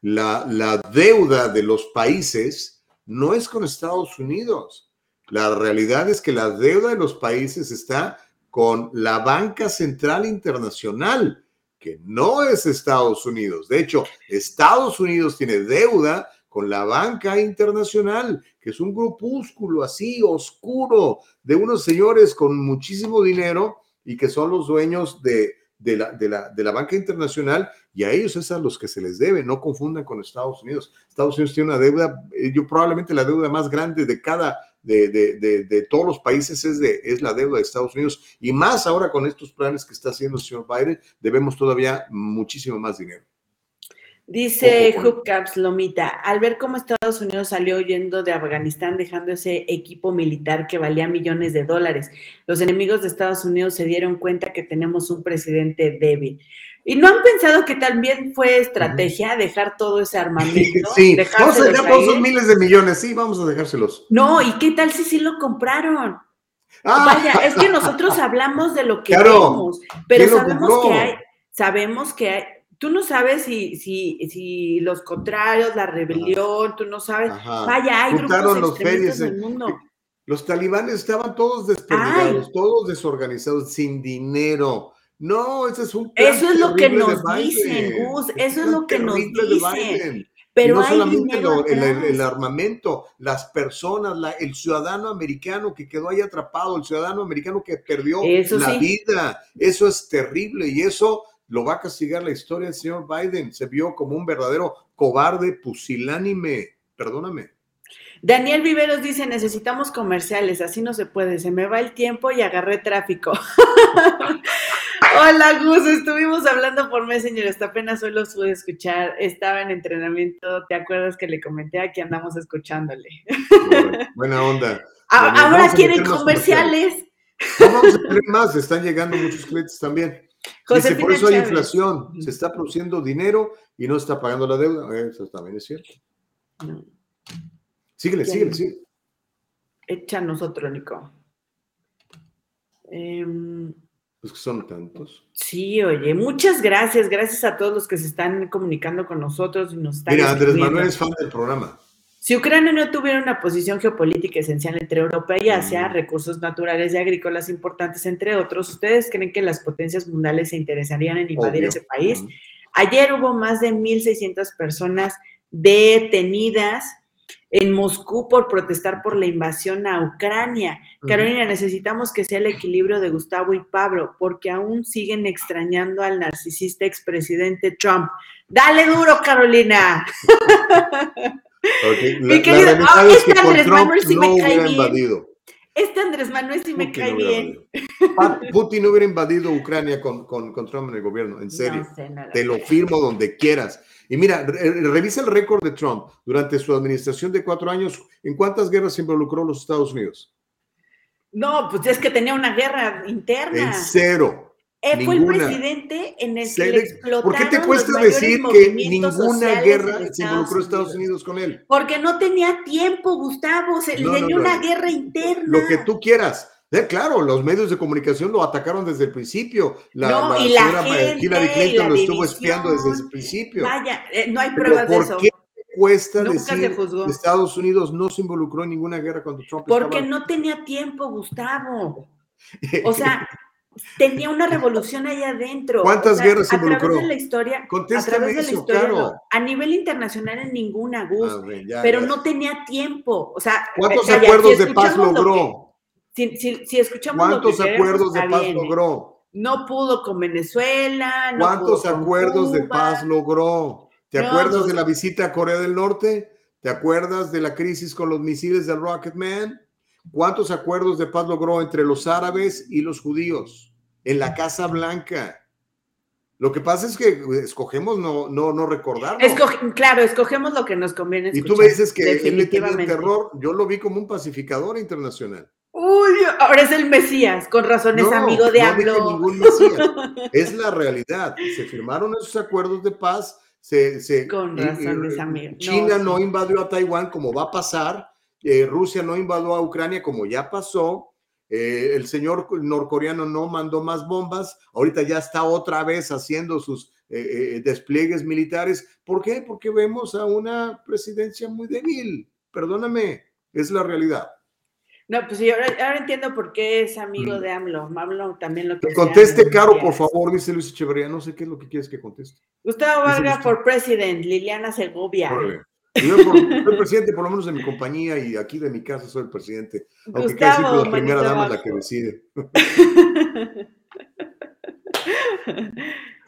la, la deuda de los países no es con Estados Unidos. La realidad es que la deuda de los países está con la banca central internacional, que no es Estados Unidos. De hecho, Estados Unidos tiene deuda con la banca internacional, que es un grupúsculo así oscuro de unos señores con muchísimo dinero y que son los dueños de, de la, de, la, de la, banca internacional y a ellos es a los que se les debe, no confundan con Estados Unidos. Estados Unidos tiene una deuda, eh, yo probablemente la deuda más grande de cada, de, de, de, todos los países es, de, es la deuda de Estados Unidos y más ahora con estos planes que está haciendo el señor Biden, debemos todavía muchísimo más dinero. Dice Hubcaps Lomita, al ver cómo Estados Unidos salió huyendo de Afganistán dejando ese equipo militar que valía millones de dólares, los enemigos de Estados Unidos se dieron cuenta que tenemos un presidente débil. ¿Y no han pensado que también fue estrategia dejar todo ese armamento? (laughs) Sí, vamos a dejar todos esos miles de millones, sí, vamos a dejárselos. No, ¿y qué tal si sí lo compraron? Ah. Vaya, es que nosotros hablamos de lo que vemos, pero sabemos que hay, sabemos que hay, tú no sabes si, si, si los contrarios, la rebelión, tú no sabes. Vaya, hay grupos extremistas en el mundo. Los talibanes estaban todos desperdigados, todos desorganizados, sin dinero. No, ese es un Eso es lo que nos dicen, Gus, eso es lo que nos dicen. Pero no solamente el, armamento, las personas, el ciudadano americano que quedó ahí atrapado, el ciudadano americano que perdió la vida, eso es terrible y eso lo va a castigar la historia del señor Biden. Se vio como un verdadero cobarde, pusilánime. Perdóname. Daniel Viveros dice, necesitamos comerciales, así no se puede, se me va el tiempo y agarré tráfico. (laughs) Hola Gus, estuvimos hablando por Messenger, hasta apenas hoy los pude escuchar, estaba en entrenamiento, ¿te acuerdas que le comenté aquí andamos escuchándole? Buena onda. (laughs) ahora quieren comerciales. vamos a tener más, están llegando muchos clientes también. Dice, por eso hay inflación, se está produciendo dinero y no está pagando la deuda. Eso también es cierto. Síguele, síguele, síguele. Échanos otro, Nico. Eh, pues que son tantos. Sí, oye, muchas gracias. Gracias a todos los que se están comunicando con nosotros y nos están. Mira, Andrés Manuel es fan del programa. Si Ucrania no tuviera una posición geopolítica esencial entre Europa y Asia, mm. recursos naturales y agrícolas importantes, entre otros, ¿ustedes creen que las potencias mundiales se interesarían en invadir ese país? Ayer hubo más de 1.600 personas detenidas en Moscú por protestar por la invasión a Ucrania. Carolina, necesitamos que sea el equilibrio de Gustavo y Pablo, porque aún siguen extrañando al narcisista expresidente Trump. Dale duro, Carolina. (laughs) (laughs) Querido, ah, este Andrés Manuel sí me cae bien. Este Andrés Manuel sí me cae bien. Putin no hubiera invadido Ucrania con, con, Trump en el gobierno, en serio. Te lo firmo donde quieras. Y mira, revisa el récord de Trump durante su administración de cuatro años. ¿En cuántas guerras se involucró los Estados Unidos? No, pues es que tenía una guerra interna. En cero. Él fue el presidente en el que le explotaron ¿Por qué te cuesta decir que ninguna guerra se involucró Estados Unidos con él? Porque no tenía tiempo, Gustavo, se le tenía una guerra interna. Lo que tú quieras claro, los medios de comunicación lo atacaron desde el principio. La, no, y la Hillary Clinton lo estuvo espiando desde el principio. Vaya, eh, no hay pruebas de eso. ¿Por qué cuesta decir que Estados Unidos no se involucró en ninguna guerra cuando Trump Porque no tenía tiempo, Gustavo. (laughs) O sea, tenía una revolución ahí adentro. ¿Cuántas guerras se involucró? A través de la historia, a través de la historia a nivel internacional en ninguna, Gus, ah, pero no tenía tiempo. O sea, ¿cuántos acuerdos de paz logró? si, si, escuchamos ¿Cuántos acuerdos de paz logró? No pudo con Venezuela. ¿Cuántos acuerdos de paz logró? ¿Te acuerdas pues de la visita a Corea del Norte? ¿Te acuerdas de la crisis con los misiles del Rocket Man? ¿Cuántos acuerdos de paz logró entre los árabes y los judíos en la Casa Blanca? Lo que pasa es que escogemos no, no, no recordarlo. claro, escogemos lo que nos conviene. y tú me dices que él le tiene el terror. Yo lo vi como un pacificador internacional. Uy, ahora es el Mesías, con razón es amigo de no ningún Mesías. Es la realidad. Se firmaron esos acuerdos de paz. Se, con razón amigo. China no, invadió a Taiwán como va a pasar. Eh, Rusia no invadió a Ucrania como ya pasó. Eh, el señor norcoreano no mandó más bombas. Ahorita ya está otra vez haciendo sus eh, despliegues militares. ¿Por qué? Porque vemos a una presidencia muy débil. Perdóname, es la realidad. No, pues yo ahora, entiendo por qué es amigo mm. de AMLO. AMLO también lo que. Conteste caro, por favor, dice Luis Echeverría. No sé qué es lo que quieres que conteste. Gustavo Vargas por president, Liliana Segovia. Yo soy presidente, por lo menos de mi compañía y aquí de mi casa soy el presidente. Aunque casi la primera dama es la que decide. (laughs)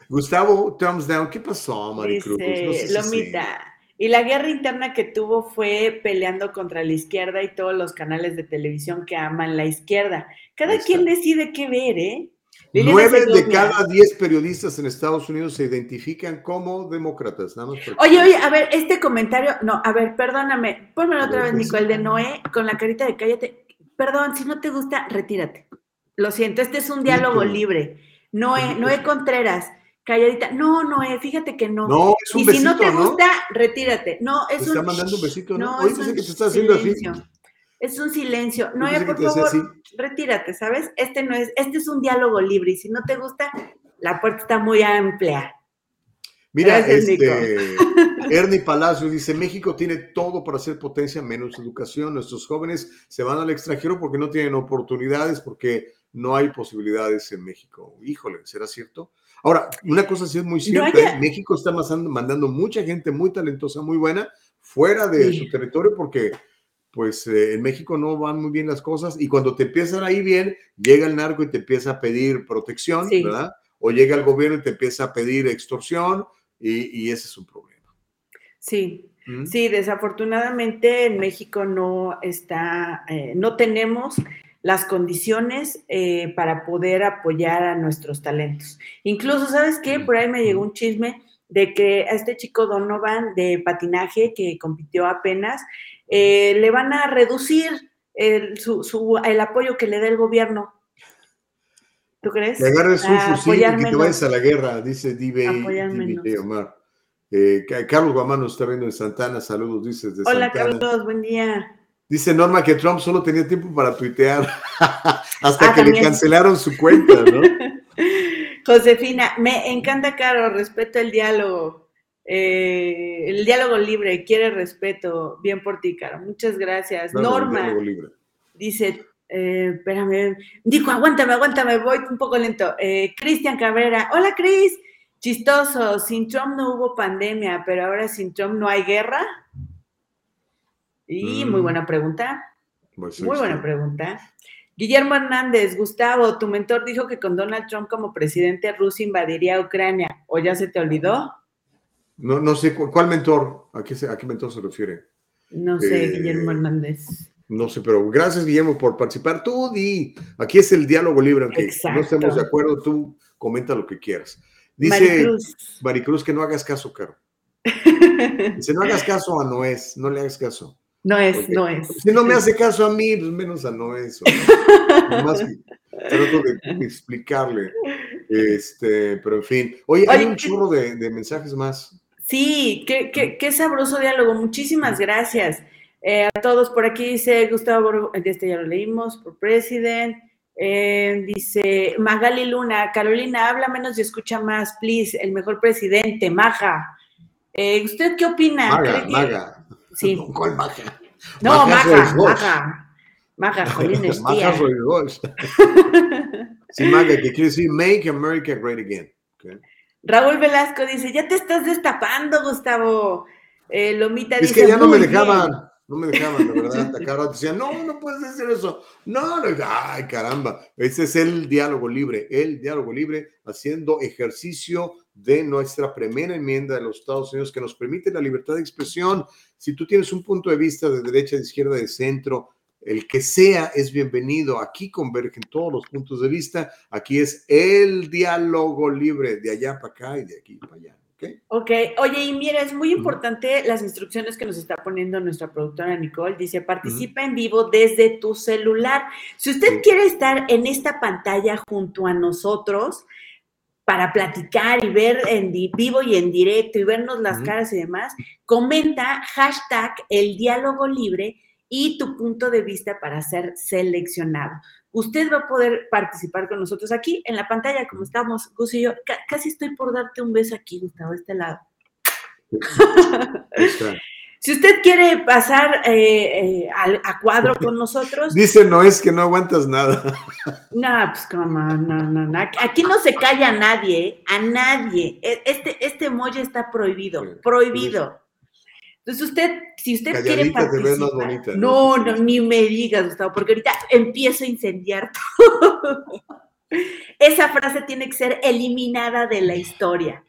Gustavo, thumbs down. ¿Qué pasó, Maricruz? No sé Lomita. Y la guerra interna que tuvo fue peleando contra la izquierda y todos los canales de televisión que aman la izquierda. Cada quien decide qué ver, ¿eh? Nueve de cada diez periodistas en Estados Unidos se identifican como demócratas. Nada oye, oye, a ver, este comentario, no, a ver, perdóname, pónmelo otra vez, Nico, el de Noé, con la carita de cállate. Perdón, si no te gusta, retírate. Lo siento, este es un diálogo libre. Noé, Noé Contreras, calladita. No, no, eh, fíjate que no. No, es un y si no te gusta, retírate. No, es te un. Está mandando un besito, ¿no? no es un que te está haciendo silencio. así. Es un silencio. No, por favor, retírate, ¿sabes? Este no es, este es un diálogo libre y si no te gusta, la puerta está muy amplia. Mira, este, (laughs) Ernie Palacio dice, México tiene todo para ser potencia menos educación. Nuestros jóvenes se van al extranjero porque no tienen oportunidades, porque no hay posibilidades en México. Híjole, ¿será cierto? Ahora, una cosa sí es muy cierta, ¿eh? México está mandando mucha gente muy talentosa, muy buena, fuera de su territorio porque pues eh, en México no van muy bien las cosas y cuando te empiezan a ir bien, llega el narco y te empieza a pedir protección, ¿verdad? O llega el gobierno y te empieza a pedir extorsión y, ese es un problema. Sí, ¿Mm? sí, desafortunadamente en México no está, eh, no tenemos las condiciones eh, para poder apoyar a nuestros talentos. Incluso, ¿sabes qué? Por ahí me llegó un chisme de que a este chico Donovan de patinaje que compitió apenas, eh, le van a reducir el, su, el apoyo que le da el gobierno. ¿Tú crees? Que agarres un fusil y que te vayas a la guerra, dice Dive, Omar. Eh, Carlos Guamano está viendo en Santana, saludos, dices de Hola Carlos, buen día. Dice Norma que Trump solo tenía tiempo para tuitear (laughs) hasta ah, que le cancelaron su cuenta, ¿no? (laughs) Josefina, me encanta, Caro, respeto el diálogo. Eh, el diálogo libre quiere respeto. Bien por ti, cara. Muchas gracias. Norma dice, eh, espérame, dijo, aguántame, aguántame, voy un poco lento. Eh, Cristian Cabrera, hola Cris, chistoso, sin Trump no hubo pandemia, pero ahora sin Trump no hay guerra. Y muy mm. buena pregunta. Pues muy buena pregunta. Guillermo Hernández, Gustavo, tu mentor dijo que con Donald Trump como presidente Rusia invadiría Ucrania. ¿O ya se te olvidó? No, no sé cuál mentor, ¿a qué, a qué mentor se refiere? No sé, eh, Guillermo Hernández. No sé, pero gracias, Guillermo, por participar. Tú di, aquí es el diálogo libre, aunque no estemos de acuerdo, tú comenta lo que quieras. Dice Maricruz, que no hagas caso, Caro. (laughs) Dice, no hagas caso a Noés, no le hagas caso. No es, no es. Si no me hace caso a mí, pues menos a Noés. (laughs) Más trato de explicarle. Este, pero en fin. Oye, hay un churro de, de mensajes más. Sí, qué, qué, qué sabroso diálogo. Muchísimas gracias eh, a todos. Por aquí dice Gustavo, este ya lo leímos, por president. Eh, dice Magali Luna, Carolina, habla menos y escucha más, please. El mejor presidente, Maja. Eh, ¿Usted qué opina? Maga, Maga. Sí. (laughs) ¿Cuál Maga? No, Maga, Maga. Maga, (laughs) Jolín, es Maga (laughs) sí, Maga, que quiere decir Make America Great Again. Raúl Velasco dice, ya te estás destapando, Gustavo. Eh, Lomita dice. Es que ya no me dejaban, no me dejaban, la verdad. (laughs) Acá decían, no, no puedes hacer eso. No, no, ay, caramba. Ese es el diálogo libre, el diálogo libre haciendo ejercicio de nuestra primera enmienda de los Estados Unidos que nos permite la libertad de expresión. Si tú tienes un punto de vista de derecha, de izquierda, de centro, el que sea es bienvenido. Aquí convergen todos los puntos de vista. Aquí es el diálogo libre de allá para acá y de aquí para allá. ¿okay? ok, oye, y mira, es muy importante las instrucciones que nos está poniendo nuestra productora Nicole. Dice, participa en vivo desde tu celular. Si usted quiere estar en esta pantalla junto a nosotros para platicar y ver en vivo y en directo y vernos las caras y demás, comenta hashtag el diálogo libre y tu punto de vista para ser seleccionado. Usted va a poder participar con nosotros aquí en la pantalla, como estamos, Gus y yo. casi estoy por darte un beso aquí, Gustavo, de este lado. (laughs) si usted quiere pasar eh, eh, a, cuadro con nosotros. (laughs) Dice, no es que no aguantas nada. (laughs) No, pues como, no, no, no. Aquí no se calla a nadie, a nadie. E, este, este emoji está prohibido, prohibido. Entonces usted, si usted quiere participar, ¿no? no, ni me digas, Gustavo, porque ahorita empiezo a incendiar (laughs) todo. Esa frase tiene que ser eliminada de la historia.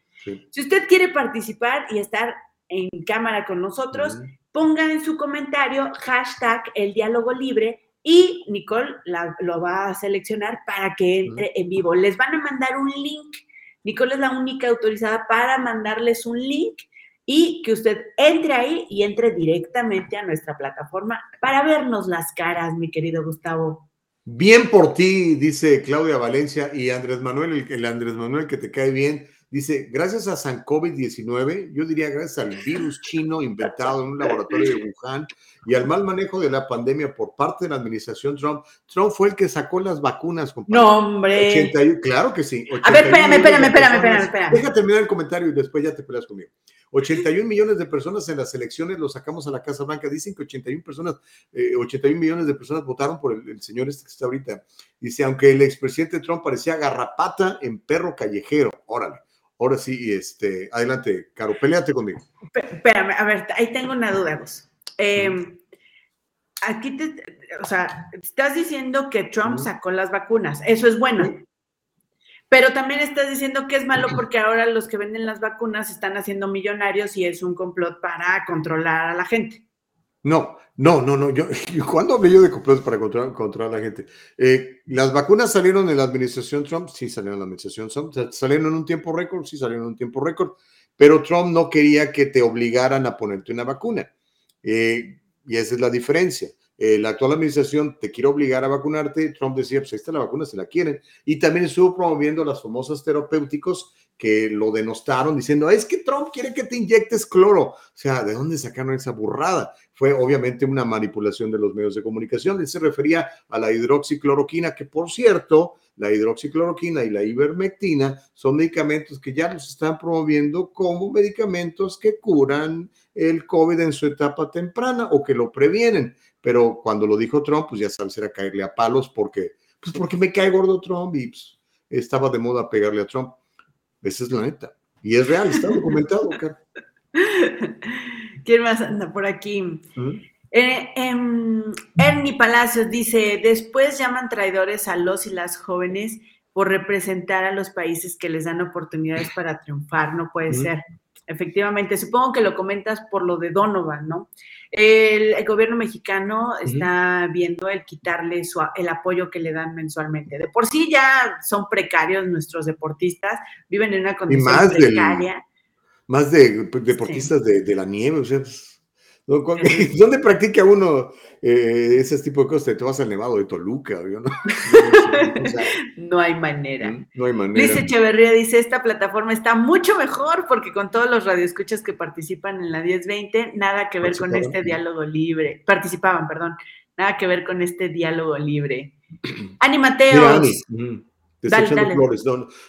Si usted quiere participar y estar en cámara con nosotros, pongan en su comentario hashtag el diálogo libre y Nicole lo va a seleccionar para que entre en vivo. Les van a mandar un link. Nicole es la única autorizada para mandarles un link y que usted entre ahí y entre directamente a nuestra plataforma para vernos las caras, mi querido Gustavo. Bien por ti, dice Claudia Valencia y Andrés Manuel, el, Andrés Manuel que te cae bien, dice, gracias a San COVID-19, yo diría gracias al virus chino inventado en un laboratorio de Wuhan y al mal manejo de la pandemia por parte de la administración Trump, Trump fue el que sacó las vacunas. No, hombre. claro que sí. A ver, espérame, espérame, espérame, espérame, espérame. Deja terminar el comentario y después ya te peleas conmigo. 81 millones de personas en las elecciones lo sacamos a la Casa Blanca. Dicen que 81 personas, 81 eh, millones de personas votaron por el, señor este que está ahorita. Dice, aunque el expresidente Trump parecía garrapata en perro callejero. Órale. Ahora sí, este, adelante, Caro, peleate conmigo. Espérame, a ver, ahí tengo una duda, vos. Em, aquí te, o sea, estás diciendo que Trump sacó las vacunas, eso es bueno. Pero también estás diciendo que es malo porque ahora los que venden las vacunas están haciendo millonarios y es un complot para controlar a la gente. No, no, no, no. (laughs) ¿Cuándo hablé yo de complot para controlar, controlar a la gente? Eh, las vacunas salieron en la administración Trump, sí salieron en la administración Trump, salieron en un tiempo récord, sí salieron en un tiempo récord, pero Trump no quería que te obligaran a ponerte una vacuna. Eh, y esa es la diferencia. Eh, la actual administración te quiere obligar a vacunarte. Trump decía, pues ahí está la vacuna, se la quieren. Y también estuvo promoviendo las famosas terapéuticos que lo denostaron diciendo, es que Trump quiere que te inyectes cloro. O sea, ¿de dónde sacaron esa burrada? Fue obviamente una manipulación de los medios de comunicación. Él se refería a la hidroxicloroquina, que por cierto, la hidroxicloroquina y la ivermectina son medicamentos que ya los están promoviendo como medicamentos que curan el COVID en su etapa temprana o que lo previenen. Pero cuando lo dijo Trump, pues ya sabes, era caerle a palos porque, pues porque me cae gordo Trump y pues, estaba de moda pegarle a Trump. Esa es la neta. Y es real, está documentado, (laughs) ¿Quién más anda por aquí? Eh, em, Ernie Palacios dice, después llaman traidores a los y las jóvenes por representar a los países que les dan oportunidades para triunfar, no puede ser. Efectivamente, supongo que lo comentas por lo de Donovan, ¿no? El, gobierno mexicano está viendo el quitarle el apoyo que le dan mensualmente. De por sí ya son precarios nuestros deportistas, viven en una condición precaria. más de deportistas de, de, la nieve, o sea, pues, (laughs) ¿Dónde practica uno eh, ese tipo de cosas? Te vas al Nevado de Toluca, ¿no? (laughs) (laughs) no hay manera. No hay manera. Luis Echeverría dice, esta plataforma está mucho mejor porque con todos los radioescuchas que participan en la 1020, nada que ver con este diálogo libre. Participaban, perdón. Nada que ver con este diálogo libre. (clears throat) Ani Mateos.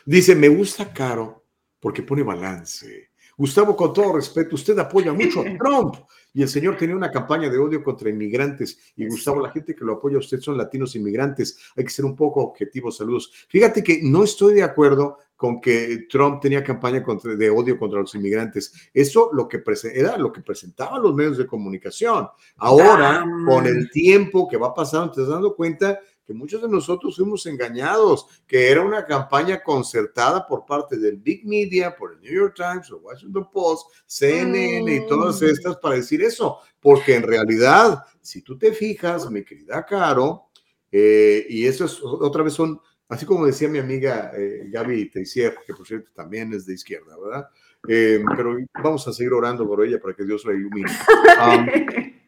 Dice, me gusta Caro porque pone balance. Gustavo, con todo respeto, usted apoya mucho a Trump y el señor tenía una campaña de odio contra inmigrantes. Y Gustavo, la gente que lo apoya a usted son latinos inmigrantes. Hay que ser un poco objetivos. Saludos. Fíjate que no estoy de acuerdo con que Trump tenía campaña de odio contra los inmigrantes. Eso lo que era lo que presentaban los medios de comunicación. Ahora, con el tiempo que va pasando, te estás dando cuenta que muchos de nosotros fuimos engañados, que era una campaña concertada por parte del Big Media, por el New York Times, o Washington Post, CNN y todas mm. estas para decir eso, porque en realidad, si tú te fijas, mi querida Caro, eh, y eso es otra vez son, así como decía mi amiga eh, Gaby Teixier, que por cierto también es de izquierda, ¿verdad? Eh, pero vamos a seguir orando por ella para que Dios la ilumine. (laughs)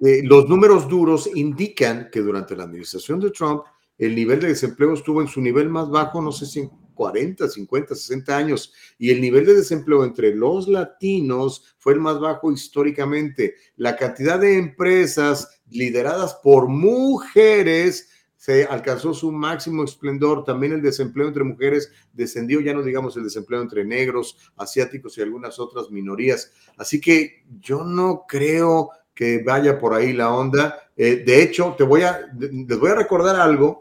Eh, los números duros indican que durante la administración de Trump el nivel de desempleo estuvo en su nivel más bajo, no sé si en 40, 50, 60 años, y el nivel de desempleo entre los latinos fue el más bajo históricamente. La cantidad de empresas lideradas por mujeres se alcanzó su máximo esplendor. También el desempleo entre mujeres descendió, ya no digamos el desempleo entre negros, asiáticos y algunas otras minorías. Así que yo no creo que vaya por ahí la onda. Eh, de hecho, te voy a, les voy a recordar algo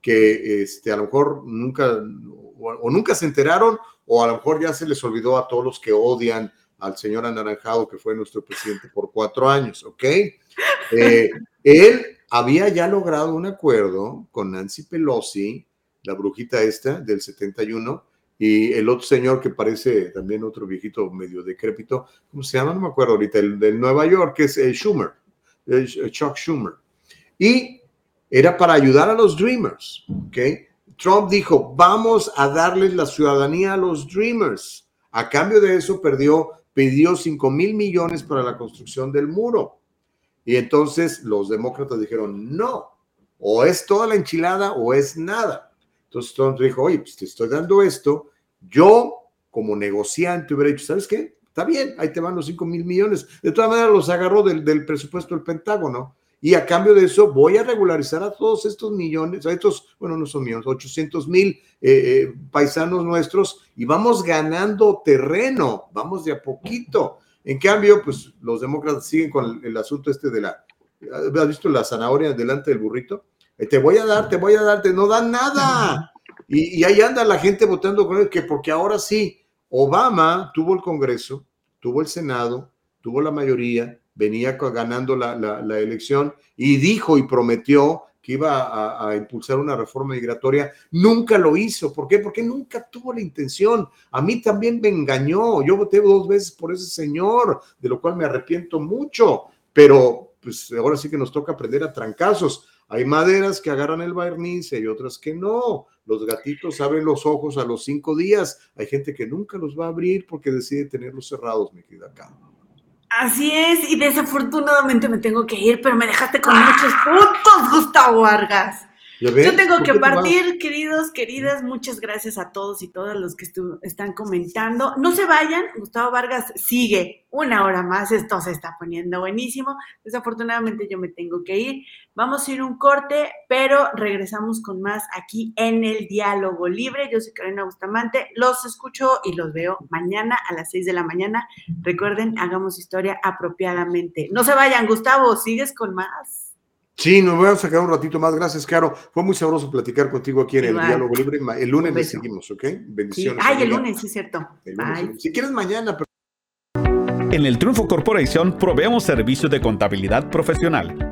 que este, a lo mejor nunca o, nunca se enteraron o a lo mejor ya se les olvidó a todos los que odian al señor Anaranjado, que fue nuestro presidente por cuatro años, ¿ok? Eh, él había ya logrado un acuerdo con Nancy Pelosi, la brujita esta del 71, y el otro señor que parece también otro viejito medio decrépito, ¿cómo se llama? No me acuerdo ahorita, el de Nueva York, que es el Schumer, el Chuck Schumer. Y era para ayudar a los Dreamers, ¿ok? Trump dijo, vamos a darles la ciudadanía a los Dreamers. A cambio de eso perdió, pidió 5 mil millones para la construcción del muro. Y entonces los demócratas dijeron, no, o es toda la enchilada o es nada. Entonces Trump dijo, oye, pues te estoy dando esto, yo, como negociante, hubiera dicho, ¿sabes qué? Está bien, ahí te van los 5 mil millones. De todas maneras, los agarró del, presupuesto del Pentágono y a cambio de eso voy a regularizar a todos estos millones, a estos, bueno, no son millones, 800 mil eh, eh, paisanos nuestros y vamos ganando terreno, vamos de a poquito. En cambio, pues los demócratas siguen con el, asunto este de la, ¿has visto la zanahoria delante del burrito? Eh, te voy a dar, te voy a dar, te no dan nada. Y, ahí anda la gente votando con él, que porque ahora sí, Obama tuvo el Congreso, tuvo el Senado, tuvo la mayoría, venía ganando la, elección y dijo y prometió que iba a, impulsar una reforma migratoria, nunca lo hizo. ¿Por qué? Porque nunca tuvo la intención. A mí también me engañó. Yo voté dos veces por ese señor, de lo cual me arrepiento mucho, pero pues ahora sí que nos toca aprender a trancazos. Hay maderas que agarran el barniz y otras que no. Los gatitos abren los ojos a los cinco días. Hay gente que nunca los va a abrir porque decide tenerlos cerrados, mi querida acá. Así es, y desafortunadamente me tengo que ir, pero me dejaste con muchos puntos, Gustavo Vargas. Yo tengo que partir, queridos, queridas. Muchas gracias a todos y todas los que están comentando. No se vayan, Gustavo Vargas sigue una hora más. Esto se está poniendo buenísimo. Desafortunadamente yo me tengo que ir. Vamos a ir un corte, pero regresamos con más aquí en el Diálogo Libre. Yo soy Karina Bustamante. Los escucho y los veo mañana a las 6 de la mañana. Recuerden, hagamos historia apropiadamente. No se vayan, Gustavo, sigues con más. Sí, nos vamos a sacar un ratito más. Gracias, Caro. Fue muy sabroso platicar contigo aquí en el Diálogo Libre. El lunes le seguimos, ¿ok? Bendiciones. Ay, el lunes, sí, cierto. Si quieres mañana. En el Triunfo Corporation proveemos servicios de contabilidad profesional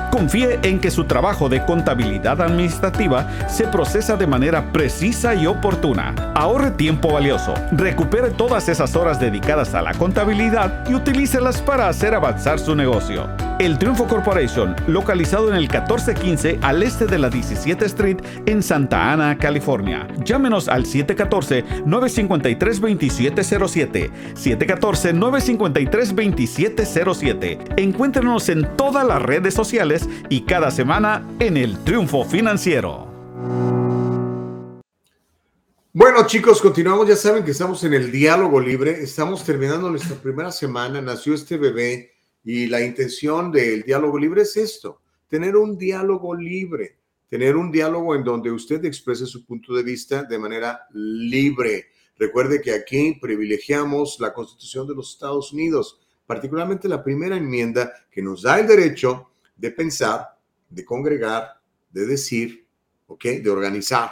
Confíe en que su trabajo de contabilidad administrativa se procesa de manera precisa y oportuna. Ahorre tiempo valioso, recupere todas esas horas dedicadas a la contabilidad y utilícelas para hacer avanzar su negocio. El Triunfo Corporation, localizado en el 1415 al este de la 17 Street en Santa Ana, California. Llámenos al 714-953-2707. 714-953-2707. Encuéntrenos en todas las redes sociales y cada semana en el Triunfo Financiero. Bueno chicos, continuamos. Ya saben que estamos en el diálogo libre. Estamos terminando nuestra primera semana. Nació este bebé y la intención del diálogo libre es esto, tener un diálogo libre, tener un diálogo en donde usted exprese su punto de vista de manera libre. Recuerde que aquí privilegiamos la Constitución de los Estados Unidos, particularmente la primera enmienda que nos da el derecho de pensar, de congregar, de decir, ¿ok? De organizar.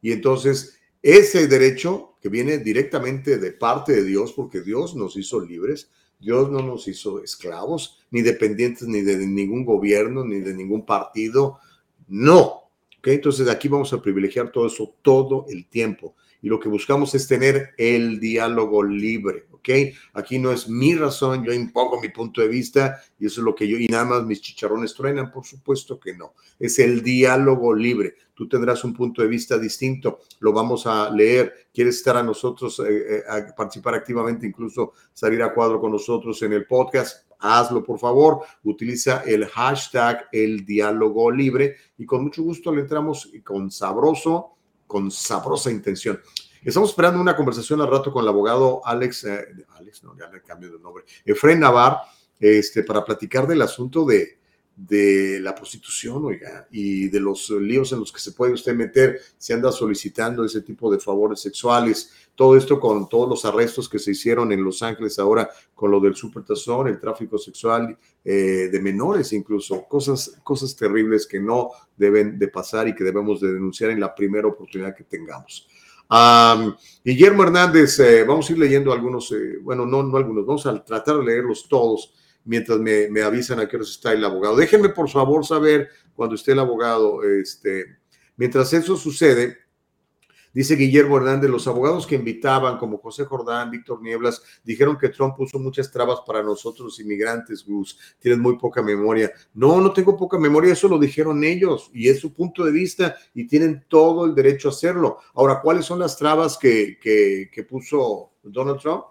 Y entonces, ese derecho que viene directamente de parte de Dios, porque Dios nos hizo libres, Dios no nos hizo esclavos, ni dependientes ni de ningún gobierno, ni de ningún partido. No. ¿ok? Entonces, aquí vamos a privilegiar todo eso todo el tiempo y lo que buscamos es tener el diálogo libre, ¿ok? Aquí no es mi razón, yo impongo mi punto de vista y eso es lo que yo, y nada más mis chicharrones truenan, por supuesto que no, es el diálogo libre. Tú tendrás un punto de vista distinto, lo vamos a leer, quieres estar a nosotros, eh, eh, a participar activamente, incluso salir a cuadro con nosotros en el podcast, hazlo por favor, utiliza el hashtag el diálogo libre y con mucho gusto le entramos con sabroso con sabrosa intención. Estamos esperando una conversación al rato con el abogado Alex, eh, Alex, no, ya le cambio de nombre, Efraín Navar, este, para platicar del asunto de, de la prostitución, oiga, y de los líos en los que se puede usted meter si anda solicitando ese tipo de favores sexuales. Todo esto con todos los arrestos que se hicieron en Los Ángeles ahora con lo del supertazón, el tráfico sexual eh, de menores incluso, cosas, cosas terribles que no deben de pasar y que debemos de denunciar en la primera oportunidad que tengamos. Guillermo Hernández, eh, vamos a ir leyendo algunos, eh, bueno, no, no algunos, vamos a tratar de leerlos todos mientras me, me avisan a qué está el abogado. Déjenme por favor saber cuando esté el abogado, este, mientras eso sucede, Dice Guillermo Hernández, los abogados que invitaban, como José Jordán, Víctor Nieblas, dijeron que Trump puso muchas trabas para nosotros inmigrantes, Gus. Tienes muy poca memoria. No, no tengo poca memoria, eso lo dijeron ellos y es su punto de vista y tienen todo el derecho a hacerlo. Ahora, ¿cuáles son las trabas que, que, puso Donald Trump?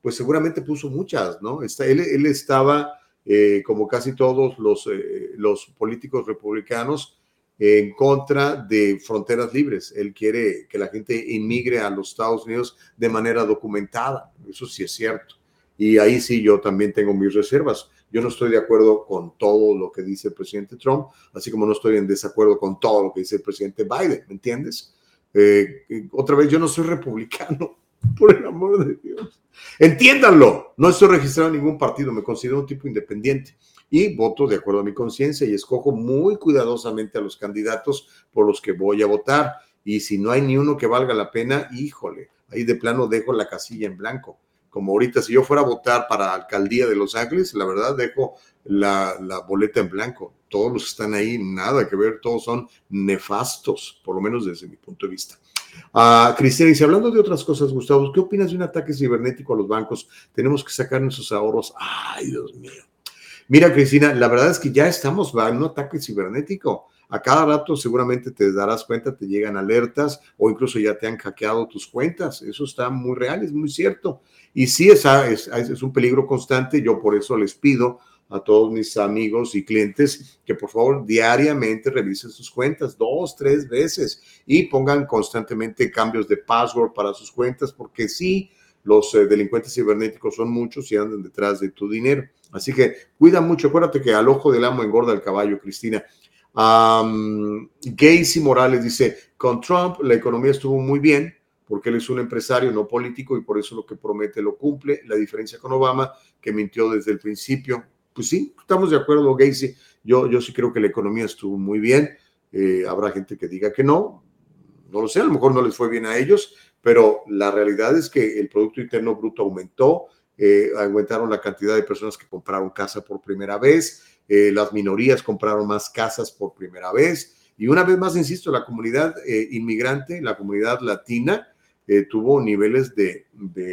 Pues seguramente puso muchas, ¿no? Está, él, él estaba, eh, como casi todos los, eh, los políticos republicanos, en contra de fronteras libres. Él quiere que la gente inmigre a los Estados Unidos de manera documentada. Eso sí es cierto. Y ahí sí yo también tengo mis reservas. Yo no estoy de acuerdo con todo lo que dice el presidente Trump, así como no estoy en desacuerdo con todo lo que dice el presidente Biden, ¿me entiendes? Eh, otra vez, yo no soy republicano, (laughs) por el amor de Dios. Entiéndanlo, no estoy registrado en ningún partido, me considero un tipo independiente y voto de acuerdo a mi conciencia y escojo muy cuidadosamente a los candidatos por los que voy a votar. Y si no hay ni uno que valga la pena, híjole, ahí de plano dejo la casilla en blanco. Como ahorita, si yo fuera a votar para la alcaldía de Los Ángeles, la verdad dejo la, boleta en blanco. Todos los que están ahí, nada que ver, todos son nefastos, por lo menos desde mi punto de vista. Uh, Cristina dice, hablando de otras cosas, Gustavo, ¿qué opinas de un ataque cibernético a los bancos? Tenemos que sacar nuestros ahorros. Ay, Dios mío. Mira, Cristina, la verdad es que ya estamos en un ataque cibernético. A cada rato seguramente te darás cuenta, te llegan alertas o incluso ya te han hackeado tus cuentas. Eso está muy real, es muy cierto. Y sí, es, es un peligro constante. Yo por eso les pido a todos mis amigos y clientes que por favor diariamente revisen sus cuentas dos, tres veces y pongan constantemente cambios de password para sus cuentas porque sí, los eh, delincuentes cibernéticos son muchos y andan detrás de tu dinero. Así que cuida mucho, acuérdate que al ojo del amo engorda el caballo, Cristina. Um, Gacy Morales dice, con Trump la economía estuvo muy bien porque él es un empresario, no político, y por eso lo que promete lo cumple. La diferencia con Obama, que mintió desde el principio. Pues sí, estamos de acuerdo, Gacy. Yo, yo sí creo que la economía estuvo muy bien. Eh, habrá gente que diga que no. No lo sé, a lo mejor no les fue bien a ellos, pero la realidad es que el Producto Interno Bruto aumentó, eh, aumentaron la cantidad de personas que compraron casa por primera vez, eh, las minorías compraron más casas por primera vez. Y una vez más, insisto, la comunidad eh, inmigrante, la comunidad latina, tuvo niveles de,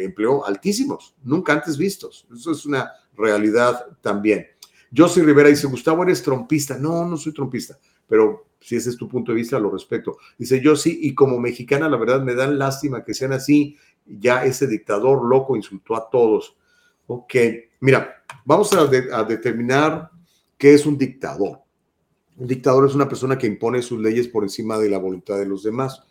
empleo altísimos, nunca antes vistos. Eso es una realidad también. José Rivera dice, Gustavo, ¿eres trompista? No, no soy trompista, pero si ese es tu punto de vista, lo respeto. Dice, yo sí, y como mexicana, la verdad me dan lástima que sean así ya ese dictador loco insultó a todos. Ok, mira, vamos a, determinar qué es un dictador. Un dictador es una persona que impone sus leyes por encima de la voluntad de los demás.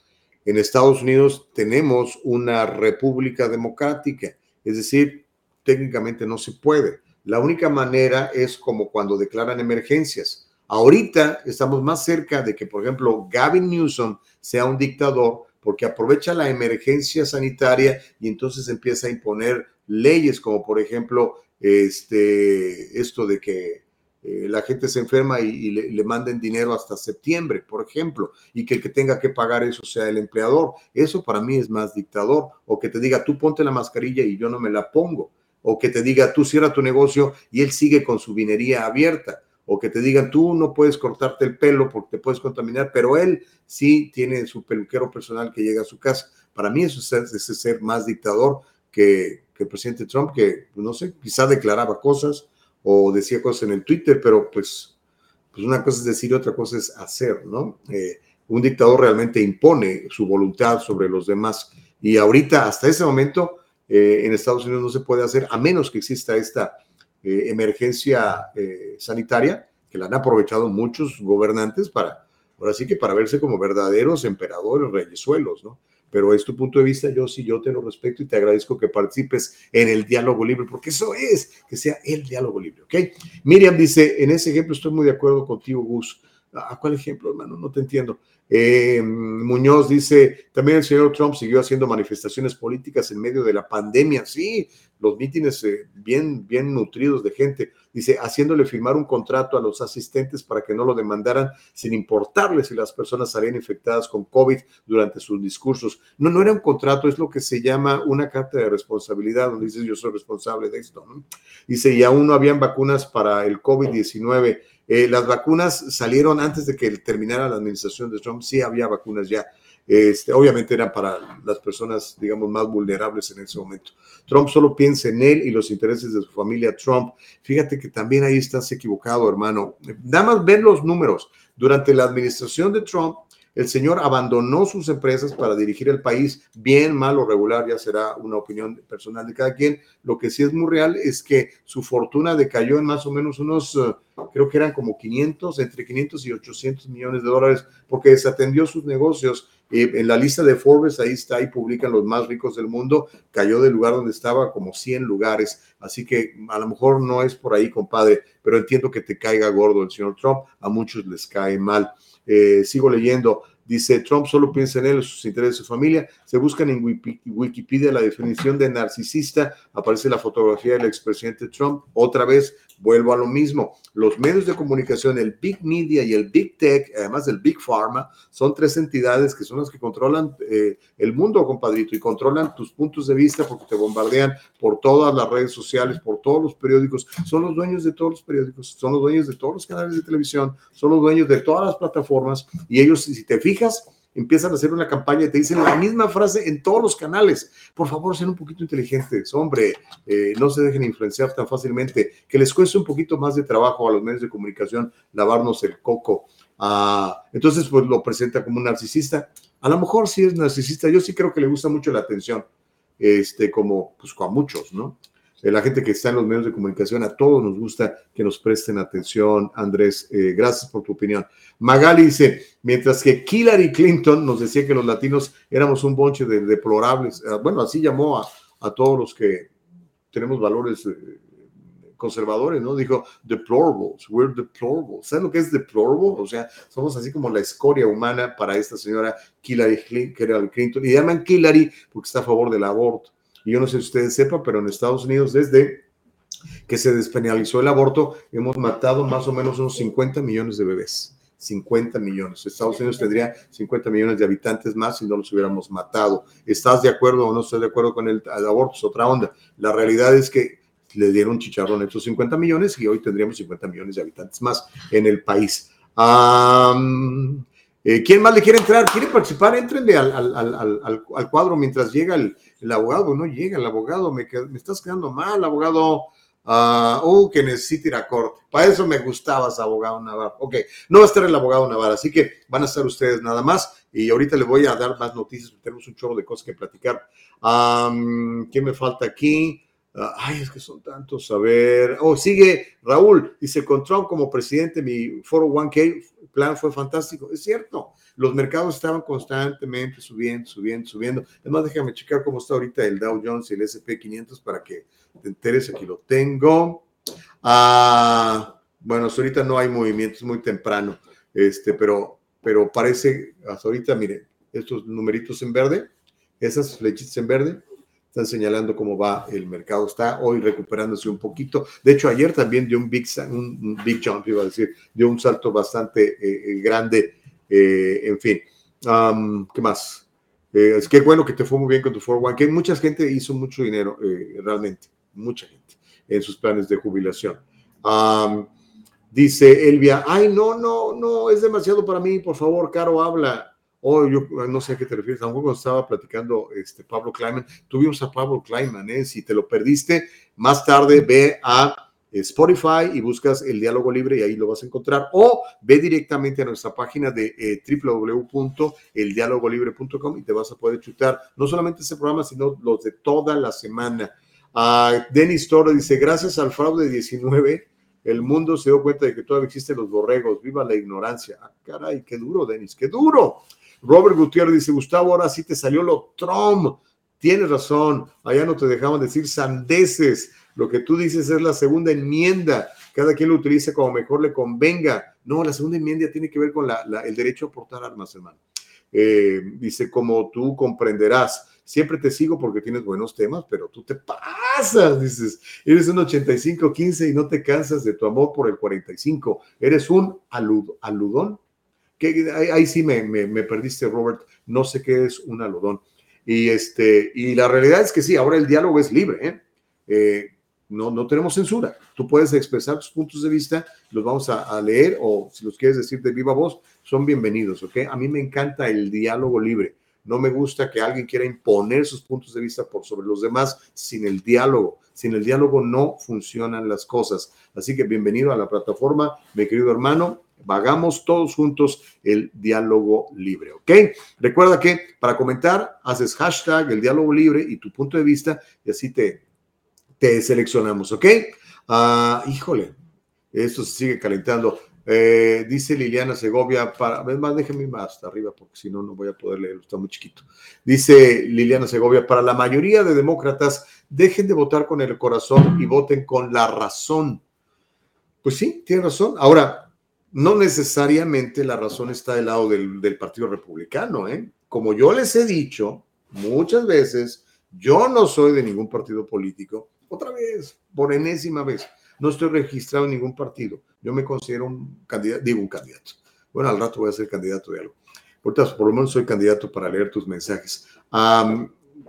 En Estados Unidos tenemos una república democrática, es decir, técnicamente no se puede. La única manera es como cuando declaran emergencias. Ahorita estamos más cerca de que, por ejemplo, Gavin Newsom sea un dictador porque aprovecha la emergencia sanitaria y entonces empieza a imponer leyes como por ejemplo este, esto de que eh, la gente se enferma y, le, manden dinero hasta septiembre, por ejemplo, y que el que tenga que pagar eso sea el empleador. Eso para mí es más dictador. O que te diga, tú ponte la mascarilla y yo no me la pongo. O que te diga, tú cierra tu negocio y él sigue con su vinería abierta o que te digan tú no puedes cortarte el pelo porque te puedes contaminar, pero él sí tiene su peluquero personal que llega a su casa. Para mí eso es, ese ser más dictador que, el presidente Trump, que pues, no sé, quizá declaraba cosas o decía cosas en el Twitter, pero pues, pues una cosa es decir, otra cosa es hacer, ¿no? Eh, un dictador realmente impone su voluntad sobre los demás y ahorita, hasta ese momento, eh, en Estados Unidos no se puede hacer a menos que exista esta eh, emergencia eh, sanitaria, que la han aprovechado muchos gobernantes para, ahora sí que para verse como verdaderos emperadores, reyesuelos, ¿no? Pero es tu punto de vista, yo sí, yo te lo respeto y te agradezco que participes en el diálogo libre, porque eso es, que sea el diálogo libre, ¿ok? Miriam dice, en ese ejemplo estoy muy de acuerdo contigo, Gus. ¿A cuál ejemplo, hermano? No te entiendo. Eh, Muñoz dice, también el señor Trump siguió haciendo manifestaciones políticas en medio de la pandemia. Sí, los mítines eh, bien, bien nutridos de gente. Dice, haciéndole firmar un contrato a los asistentes para que no lo demandaran sin importarle si las personas salían infectadas con COVID durante sus discursos. No, no era un contrato, es lo que se llama una carta de responsabilidad, donde dice yo soy responsable de esto. Dice, y aún no habían vacunas para el COVID-19 eh, las vacunas salieron antes de que terminara la administración de Trump, sí había vacunas ya. Este, obviamente eran para las personas, digamos, más vulnerables en ese momento. Trump solo piensa en él y los intereses de su familia Trump. Fíjate que también ahí estás equivocado, hermano. Nada más ver los números. Durante la administración de Trump, el señor abandonó sus empresas para dirigir el país, bien, mal o regular, ya será una opinión personal de cada quien. Lo que sí es muy real es que su fortuna decayó en más o menos unos, eh, creo que eran como 500, entre 500 y 800 millones de dólares, porque desatendió sus negocios. En la lista de Forbes, ahí está, ahí publican los más ricos del mundo, cayó del lugar donde estaba como 100 lugares. Así que a lo mejor no es por ahí, compadre, pero entiendo que te caiga gordo el señor Trump, a muchos les cae mal. Eh, sigo leyendo. Dice, Trump solo piensa en él, en sus intereses, su familia. Se buscan en Wikipedia la definición de narcisista. Aparece la fotografía del expresidente Trump. Otra vez, vuelvo a lo mismo. Los medios de comunicación, el Big Media y el Big Tech, además del Big Pharma, son tres entidades que son las que controlan eh, el mundo, compadrito, y controlan tus puntos de vista porque te bombardean por todas las redes sociales, por todos los periódicos. Son los dueños de todos los periódicos, son los dueños de todos los canales de televisión, son los dueños de todas las plataformas. Y ellos, si te fijas, empiezan a hacer una campaña y te dicen la misma frase en todos los canales. Por favor, sean un poquito inteligentes, hombre, eh, no se dejen influenciar tan fácilmente, que les cueste un poquito más de trabajo a los medios de comunicación lavarnos el coco. Ah, entonces, pues lo presenta como un narcisista. A lo mejor sí es narcisista, yo sí creo que le gusta mucho la atención, este, como pues a muchos, ¿no? La gente que está en los medios de comunicación, a todos nos gusta que nos presten atención. Andrés, eh, gracias por tu opinión. Magali dice, mientras que Hillary Clinton nos decía que los latinos éramos un bonche de deplorables, ah, bueno, así llamó a, todos los que tenemos valores eh, conservadores, ¿no? Dijo, deplorables, we're deplorables. ¿Sabes lo que es deplorable? O sea, somos así como la escoria humana para esta señora Hillary Clinton. Y llaman Hillary porque está a favor del aborto. Y yo no sé si ustedes sepan, pero en Estados Unidos desde que se despenalizó el aborto, hemos matado más o menos unos 50 millones de bebés. 50 millones. Estados Unidos tendría 50 millones de habitantes más si no los hubiéramos matado. ¿Estás de acuerdo o no estás de acuerdo con el, aborto? Es otra onda. La realidad es que le dieron chicharrón a estos 50 millones y hoy tendríamos 50 millones de habitantes más en el país. Eh, ¿Quién más le quiere entrar? ¿Quiere participar? Entrenle al, al, cuadro mientras llega el, abogado. No llega el abogado, me, me estás quedando mal, abogado. Uh, uh, que necesita ir a corte. Para eso me gustabas, abogado Navarro. Ok, no va a estar el abogado Navarro, así que van a estar ustedes nada más. Y ahorita les voy a dar más noticias, tenemos un chorro de cosas que platicar. Um, ¿Qué me falta aquí? Ay, es que son tantos. A ver. Oh, sigue Raúl. Dice: Con Trump como presidente, mi 401k plan fue fantástico. Es cierto. Los mercados estaban constantemente subiendo, subiendo, subiendo. Además, déjame checar cómo está ahorita el Dow Jones y el SP500 para que te enteres. Aquí lo tengo. Ah, bueno, hasta ahorita no hay movimientos, muy temprano. Este, pero, pero parece, hasta ahorita, mire, estos numeritos en verde, esas flechitas en verde, están señalando cómo va el mercado. Está hoy recuperándose un poquito. De hecho, ayer también dio un big, un big jump, iba a decir, dio un salto bastante eh, eh, grande. Eh, en fin, ¿qué más? es que bueno que te fue muy bien con tu 401 que mucha gente hizo mucho dinero, realmente, mucha gente, en sus planes de jubilación. dice Elvia, ay, no, no, no, es demasiado para mí, por favor, Caro, habla o yo no sé a qué te refieres, cuando estaba platicando este Pablo Kleiman, tuvimos a Pablo Kleiman, ¿eh? si te lo perdiste, más tarde ve a Spotify y buscas el diálogo libre y ahí lo vas a encontrar o ve directamente a nuestra página de eh, www.eldialogolibre.com y te vas a poder chutar no solamente ese programa, sino los de toda la semana. Uh, Denis Torres dice, gracias al fraude 19, el mundo se dio cuenta de que todavía existen los borregos, viva la ignorancia. Ah, caray, qué duro, Denis, qué duro. Robert Gutiérrez dice, Gustavo, ahora sí te salió lo Trump. Tienes razón, allá no te dejaban decir sandeces. Lo que tú dices es la segunda enmienda. Cada quien lo utiliza como mejor le convenga. No, la segunda enmienda tiene que ver con el derecho a portar armas, hermano. Eh, dice, como tú comprenderás, siempre te sigo porque tienes buenos temas, pero tú te pasas, dices, eres un 85-15 y no te cansas de tu amor por el 45. Eres un aludón ahí, sí me, perdiste, Robert. No sé qué es un algodón. Y, este, y la realidad es que sí, ahora el diálogo es libre. ¿eh? Eh, no, no tenemos censura. Tú puedes expresar tus puntos de vista, los vamos a, leer o si los quieres decir de viva voz, son bienvenidos. A mí me encanta el diálogo libre. No me gusta que alguien quiera imponer sus puntos de vista por sobre los demás sin el diálogo. Sin el diálogo no funcionan las cosas. Así que bienvenido a la plataforma, mi querido hermano. Vagamos todos juntos el diálogo libre, ¿ok? Recuerda que para comentar haces hashtag el diálogo libre y tu punto de vista y así te, te seleccionamos, ¿ok? Ah, híjole, esto se sigue calentando. Eh, dice Liliana Segovia, para, más déjeme más hasta arriba porque si no, no voy a poder leerlo, está muy chiquito. Dice Liliana Segovia, para la mayoría de demócratas, dejen de votar con el corazón y voten con la razón. Pues sí, tiene razón. Ahora, no necesariamente la razón está del lado del, del Partido Republicano, ¿eh? Como yo les he dicho muchas veces, yo no soy de ningún partido político otra vez, por enésima vez, no estoy registrado en ningún partido. Yo me considero un candidato, digo un candidato. Bueno, al rato voy a ser candidato de algo. Por, por lo menos soy candidato para leer tus mensajes.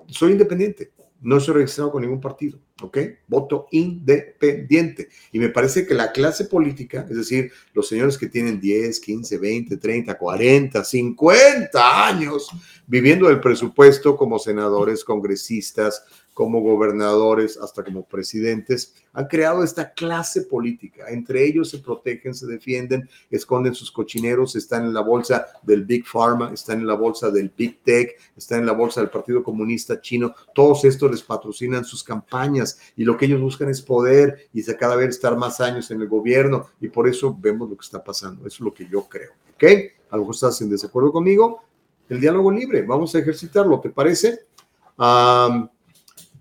soy independiente, no estoy registrado con ningún partido, ¿ok? Voto independiente. Y me parece que la clase política, es decir, los señores que tienen 10, 15, 20, 30, 40, 50 años viviendo el presupuesto como senadores, congresistas, como gobernadores hasta como presidentes, han creado esta clase política. Entre ellos se protegen, se defienden, esconden sus cochineros, están en la bolsa del Big Pharma, están en la bolsa del Big Tech, están en la bolsa del Partido Comunista Chino. Todos estos les patrocinan sus campañas y lo que ellos buscan es poder y cada vez estar más años en el gobierno y por eso vemos lo que está pasando. Eso es lo que yo creo. ¿Ok? A estás en desacuerdo conmigo. El diálogo libre, vamos a ejercitarlo, ¿te parece?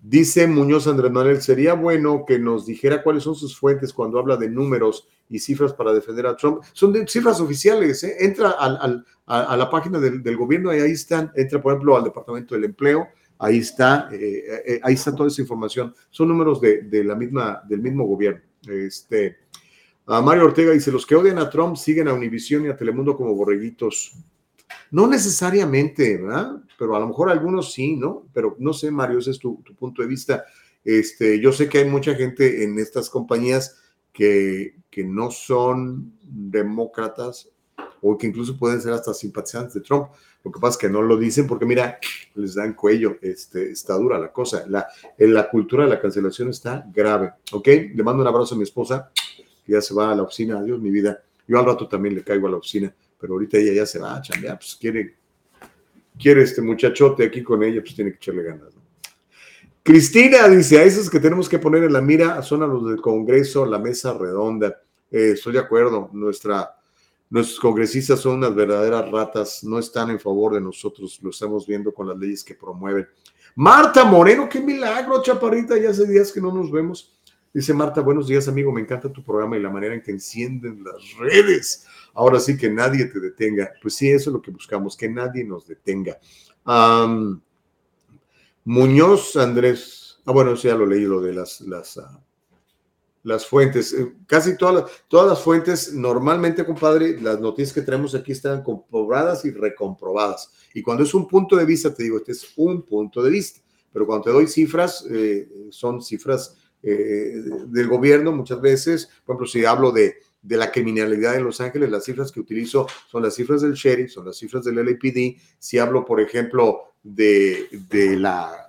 Dice Muñoz Andrés Manuel, sería bueno que nos dijera cuáles son sus fuentes cuando habla de números y cifras para defender a Trump. Son cifras oficiales, ¿eh? entra a, la página del, gobierno y ahí están, entra por ejemplo al Departamento del Empleo, ahí está, eh, eh, ahí está toda esa información. Son números de, la misma, del mismo gobierno. Este, a Mario Ortega dice, los que odian a Trump siguen a Univision y a Telemundo como borreguitos. No necesariamente, ¿verdad? Pero a lo mejor algunos sí, ¿no? Pero no sé, Mario, ese es tu, punto de vista. Este, yo sé que hay mucha gente en estas compañías que, que no son demócratas o que incluso pueden ser hasta simpatizantes de Trump. Lo que pasa es que no lo dicen porque, mira, les dan cuello, este, está dura la cosa. La, en la cultura de la cancelación está grave, ¿ok? Le mando un abrazo a mi esposa, que ya se va a la oficina. Adiós, mi vida. Yo al rato también le caigo a la oficina pero ahorita ella ya se va a chambear, pues quiere, quiere este muchachote aquí con ella, pues tiene que echarle ganas. Cristina dice, a esos que tenemos que poner en la mira son a los del Congreso, la mesa redonda. Eh, estoy de acuerdo, nuestra, nuestros congresistas son unas verdaderas ratas, no están en favor de nosotros, lo estamos viendo con las leyes que promueven. Marta Moreno, qué milagro, chaparrita, ya hace días que no nos vemos. Dice Marta, buenos días amigo, me encanta tu programa y la manera en que encienden las redes ahora sí que nadie te detenga. Pues sí, eso es lo que buscamos, que nadie nos detenga. Muñoz Andrés, ah, bueno, eso ya lo leí, lo de las, las, ah, las fuentes. Eh, casi todas las, todas las fuentes, normalmente, compadre, las noticias que tenemos aquí están comprobadas y recomprobadas. Y cuando es un punto de vista, te digo, este es un punto de vista. Pero cuando te doy cifras, eh, son cifras eh, del gobierno muchas veces. Por ejemplo, si hablo de de la criminalidad en Los Ángeles, las cifras que utilizo son las cifras del sheriff, son las cifras del LAPD. Si hablo, por ejemplo, de, la...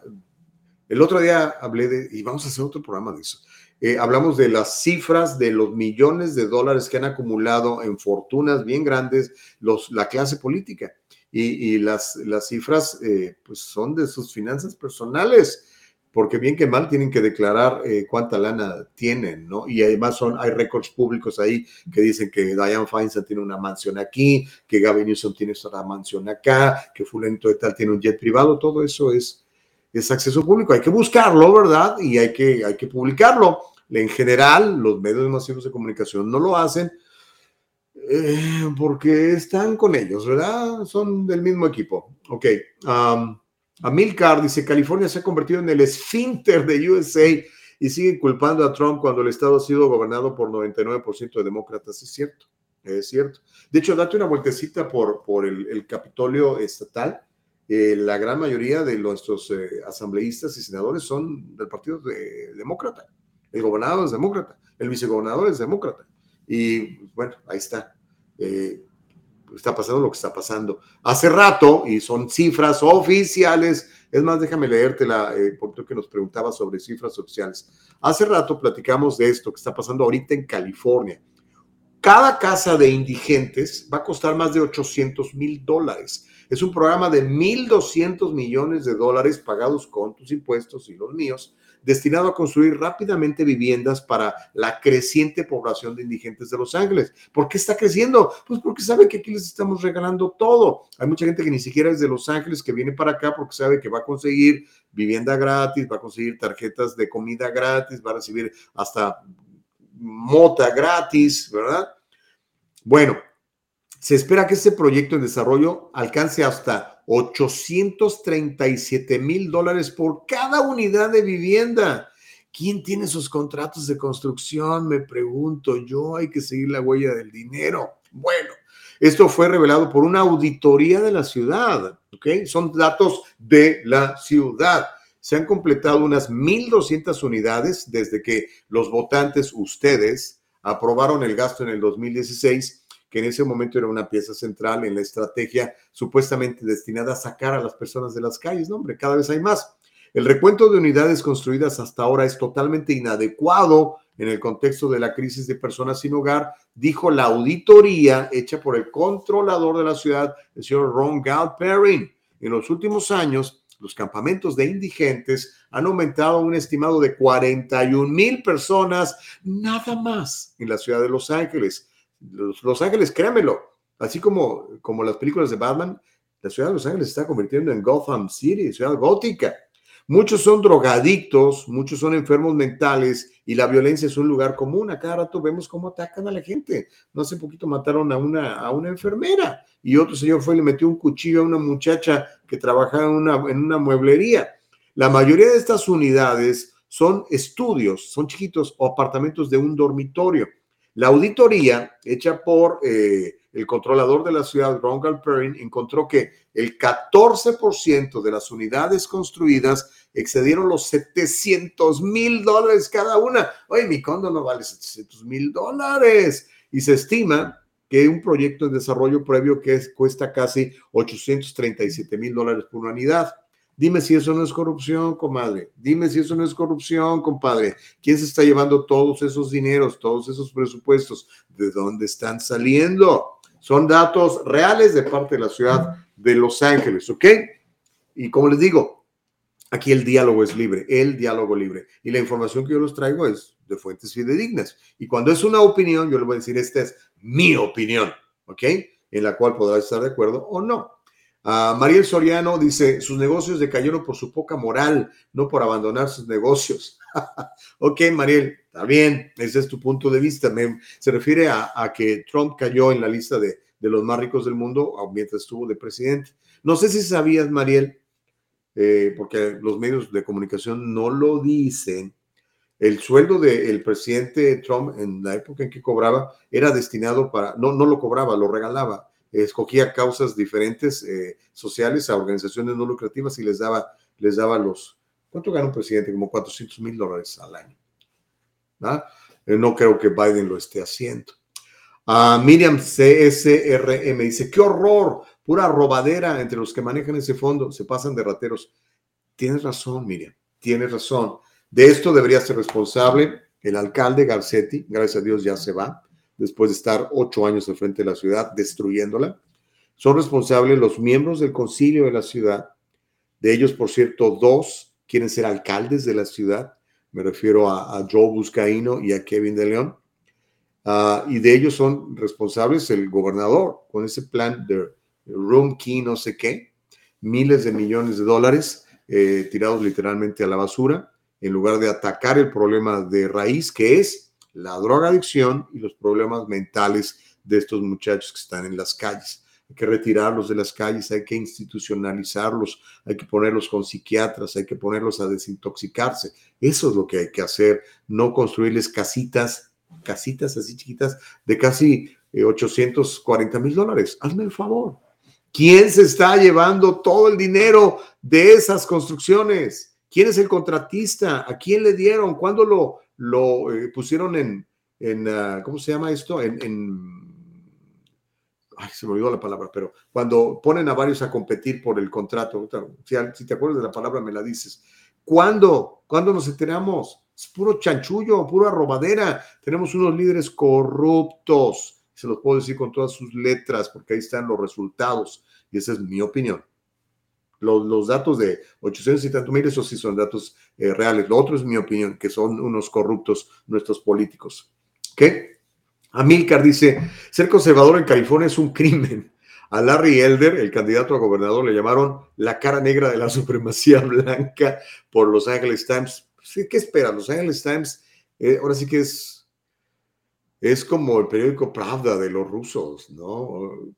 El otro día hablé de, y vamos a hacer otro programa de eso, eh, hablamos de las cifras de los millones de dólares que han acumulado en fortunas bien grandes los, la clase política. Y, las, las cifras eh, pues son de sus finanzas personales porque bien que mal tienen que declarar eh, cuánta lana tienen, ¿no? Y además son, hay récords públicos ahí que dicen que Diane Feinstein tiene una mansión aquí, que Gavin Newsom tiene otra mansión acá, que Fulento de tal tiene un jet privado, todo eso es, es acceso público. Hay que buscarlo, ¿verdad? Y hay que, hay que publicarlo. En general, los medios masivos de comunicación no lo hacen eh, porque están con ellos, ¿verdad? Son del mismo equipo. Ok. Amilcar dice, California se ha convertido en el esfínter de USA y sigue culpando a Trump cuando el estado ha sido gobernado por 99% de demócratas. Es cierto, es cierto. De hecho, date una vueltecita por, por el, Capitolio estatal. Eh, la gran mayoría de nuestros eh, asambleístas y senadores son del Partido Demócrata. El gobernador es demócrata, el vicegobernador es demócrata. Y bueno, ahí está. Eh, está pasando lo que está pasando. Hace rato, y son cifras oficiales, es más, déjame leértela, eh, porque que nos preguntaba sobre cifras oficiales. Hace rato platicamos de esto que está pasando ahorita en California. Cada casa de indigentes va a costar más de 800 mil dólares. Es un programa de 1.200 millones de dólares pagados con tus impuestos y los míos destinado a construir rápidamente viviendas para la creciente población de indigentes de Los Ángeles. ¿Por qué está creciendo? Pues porque sabe que aquí les estamos regalando todo. Hay mucha gente que ni siquiera es de Los Ángeles que viene para acá porque sabe que va a conseguir vivienda gratis, va a conseguir tarjetas de comida gratis, va a recibir hasta mota gratis, ¿verdad? Bueno, se espera que este proyecto en desarrollo alcance hasta 837 mil dólares por cada unidad de vivienda. ¿Quién tiene esos contratos de construcción? Me pregunto yo, hay que seguir la huella del dinero. Bueno, esto fue revelado por una auditoría de la ciudad, ¿ok? Son datos de la ciudad. Se han completado unas 1.200 unidades desde que los votantes, ustedes, aprobaron el gasto en el 2016 que en ese momento era una pieza central en la estrategia supuestamente destinada a sacar a las personas de las calles. No, hombre, cada vez hay más. El recuento de unidades construidas hasta ahora es totalmente inadecuado en el contexto de la crisis de personas sin hogar, dijo la auditoría hecha por el controlador de la ciudad, el señor Ron Galperin. En los últimos años, los campamentos de indigentes han aumentado un estimado de 41 mil personas nada más en la ciudad de Los Ángeles. Los, Ángeles, créamelo, así como, como las películas de Batman, la ciudad de Los Ángeles se está convirtiendo en Gotham City, ciudad gótica. Muchos son drogadictos, muchos son enfermos mentales y la violencia es un lugar común. A cada rato vemos cómo atacan a la gente. No hace poquito mataron a una, a una enfermera y otro señor fue y le metió un cuchillo a una muchacha que trabajaba en una, en una mueblería. La mayoría de estas unidades son estudios, son chiquitos o apartamentos de un dormitorio. La auditoría hecha por eh, el controlador de la ciudad, Ron Galperin, encontró que el 14% de las unidades construidas excedieron los 700 mil dólares cada una. Oye, mi condo no vale 700 mil dólares. Y se estima que un proyecto de desarrollo previo que cuesta casi 837 mil dólares por unidad. Dime si eso no es corrupción, comadre. Dime si eso no es corrupción, compadre. ¿Quién se está llevando todos esos dineros, todos esos presupuestos? ¿De dónde están saliendo? Son datos reales de parte de la ciudad de Los Ángeles, ¿ok? Y como les digo, aquí el diálogo es libre, el diálogo libre. Y la información que yo les traigo es de fuentes fidedignas. Y cuando es una opinión, yo les voy a decir, esta es mi opinión, ¿ok? En la cual podrá estar de acuerdo o no. Uh, Mariel Soriano dice, sus negocios decayeron por su poca moral, no por abandonar sus negocios. (laughs) ok, Mariel, está bien, ese es tu punto de vista. se refiere a, que Trump cayó en la lista de, los más ricos del mundo mientras estuvo de presidente. No sé si sabías, Mariel, eh, porque los medios de comunicación no lo dicen, el sueldo del presidente Trump en la época en que cobraba era destinado para, no, no lo cobraba, lo regalaba escogía causas diferentes eh, sociales a organizaciones no lucrativas y les daba, les daba los, ¿cuánto gana un presidente? Como 400 mil dólares al año. Eh, no creo que Biden lo esté haciendo. Uh, Miriam CSRM dice, qué horror, pura robadera entre los que manejan ese fondo, se pasan de rateros. Tienes razón, Miriam, tienes razón. De esto debería ser responsable el alcalde Garcetti, gracias a Dios ya se va, después de estar ocho años al frente de la ciudad, destruyéndola. Son responsables los miembros del concilio de la ciudad. De ellos, por cierto, dos quieren ser alcaldes de la ciudad. Me refiero a, Joe Buscaino y a Kevin de León. Ah, y de ellos son responsables el gobernador con ese plan de Room Key, no sé qué, miles de millones de dólares eh, tirados literalmente a la basura, en lugar de atacar el problema de raíz que es la drogadicción y los problemas mentales de estos muchachos que están en las calles. Hay que retirarlos de las calles, hay que institucionalizarlos, hay que ponerlos con psiquiatras, hay que ponerlos a desintoxicarse. Eso es lo que hay que hacer, no construirles casitas, casitas así chiquitas de casi 840 eh, mil dólares. Hazme el favor. ¿Quién se está llevando todo el dinero de esas construcciones? ¿Quién es el contratista? ¿A quién le dieron? ¿Cuándo lo, lo eh, pusieron en, en ah, ¿cómo se llama esto? En, ay, se me olvidó la palabra, pero cuando ponen a varios a competir por el contrato, si, si te acuerdas de la palabra, me la dices. ¿Cuándo? ¿Cuándo nos enteramos? Es puro chanchullo, pura robadera. Tenemos unos líderes corruptos. Se los puedo decir con todas sus letras, porque ahí están los resultados. Y esa es mi opinión. Los, datos de 800 y tantos mil, esos sí son datos eh, reales. Lo otro es mi opinión, que son unos corruptos nuestros políticos. ¿Qué? Amilcar dice, ser conservador en California es un crimen. A Larry Elder, el candidato a gobernador, le llamaron la cara negra de la supremacía (laughs) blanca por Los Angeles Times. ¿Qué espera? Los Angeles Times, eh, ahora sí que es, es como el periódico Pravda de los rusos, ¿no?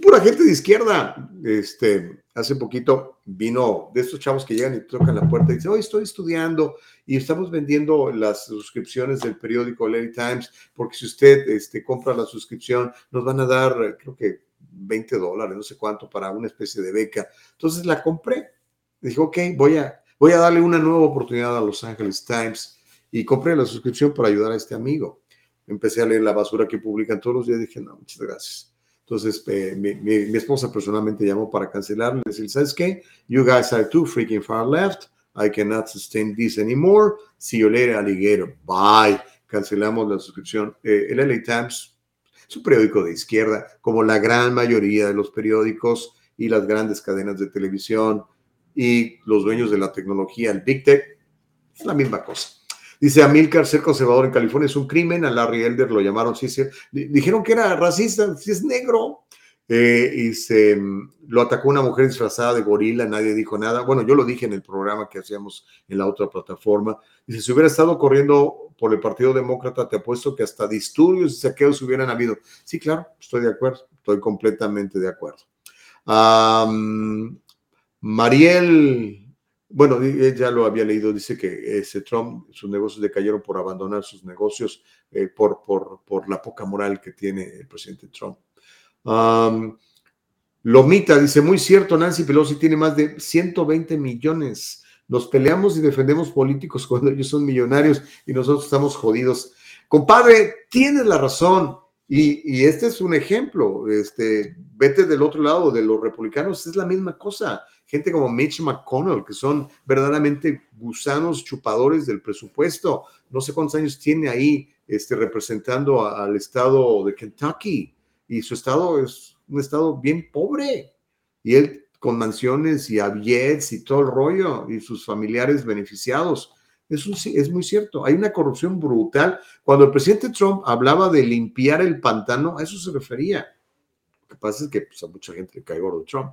Pura gente de izquierda. Este, hace poquito vino de estos chavos que llegan y tocan la puerta y dicen, hoy estoy estudiando y estamos vendiendo las suscripciones del periódico Lady Times, porque si usted este, compra la suscripción, nos van a dar, creo que 20 dólares, no sé cuánto, para una especie de beca. Entonces la compré. Dije, ok, voy a, voy a darle una nueva oportunidad a Los Angeles Times y compré la suscripción para ayudar a este amigo. Empecé a leer la basura que publican todos los días y dije, no, muchas gracias. Entonces, eh, mi, esposa personalmente llamó para cancelar. Le decir, ¿sabes qué? You guys are too freaking far left. I cannot sustain this anymore. See you later, alligator. Bye. Cancelamos la suscripción. Eh, el LA Times es un periódico de izquierda, como la gran mayoría de los periódicos y las grandes cadenas de televisión y los dueños de la tecnología, el Big Tech. Es la misma cosa. Dice Amilcar, ser conservador en California es un crimen. A Larry Elder lo llamaron, sí, sí. Dijeron que era racista, si es negro. Eh, y se lo atacó una mujer disfrazada de gorila, nadie dijo nada. Bueno, yo lo dije en el programa que hacíamos en la otra plataforma. Dice, si hubiera estado corriendo por el Partido Demócrata, te apuesto que hasta disturbios y saqueos hubieran habido. Sí, claro, estoy de acuerdo, estoy completamente de acuerdo. Mariel bueno, ya lo había leído, dice que ese Trump, sus negocios decayeron por abandonar sus negocios, eh, por, por, por, la poca moral que tiene el presidente Trump. Lomita dice, muy cierto, Nancy Pelosi tiene más de 120 millones. Nos peleamos y defendemos políticos cuando ellos son millonarios y nosotros estamos jodidos. Compadre, tienes la razón. Y, y, este es un ejemplo. Este, vete del otro lado de los republicanos, es la misma cosa gente como Mitch McConnell, que son verdaderamente gusanos chupadores del presupuesto. No sé cuántos años tiene ahí este, representando al estado de Kentucky y su estado es un estado bien pobre. Y él con mansiones y avietes y todo el rollo y sus familiares beneficiados. Eso sí, es muy cierto. Hay una corrupción brutal. Cuando el presidente Trump hablaba de limpiar el pantano, a eso se refería. Lo que pasa es que pues, a mucha gente le cae gordo Trump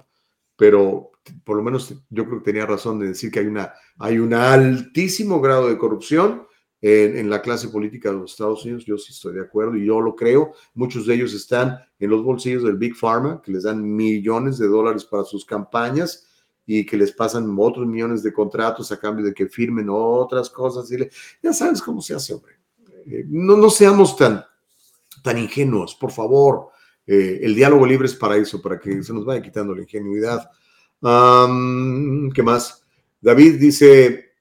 pero por lo menos yo creo que tenía razón de decir que hay, una, hay un altísimo grado de corrupción en, la clase política de los Estados Unidos. Yo sí estoy de acuerdo y yo lo creo. Muchos de ellos están en los bolsillos del Big Pharma, que les dan millones de dólares para sus campañas y que les pasan otros millones de contratos a cambio de que firmen otras cosas. Y ya sabes cómo se hace, hombre. Eh, no, no seamos tan, tan ingenuos, por favor. Eh, el diálogo libre es para eso, para que se nos vaya quitando la ingenuidad. ¿Qué más? David dice,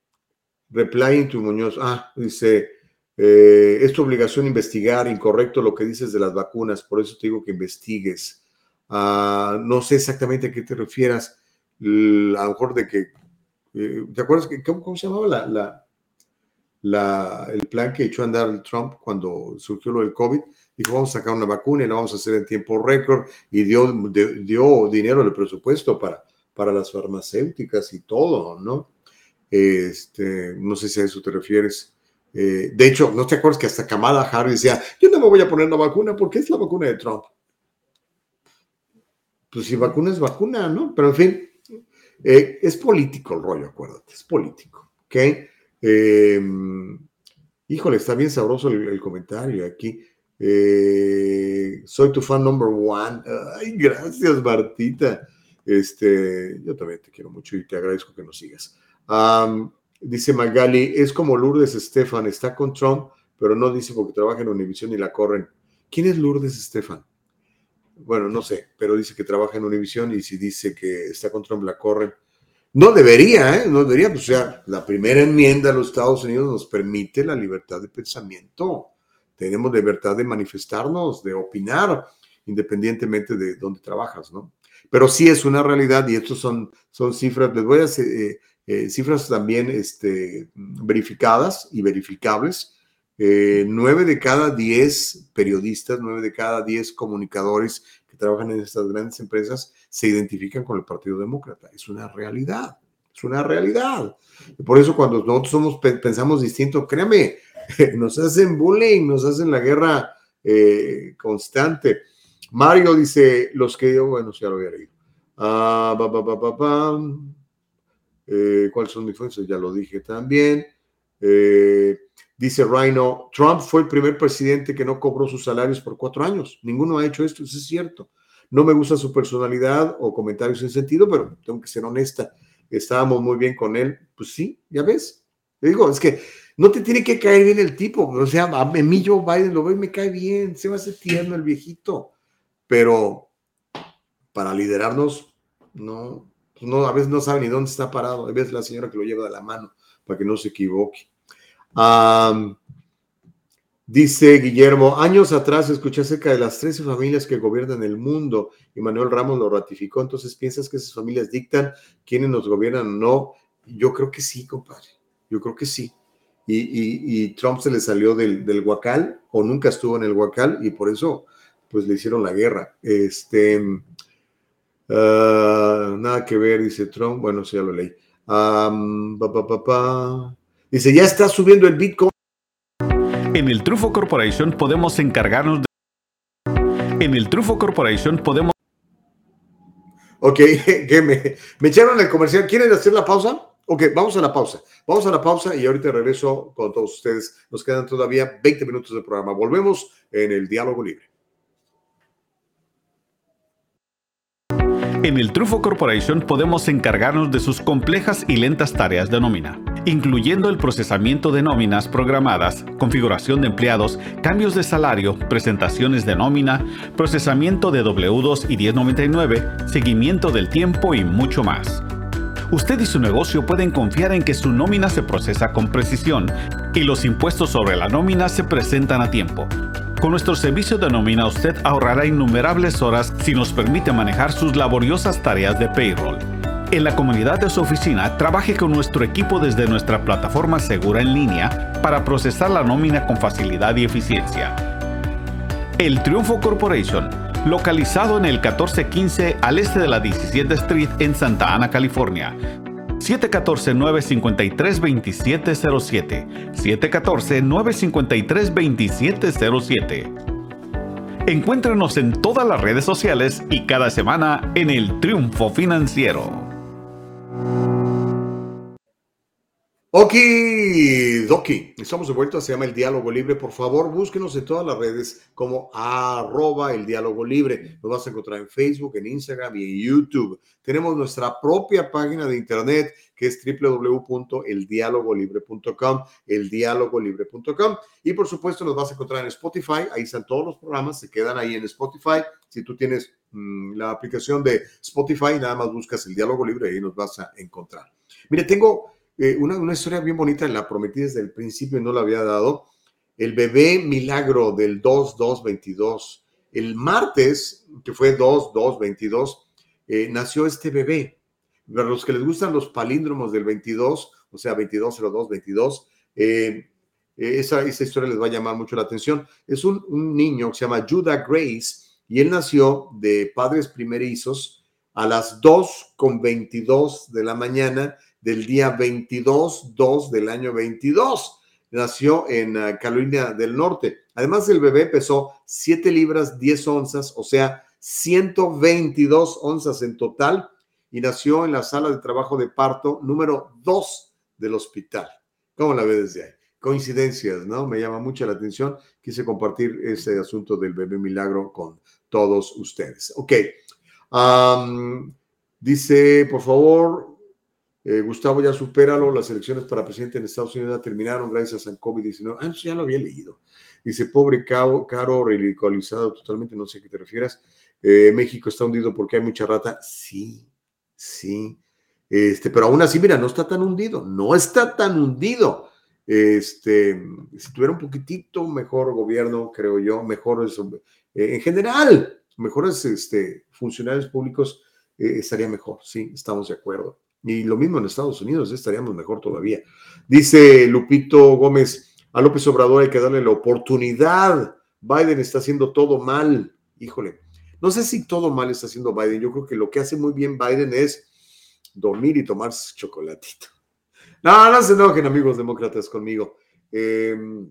replying to Muñoz, ah, dice, eh, es tu obligación investigar, incorrecto lo que dices de las vacunas, por eso te digo que investigues. Ah, no sé exactamente a qué te refieras, a lo mejor de que, eh, ¿te acuerdas que, cómo, se llamaba la, el plan que echó a andar Trump cuando surgió lo del COVID? Dijo, vamos a sacar una vacuna y la vamos a hacer en tiempo récord y dio, dio dinero del presupuesto para, para las farmacéuticas y todo, ¿no? Este, no sé si a eso te refieres. Eh, de hecho, ¿no te acuerdas que hasta Kamala Harris decía, yo no me voy a poner la vacuna porque es la vacuna de Trump? Pues si vacuna es vacuna, ¿no? Pero en fin, eh, es político el rollo, acuérdate, es político, ¿ok? Eh, híjole, está bien sabroso el comentario aquí. Eh, soy tu fan number one. Ay, gracias, Martita. Este, yo también te quiero mucho y te agradezco que nos sigas. dice Magali, es como Lourdes Estefan, está con Trump, pero no dice porque trabaja en Univision y la corren. ¿Quién es Lourdes Estefan? Bueno, no sé, pero dice que trabaja en Univision y si dice que está con Trump, la corren. No debería, ¿eh? No debería, pues, o sea, la primera enmienda de los Estados Unidos nos permite la libertad de pensamiento. Tenemos libertad de manifestarnos, de opinar, independientemente de dónde trabajas, ¿no? Pero sí es una realidad y estos son, son cifras, les voy a hacer eh, eh, cifras también este, verificadas y verificables. Eh, nueve de cada diez periodistas, nueve de cada diez comunicadores que trabajan en estas grandes empresas se identifican con el Partido Demócrata. Es una realidad, es una realidad. Y por eso cuando nosotros somos, pensamos distinto, créame, (laughs) nos hacen bullying, nos hacen la guerra constante. Mario dice, los que yo, bueno, ya lo había leído. Ah, eh, ¿Cuáles son mis fuentes? Ya lo dije también. Eh, dice Rhino, Trump fue el primer presidente que no cobró sus salarios por cuatro años. Ninguno ha hecho esto, eso es cierto. No me gusta su personalidad o comentarios en sentido, pero tengo que ser honesta. Estábamos muy bien con él. Pues sí, ya ves. Le digo, es que no te tiene que caer bien el tipo. O sea, a mí Joe Biden lo veo y me cae bien. Se va a hacer tierno el viejito pero para liderarnos, no, no, a veces no sabe ni dónde está parado, a veces la señora que lo lleva de la mano para que no se equivoque. dice Guillermo, años atrás escuché acerca de las 13 familias que gobiernan el mundo y Manuel Ramos lo ratificó, entonces piensas que esas familias dictan quiénes nos gobiernan o no. Yo creo que sí, compadre, yo creo que sí. Y, Trump se le salió del, del, Huacal o nunca estuvo en el Huacal y por eso pues le hicieron la guerra. Este, ah, nada que ver, dice Trump. Bueno, sí, ya lo leí. Dice, ya está subiendo el Bitcoin. En el Trufo Corporation podemos encargarnos de... En el Trufo Corporation podemos... Ok, (laughs) que me, me echaron el comercial. ¿Quieren hacer la pausa? Ok, vamos a la pausa. Vamos a la pausa y ahorita regreso con todos ustedes. Nos quedan todavía 20 minutos de programa. Volvemos en el diálogo libre. En el Trufo Corporation podemos encargarnos de sus complejas y lentas tareas de nómina, incluyendo el procesamiento de nóminas programadas, configuración de empleados, cambios de salario, presentaciones de nómina, procesamiento de W2 y 1099, seguimiento del tiempo y mucho más. Usted y su negocio pueden confiar en que su nómina se procesa con precisión y los impuestos sobre la nómina se presentan a tiempo con nuestro servicio de nómina usted ahorrará innumerables horas si nos permite manejar sus laboriosas tareas de payroll. En la comunidad de su oficina, trabaje con nuestro equipo desde nuestra plataforma segura en línea para procesar la nómina con facilidad y eficiencia. El Triunfo Corporation, localizado en el 1415 al este de la 17 Street en Santa Ana, California, 714-953-2707. 714-953-2707. Encuéntrenos en todas las redes sociales y cada semana en el Triunfo Financiero. Ok, Doki, estamos de vuelta, se llama El Diálogo Libre. Por favor, búsquenos en todas las redes como arroba el diálogo libre. Nos vas a encontrar en Facebook, en Instagram y en YouTube. Tenemos nuestra propia página de internet que es www.eldialogolibre.com, eldialogolibre.com. Y por supuesto nos vas a encontrar en Spotify, ahí están todos los programas, se quedan ahí en Spotify. Si tú tienes mm, la aplicación de Spotify, nada más buscas el diálogo libre y ahí nos vas a encontrar. Mire, tengo eh, una, historia bien bonita, la prometí desde el principio y no la había dado. El bebé milagro del 2-2-22. El martes, que fue 2-2-22, eh, nació este bebé. Para los que les gustan los palíndromos del 22, o sea, 22-02-22, eh, esa, esa, historia les va a llamar mucho la atención. Es un, un niño que se llama Judah Grace y él nació de padres primerizos a las 2 con 22 de la mañana del día 22, 2 del año 22. Nació en ah, Carolina del Norte. Además, el bebé pesó 7 libras 10 onzas, o sea, 122 onzas en total, y nació en la sala de trabajo de parto número 2 del hospital. ¿Cómo la ve desde ahí? Coincidencias, ¿no? Me llama mucho la atención. Quise compartir ese asunto del bebé milagro con todos ustedes. Ok. dice, por favor, eh, Gustavo, ya supéralo, las elecciones para presidente en Estados Unidos ya terminaron gracias al COVID-19. Ah, ya lo había leído. Dice, pobre caro, caro, ridiculizado totalmente, no sé a qué te refieras. Eh, México está hundido porque hay mucha rata. Sí, sí. Este, pero aún así, mira, no está tan hundido, no está tan hundido. Este, si tuviera un poquitito mejor gobierno, creo yo, mejores, eh, en general, mejores este, funcionarios públicos, estaría mejor, sí, estamos de acuerdo. Y lo mismo en Estados Unidos, estaríamos mejor todavía. Dice Lupito Gómez, a López Obrador hay que darle la oportunidad. Biden está haciendo todo mal. Híjole, no sé si todo mal está haciendo Biden. Yo creo que lo que hace muy bien Biden es dormir y tomar chocolatito. No, no se enojen, amigos demócratas, conmigo. Em,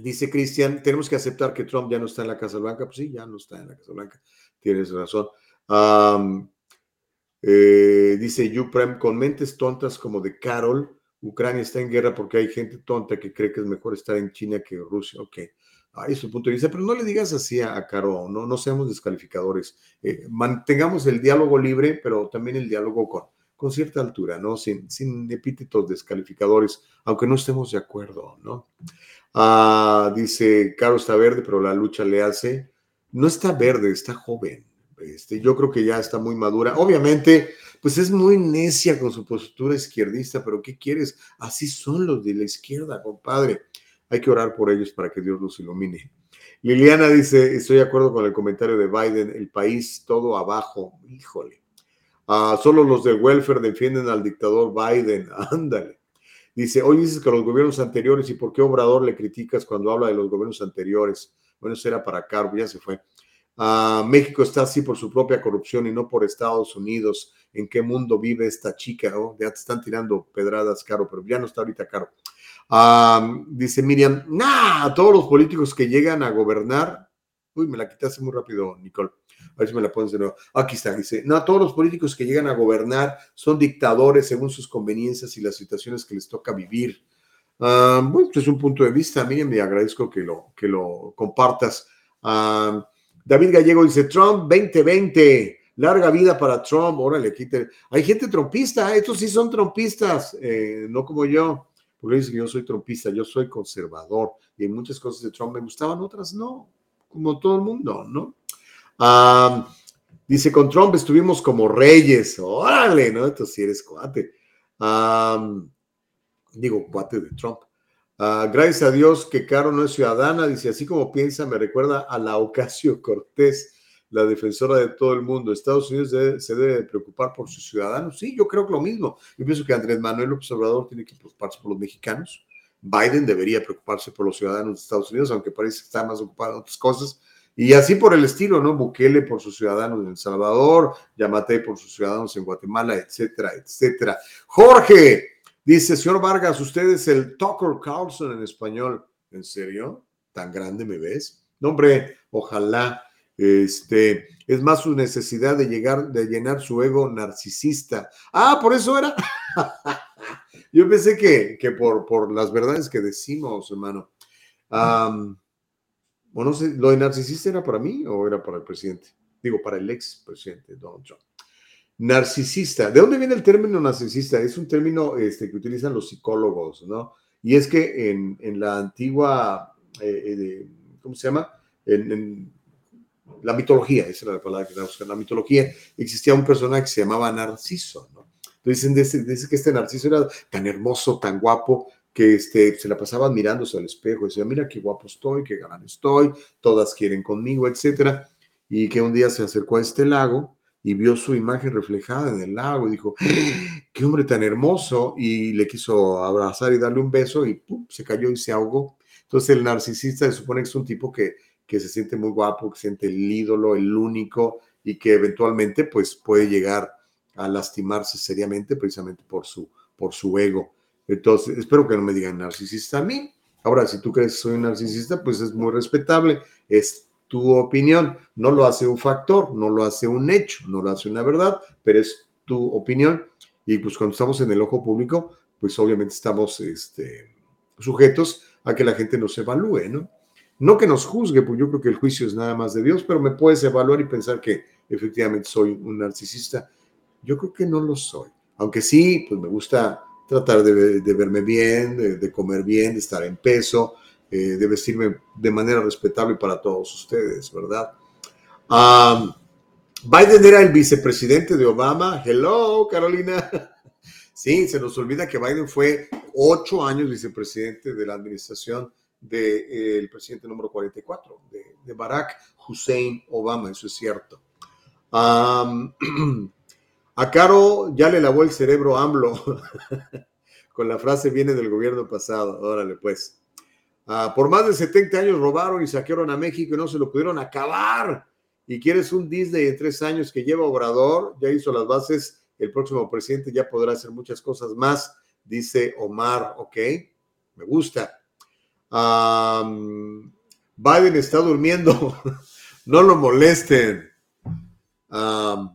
dice Cristian, tenemos que aceptar que Trump ya no está en la Casa Blanca. Pues sí, ya no está en la Casa Blanca. Tienes razón. Eh, dice Yuprem, con mentes tontas como de Carol, Ucrania está en guerra porque hay gente tonta que cree que es mejor estar en China que Rusia. Ok, ahí es su punto de vista, pero no le digas así a, Carol, no, no seamos descalificadores. Eh, mantengamos el diálogo libre, pero también el diálogo con, con cierta altura, ¿no? Sin, sin epítetos descalificadores, aunque no estemos de acuerdo, ¿no? Ah, dice, Caro está verde, pero la lucha le hace. No está verde, está joven. Este, yo creo que ya está muy madura. Obviamente, pues es muy necia con su postura izquierdista, pero ¿qué quieres? Así son los de la izquierda, compadre. Hay que orar por ellos para que Dios los ilumine. Liliana dice, estoy de acuerdo con el comentario de Biden, el país todo abajo. Híjole. Ah, solo los del welfare defienden al dictador Biden. (laughs) Ándale. Dice, hoy dices que los gobiernos anteriores, ¿y por qué Obrador le criticas cuando habla de los gobiernos anteriores? Bueno, eso era para Carbo, ya se fue. Ah, México está así por su propia corrupción y no por Estados Unidos. ¿En qué mundo vive esta chica? Oh, ya te están tirando pedradas, Caro, pero ya no está ahorita Caro. Ah, dice Miriam, nah, todos los políticos que llegan a gobernar, uy, me la quitaste muy rápido, Nicole. A ver si me la pones de nuevo. Aquí está, dice, no, todos los políticos que llegan a gobernar son dictadores según sus conveniencias y las situaciones que les toca vivir. Ah, bueno, pues es un punto de vista, Miriam, y agradezco que lo, que lo compartas. David Gallego dice, Trump 2020, larga vida para Trump, órale, quite. Hay gente trompista, estos sí son trompistas, eh, no como yo, porque dicen que yo soy trompista, yo soy conservador, y muchas cosas de Trump me gustaban, otras no, como todo el mundo, ¿no? dice, con Trump estuvimos como reyes, órale, ¿no? Entonces sí eres cuate. digo, cuate de Trump. Ah, gracias a Dios que Caro no es ciudadana, dice, así como piensa, me recuerda a la (laughs) Ocasio Cortés, la defensora de todo el mundo. Estados Unidos se debe preocupar por sus ciudadanos. Sí, yo creo que lo mismo. Yo pienso que Andrés Manuel Obrador tiene que preocuparse por los mexicanos. Biden debería preocuparse por los ciudadanos de Estados Unidos, aunque parece que está más ocupado en otras cosas. Y así por el estilo, ¿no? Bukele por sus ciudadanos en El Salvador, Yamate por sus ciudadanos en Guatemala, etcétera, etcétera. Jorge, Dice, señor Vargas, usted es el Tucker Carlson en español. ¿En serio? ¿Tan grande me ves? No, hombre, ojalá. Este, es más su necesidad de llegar, de llenar su ego narcisista. Ah, por eso era. (laughs) Yo pensé que, que por, por las verdades que decimos, hermano. Um, no sé, ¿lo de narcisista era para mí o era para el presidente? Digo, para el ex presidente Donald Trump. Narcisista. ¿De dónde viene el término narcisista? Es un término este, que utilizan los psicólogos, ¿no? Y es que en, la antigua, eh, eh, ¿cómo se llama? En, la mitología, esa era la palabra que en la mitología, existía un personaje que se llamaba Narciso, ¿no? Entonces dicen, dicen que este Narciso era tan hermoso, tan guapo, que este, se la pasaba mirándose al espejo decía, mira qué guapo estoy, qué galán estoy, todas quieren conmigo, etcétera. Y que un día se acercó a este lago y vio su imagen reflejada en el lago y dijo, qué hombre tan hermoso, y le quiso abrazar y darle un beso y se cayó y se ahogó. Entonces el narcisista se supone que es un tipo que, que se siente muy guapo, que siente el ídolo, el único, y que eventualmente pues puede llegar a lastimarse seriamente precisamente por su, por su ego. Entonces, espero que no me digan narcisista a mí. Ahora, si tú crees que soy un narcisista, pues es muy respetable. Es tu opinión. No lo hace un factor, no lo hace un hecho, no lo hace una verdad, pero es tu opinión. Y pues cuando estamos en el ojo público, pues obviamente estamos este, sujetos a que la gente nos evalúe, ¿no? No que nos juzgue, pues yo creo que el juicio es nada más de Dios, pero me puedes evaluar y pensar que efectivamente soy un narcisista. Yo creo que no lo soy. Aunque sí, pues me gusta tratar de, verme bien, de, de, comer bien, de estar en peso, eh, de vestirme de manera respetable para todos ustedes, ¿verdad? Biden era el vicepresidente de Obama. Hello, Carolina. (laughs) Sí, se nos olvida que Biden fue ocho años vicepresidente de la administración del presidente número 44, de, Barack Hussein Obama, eso es cierto. (clears throat) a Caro ya le lavó el cerebro AMLO, (laughs) con la frase viene del gobierno pasado, órale pues. Ah, por más de 70 años robaron y saquearon a México y no se lo pudieron acabar. Y quieres un Disney de tres años que lleva Obrador, ya hizo las bases, el próximo presidente ya podrá hacer muchas cosas más, dice Omar, ok, me gusta. Biden está durmiendo, (laughs) no lo molesten. no,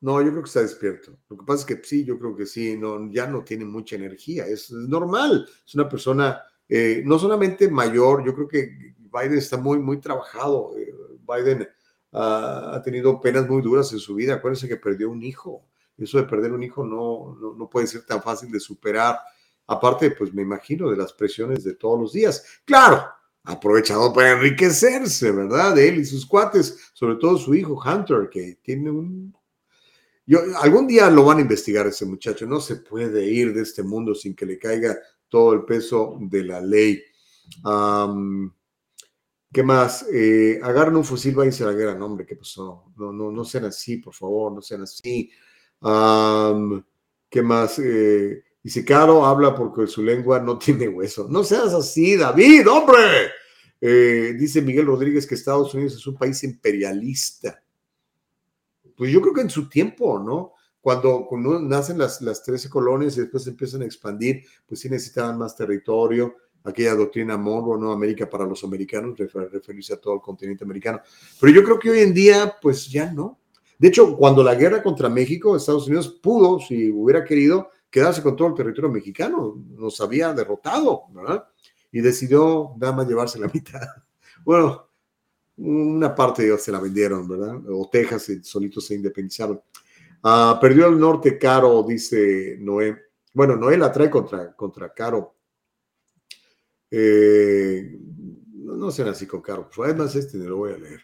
yo creo que está despierto. Lo que pasa es que sí, yo creo que sí, no, ya no tiene mucha energía, es, normal, es una persona eh, no solamente mayor, yo creo que Biden está muy, muy trabajado. Eh, Biden ha tenido penas muy duras en su vida. Acuérdense que perdió un hijo. Eso de perder un hijo no, no, no puede ser tan fácil de superar aparte, pues me imagino, de las presiones de todos los días. Claro, aprovechado para enriquecerse, ¿verdad? De él y sus cuates, sobre todo su hijo Hunter, que tiene un... Yo, algún día lo van a investigar ese muchacho, no se puede ir de este mundo sin que le caiga todo el peso de la ley. ¿Qué más? Eh, agarran un fusil, váyanse a la guerra. No, hombre, ¿qué pasó? No, no, no sean así, por favor, no sean así. ¿Qué más? Eh, Dice, Caro habla porque su lengua no (laughs) tiene hueso. No seas así, David, hombre. Eh, dice Miguel Rodríguez que Estados Unidos es un país imperialista. Pues yo creo que en su tiempo, ¿no? Cuando, nacen las, las 13 colonias y después empiezan a expandir, pues sí necesitaban más territorio. Aquella doctrina Monroe, ¿no? América para los americanos, referirse a todo el continente americano. Pero yo creo que hoy en día, pues ya no. De hecho, cuando la guerra contra México, Estados Unidos pudo, si hubiera querido, quedarse con todo el territorio mexicano, nos había derrotado, ¿verdad? Y decidió nada más llevarse la (laughs) mitad. Bueno, una parte de ellos se la vendieron, ¿verdad? O Texas solitos se independizaron. Ah, perdió el norte Caro, dice Noé. Bueno, Noé la trae contra, contra Caro. Eh, no, sean así con Caro. Además, este no lo voy a leer.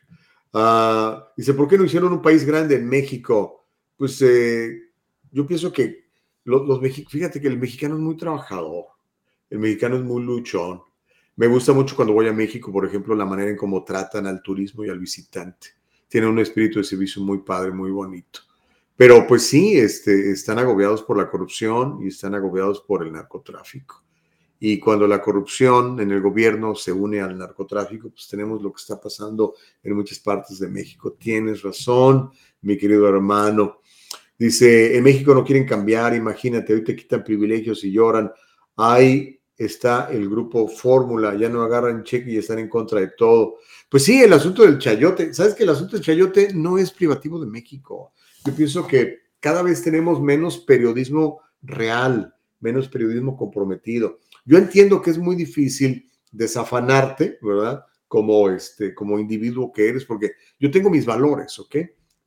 Ah, dice, ¿por qué no hicieron un país grande en México? Pues eh, yo pienso que los, fíjate que el mexicano es muy trabajador, el mexicano es muy luchón. Me gusta mucho cuando voy a México, por ejemplo, la manera en cómo tratan al turismo y al visitante. Tienen un espíritu de servicio muy padre, muy bonito. Pero pues sí, este, están agobiados por la corrupción y están agobiados por el narcotráfico. Y cuando la corrupción en el gobierno se une al narcotráfico, pues tenemos lo que está pasando en muchas partes de México. Tienes razón, mi querido hermano. Dice, en México no quieren cambiar, imagínate, hoy te quitan privilegios y lloran. Ahí está el grupo Fórmula, ya no agarran cheque y están en contra de todo. Pues sí, el asunto del chayote, ¿sabes que el asunto del chayote no es privativo de México? Yo pienso que cada vez tenemos menos periodismo real, menos periodismo comprometido. Yo entiendo que es muy difícil desafanarte, ¿verdad? Como, este, como individuo que eres, porque yo tengo mis valores, ¿ok?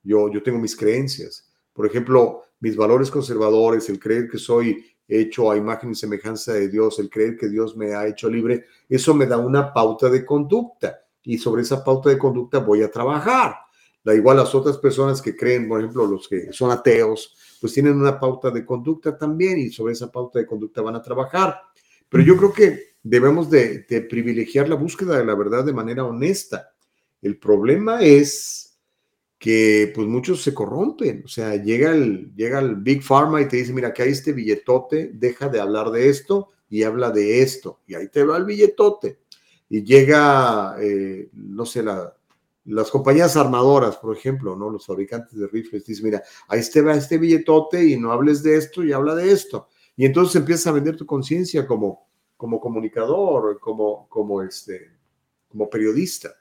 Yo, yo tengo mis creencias por ejemplo, mis valores conservadores, el creer que soy hecho a imagen y semejanza de Dios, el creer que Dios me ha hecho libre, eso me da una pauta de conducta y sobre esa pauta de conducta voy a trabajar. Da igual las otras personas que creen, por ejemplo, los que son ateos, pues tienen una pauta de conducta también y sobre esa pauta de conducta van a trabajar. Pero yo creo que debemos de, privilegiar la búsqueda de la verdad de manera honesta. El problema es que pues muchos se corrompen, o sea, llega el, llega el Big Pharma y te dice, mira, que hay este billetote, deja de hablar de esto y habla de esto, y ahí te va el billetote. Y llega, eh, no sé, la, las compañías armadoras, por ejemplo, ¿no? Los fabricantes de rifles, dicen, mira, ahí te va este billetote y no hables de esto y habla de esto. Y entonces empiezas a vender tu conciencia como, como comunicador, como, como, este, como periodista.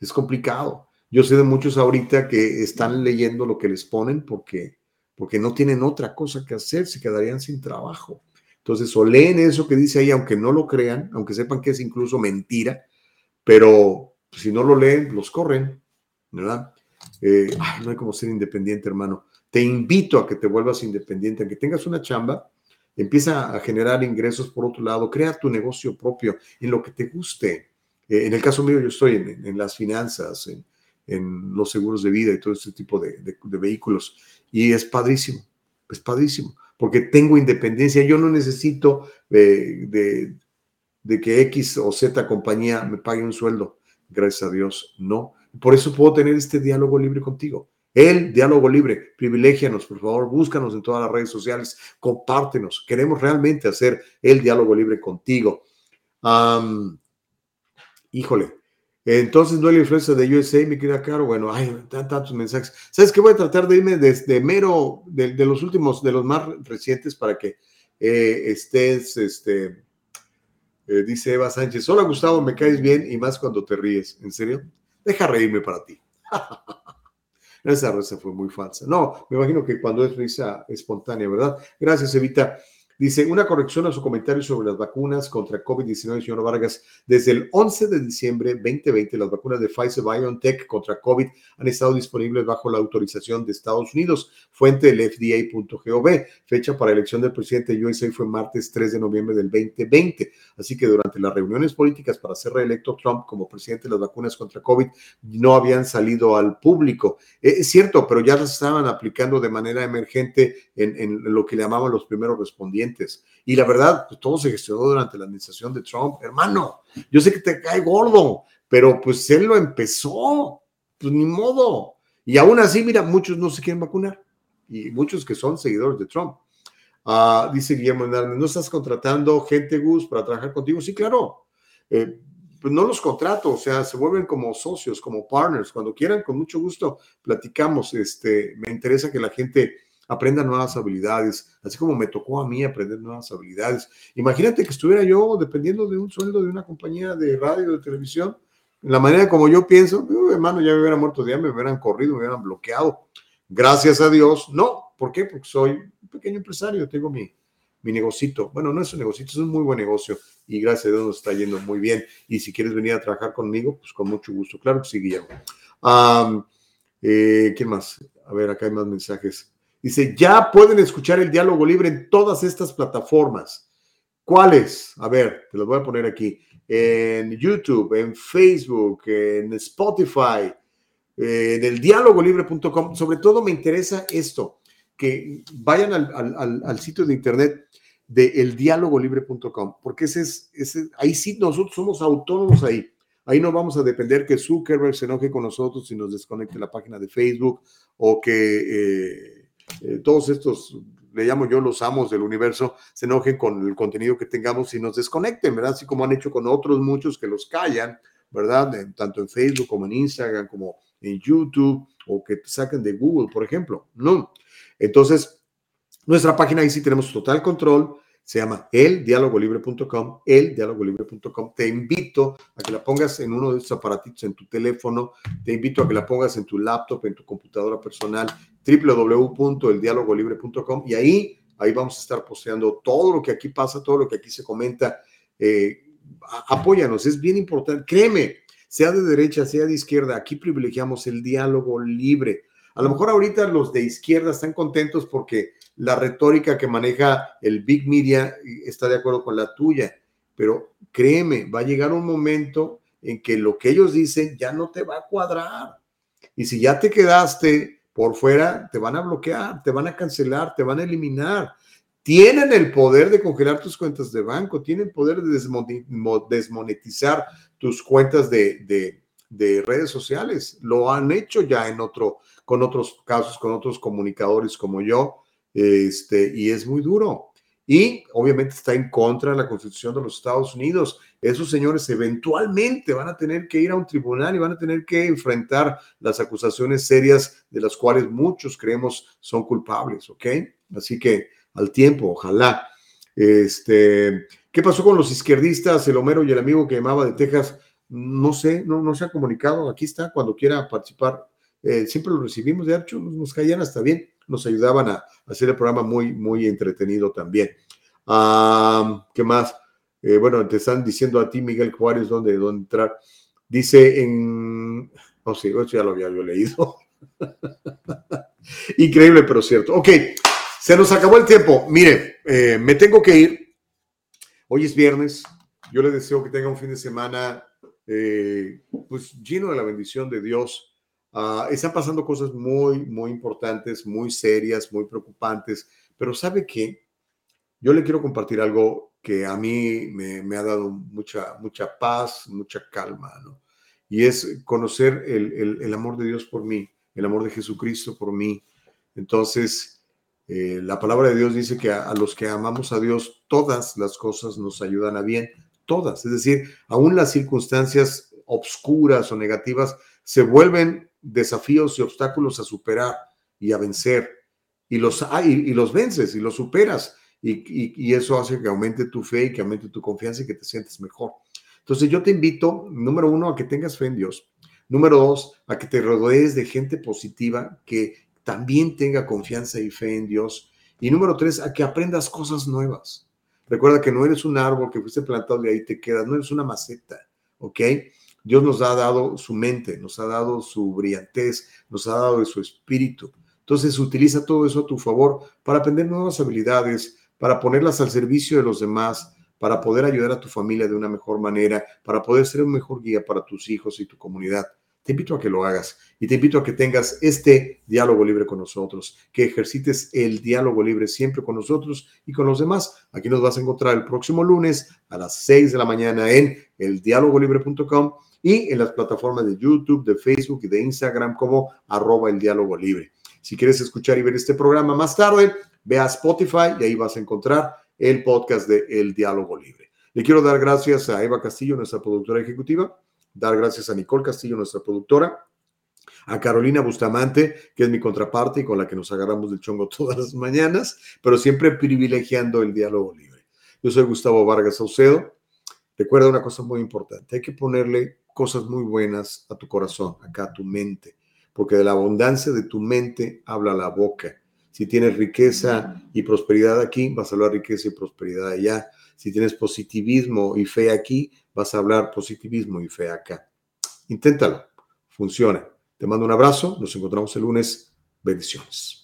Es complicado. Yo sé de muchos ahorita que están leyendo lo que les ponen porque, porque no tienen otra cosa que hacer, se quedarían sin trabajo. Entonces, o leen eso que dice ahí, aunque no lo crean, aunque sepan que es incluso mentira, pero si no lo leen, los corren, ¿verdad? Eh, no hay como ser independiente, hermano. Te invito a que te vuelvas independiente, aunque tengas una chamba, empieza a generar ingresos por otro lado, crea tu negocio propio en lo que te guste. Eh, en el caso mío, yo estoy en, las finanzas, en, los seguros de vida y todo este tipo de, vehículos. Y es padrísimo, es padrísimo, porque tengo independencia, yo no necesito de, de que X o Z compañía me pague un sueldo, gracias a Dios, no. Por eso puedo tener este diálogo libre contigo. El diálogo libre, privilegianos, por favor, búscanos en todas las redes sociales, compártenos. Queremos realmente hacer el diálogo libre contigo. híjole, entonces no hay la influencia de USA, mi querida Caro. Bueno, hay tantos mensajes. ¿Sabes qué? Voy a tratar de irme desde mero, de, los últimos, de los más recientes para que eh, estés, este, eh, dice Eva Sánchez. Hola Gustavo, me caes bien y más cuando te ríes. ¿En serio? Deja reírme para ti. (laughs) Esa risa fue muy falsa. No, me imagino que cuando es risa espontánea, ¿verdad? Gracias, Evita. Dice, una corrección a su comentario sobre las vacunas contra COVID-19, señor Vargas. Desde el 11 de diciembre 2020, las vacunas de Pfizer BioNTech contra COVID han estado disponibles bajo la autorización de Estados Unidos. Fuente del FDA.gov. Fecha para elección del presidente de USA fue martes 3 de noviembre del 2020. Así que durante las reuniones políticas para ser reelecto Trump como presidente, las vacunas contra COVID no habían salido al público. Eh, es cierto, pero ya las estaban aplicando de manera emergente en, en lo que llamaban los primeros respondientes y la verdad, pues todo se gestionó durante la administración de Trump. Hermano, yo sé que te cae gordo, pero pues él lo empezó. Pues ni modo. Y aún así, mira, muchos no se quieren vacunar. Y muchos que son seguidores de Trump. Ah, dice Guillermo Hernández, ¿no estás contratando gente, Gus, para trabajar contigo? Sí, claro. Eh, pues no los contrato, o sea, se vuelven como socios, como partners. Cuando quieran, con mucho gusto, platicamos. Este, me interesa que la gente aprenda nuevas habilidades, así como me tocó a mí aprender nuevas habilidades. Imagínate que estuviera yo dependiendo de un sueldo de una compañía de radio, de televisión, la manera como yo pienso, hermano, ya me hubieran muerto de hambre, me hubieran corrido, me hubieran bloqueado. Gracias a Dios, no. ¿Por qué? Porque soy un pequeño empresario, tengo mi, mi negocito. Bueno, no es un negocito, es un muy buen negocio y gracias a Dios nos está yendo muy bien. Y si quieres venir a trabajar conmigo, pues con mucho gusto. Claro que sí, Guillermo. Eh, ¿Qué más? A ver, acá hay más mensajes. Dice, ya pueden escuchar el diálogo libre en todas estas plataformas. ¿Cuáles? A ver, te los voy a poner aquí. En YouTube, en Facebook, en Spotify, en el dialogolibre.com. Sobre todo me interesa esto, que vayan al, sitio de internet de eldialogolibre.com, porque ese es, ese, ahí sí nosotros somos autónomos ahí. Ahí no vamos a depender que Zuckerberg se enoje con nosotros y nos desconecte la página de Facebook o que... Eh, eh, todos estos, le llamo yo los amos del universo, se enojen con el contenido que tengamos y nos desconecten, ¿verdad? Así como han hecho con otros muchos que los callan, ¿verdad? tanto en Facebook como en Instagram, como en YouTube, o que saquen de Google, por ejemplo. No. Entonces, nuestra página ahí sí tenemos total control se llama eldialogolibre.com, eldialogolibre.com. Te invito a que la pongas en uno de estos aparatitos en tu teléfono, te invito a que la pongas en tu laptop, en tu computadora personal, www.eldialogolibre.com y ahí, ahí vamos a estar posteando todo lo que aquí pasa, todo lo que aquí se comenta. Eh, apóyanos, es bien importante, créeme, sea de derecha, sea de izquierda, aquí privilegiamos el diálogo libre. A lo mejor ahorita los de izquierda están contentos porque la retórica que maneja el Big Media está de acuerdo con la tuya, pero créeme, va a llegar un momento en que lo que ellos dicen ya no te va a cuadrar. Y si ya te quedaste por fuera, te van a bloquear, te van a cancelar, te van a eliminar. Tienen el poder de congelar tus cuentas de banco, tienen poder de desmonetizar tus cuentas de, de redes sociales. Lo han hecho ya en otro, con otros casos, con otros comunicadores como yo este, y es muy duro. Y obviamente está en contra de la Constitución de los Estados Unidos. Esos señores eventualmente van a tener que ir a un tribunal y van a tener que enfrentar las acusaciones serias de las cuales muchos creemos son culpables, ¿ok? Así que al tiempo, ojalá. Este, ¿Qué pasó con los izquierdistas, el Homero y el amigo que llamaba de Texas? No sé, no, no se ha comunicado. Aquí está, cuando quiera participar. Eh, siempre lo recibimos, de hecho, nos caían hasta bien nos ayudaban a, hacer el programa muy, muy entretenido también. ¿Qué más? Eh, bueno, te están diciendo a ti, Miguel Juárez, dónde, dónde entrar. Dice en. No sé, eso ya lo había leído. (laughs) Increíble, pero cierto. Ok, se nos acabó el tiempo. Mire, eh, me tengo que ir. Hoy es viernes. Yo le deseo que tenga un fin de semana eh, pues lleno de la bendición de Dios. Ah, están pasando cosas muy, muy importantes, muy serias, muy preocupantes, pero ¿sabe qué? Yo le quiero compartir algo que a mí me, ha dado mucha, mucha paz, mucha calma, ¿no? Y es conocer el, amor de Dios por mí, el amor de Jesucristo por mí. Entonces, eh, la palabra de Dios dice que a, los que amamos a Dios, todas las cosas nos ayudan a bien, todas. Es decir, aún las circunstancias obscuras o negativas se vuelven desafíos y obstáculos a superar y a vencer. Y los, y, y los vences y los superas. Y, eso hace que aumente tu fe y que aumente tu confianza y que te sientes mejor. Entonces yo te invito, número uno, a que tengas fe en Dios. Número dos, a que te rodees de gente positiva que también tenga confianza y fe en Dios. Y número tres, a que aprendas cosas nuevas. Recuerda que no eres un árbol que fuiste plantado y ahí te quedas, no eres una maceta, ¿ok? Dios nos ha dado su mente, nos ha dado su brillantez, nos ha dado su espíritu. Entonces utiliza todo eso a tu favor para aprender nuevas habilidades, para ponerlas al servicio de los demás, para poder ayudar a tu familia de una mejor manera, para poder ser un mejor guía para tus hijos y tu comunidad. Te invito a que lo hagas y te invito a que tengas este diálogo libre con nosotros, que ejercites el diálogo libre siempre con nosotros y con los demás. Aquí nos vas a encontrar el próximo lunes a las 6 de la mañana en eldialogolibre.com y en las plataformas de YouTube, de Facebook y de Instagram como arroba el diálogo libre. Si quieres escuchar y ver este programa más tarde, ve a Spotify y ahí vas a encontrar el podcast de El Diálogo Libre. Le quiero dar gracias a Eva Castillo, nuestra productora ejecutiva, dar gracias a Nicole Castillo, nuestra productora, a Carolina Bustamante, que es mi contraparte y con la que nos agarramos del chongo (laughs) todas las mañanas, pero siempre privilegiando el diálogo libre. Yo soy Gustavo Vargas Saucedo. Recuerda una cosa muy importante, hay que ponerle cosas muy buenas a tu corazón, acá a tu mente, porque de la abundancia de tu mente habla la boca. Si tienes riqueza y prosperidad aquí, vas a hablar riqueza y prosperidad allá. Si tienes positivismo y fe aquí, vas a hablar positivismo y fe acá. Inténtalo, funciona. Te mando un abrazo, nos encontramos el lunes. Bendiciones.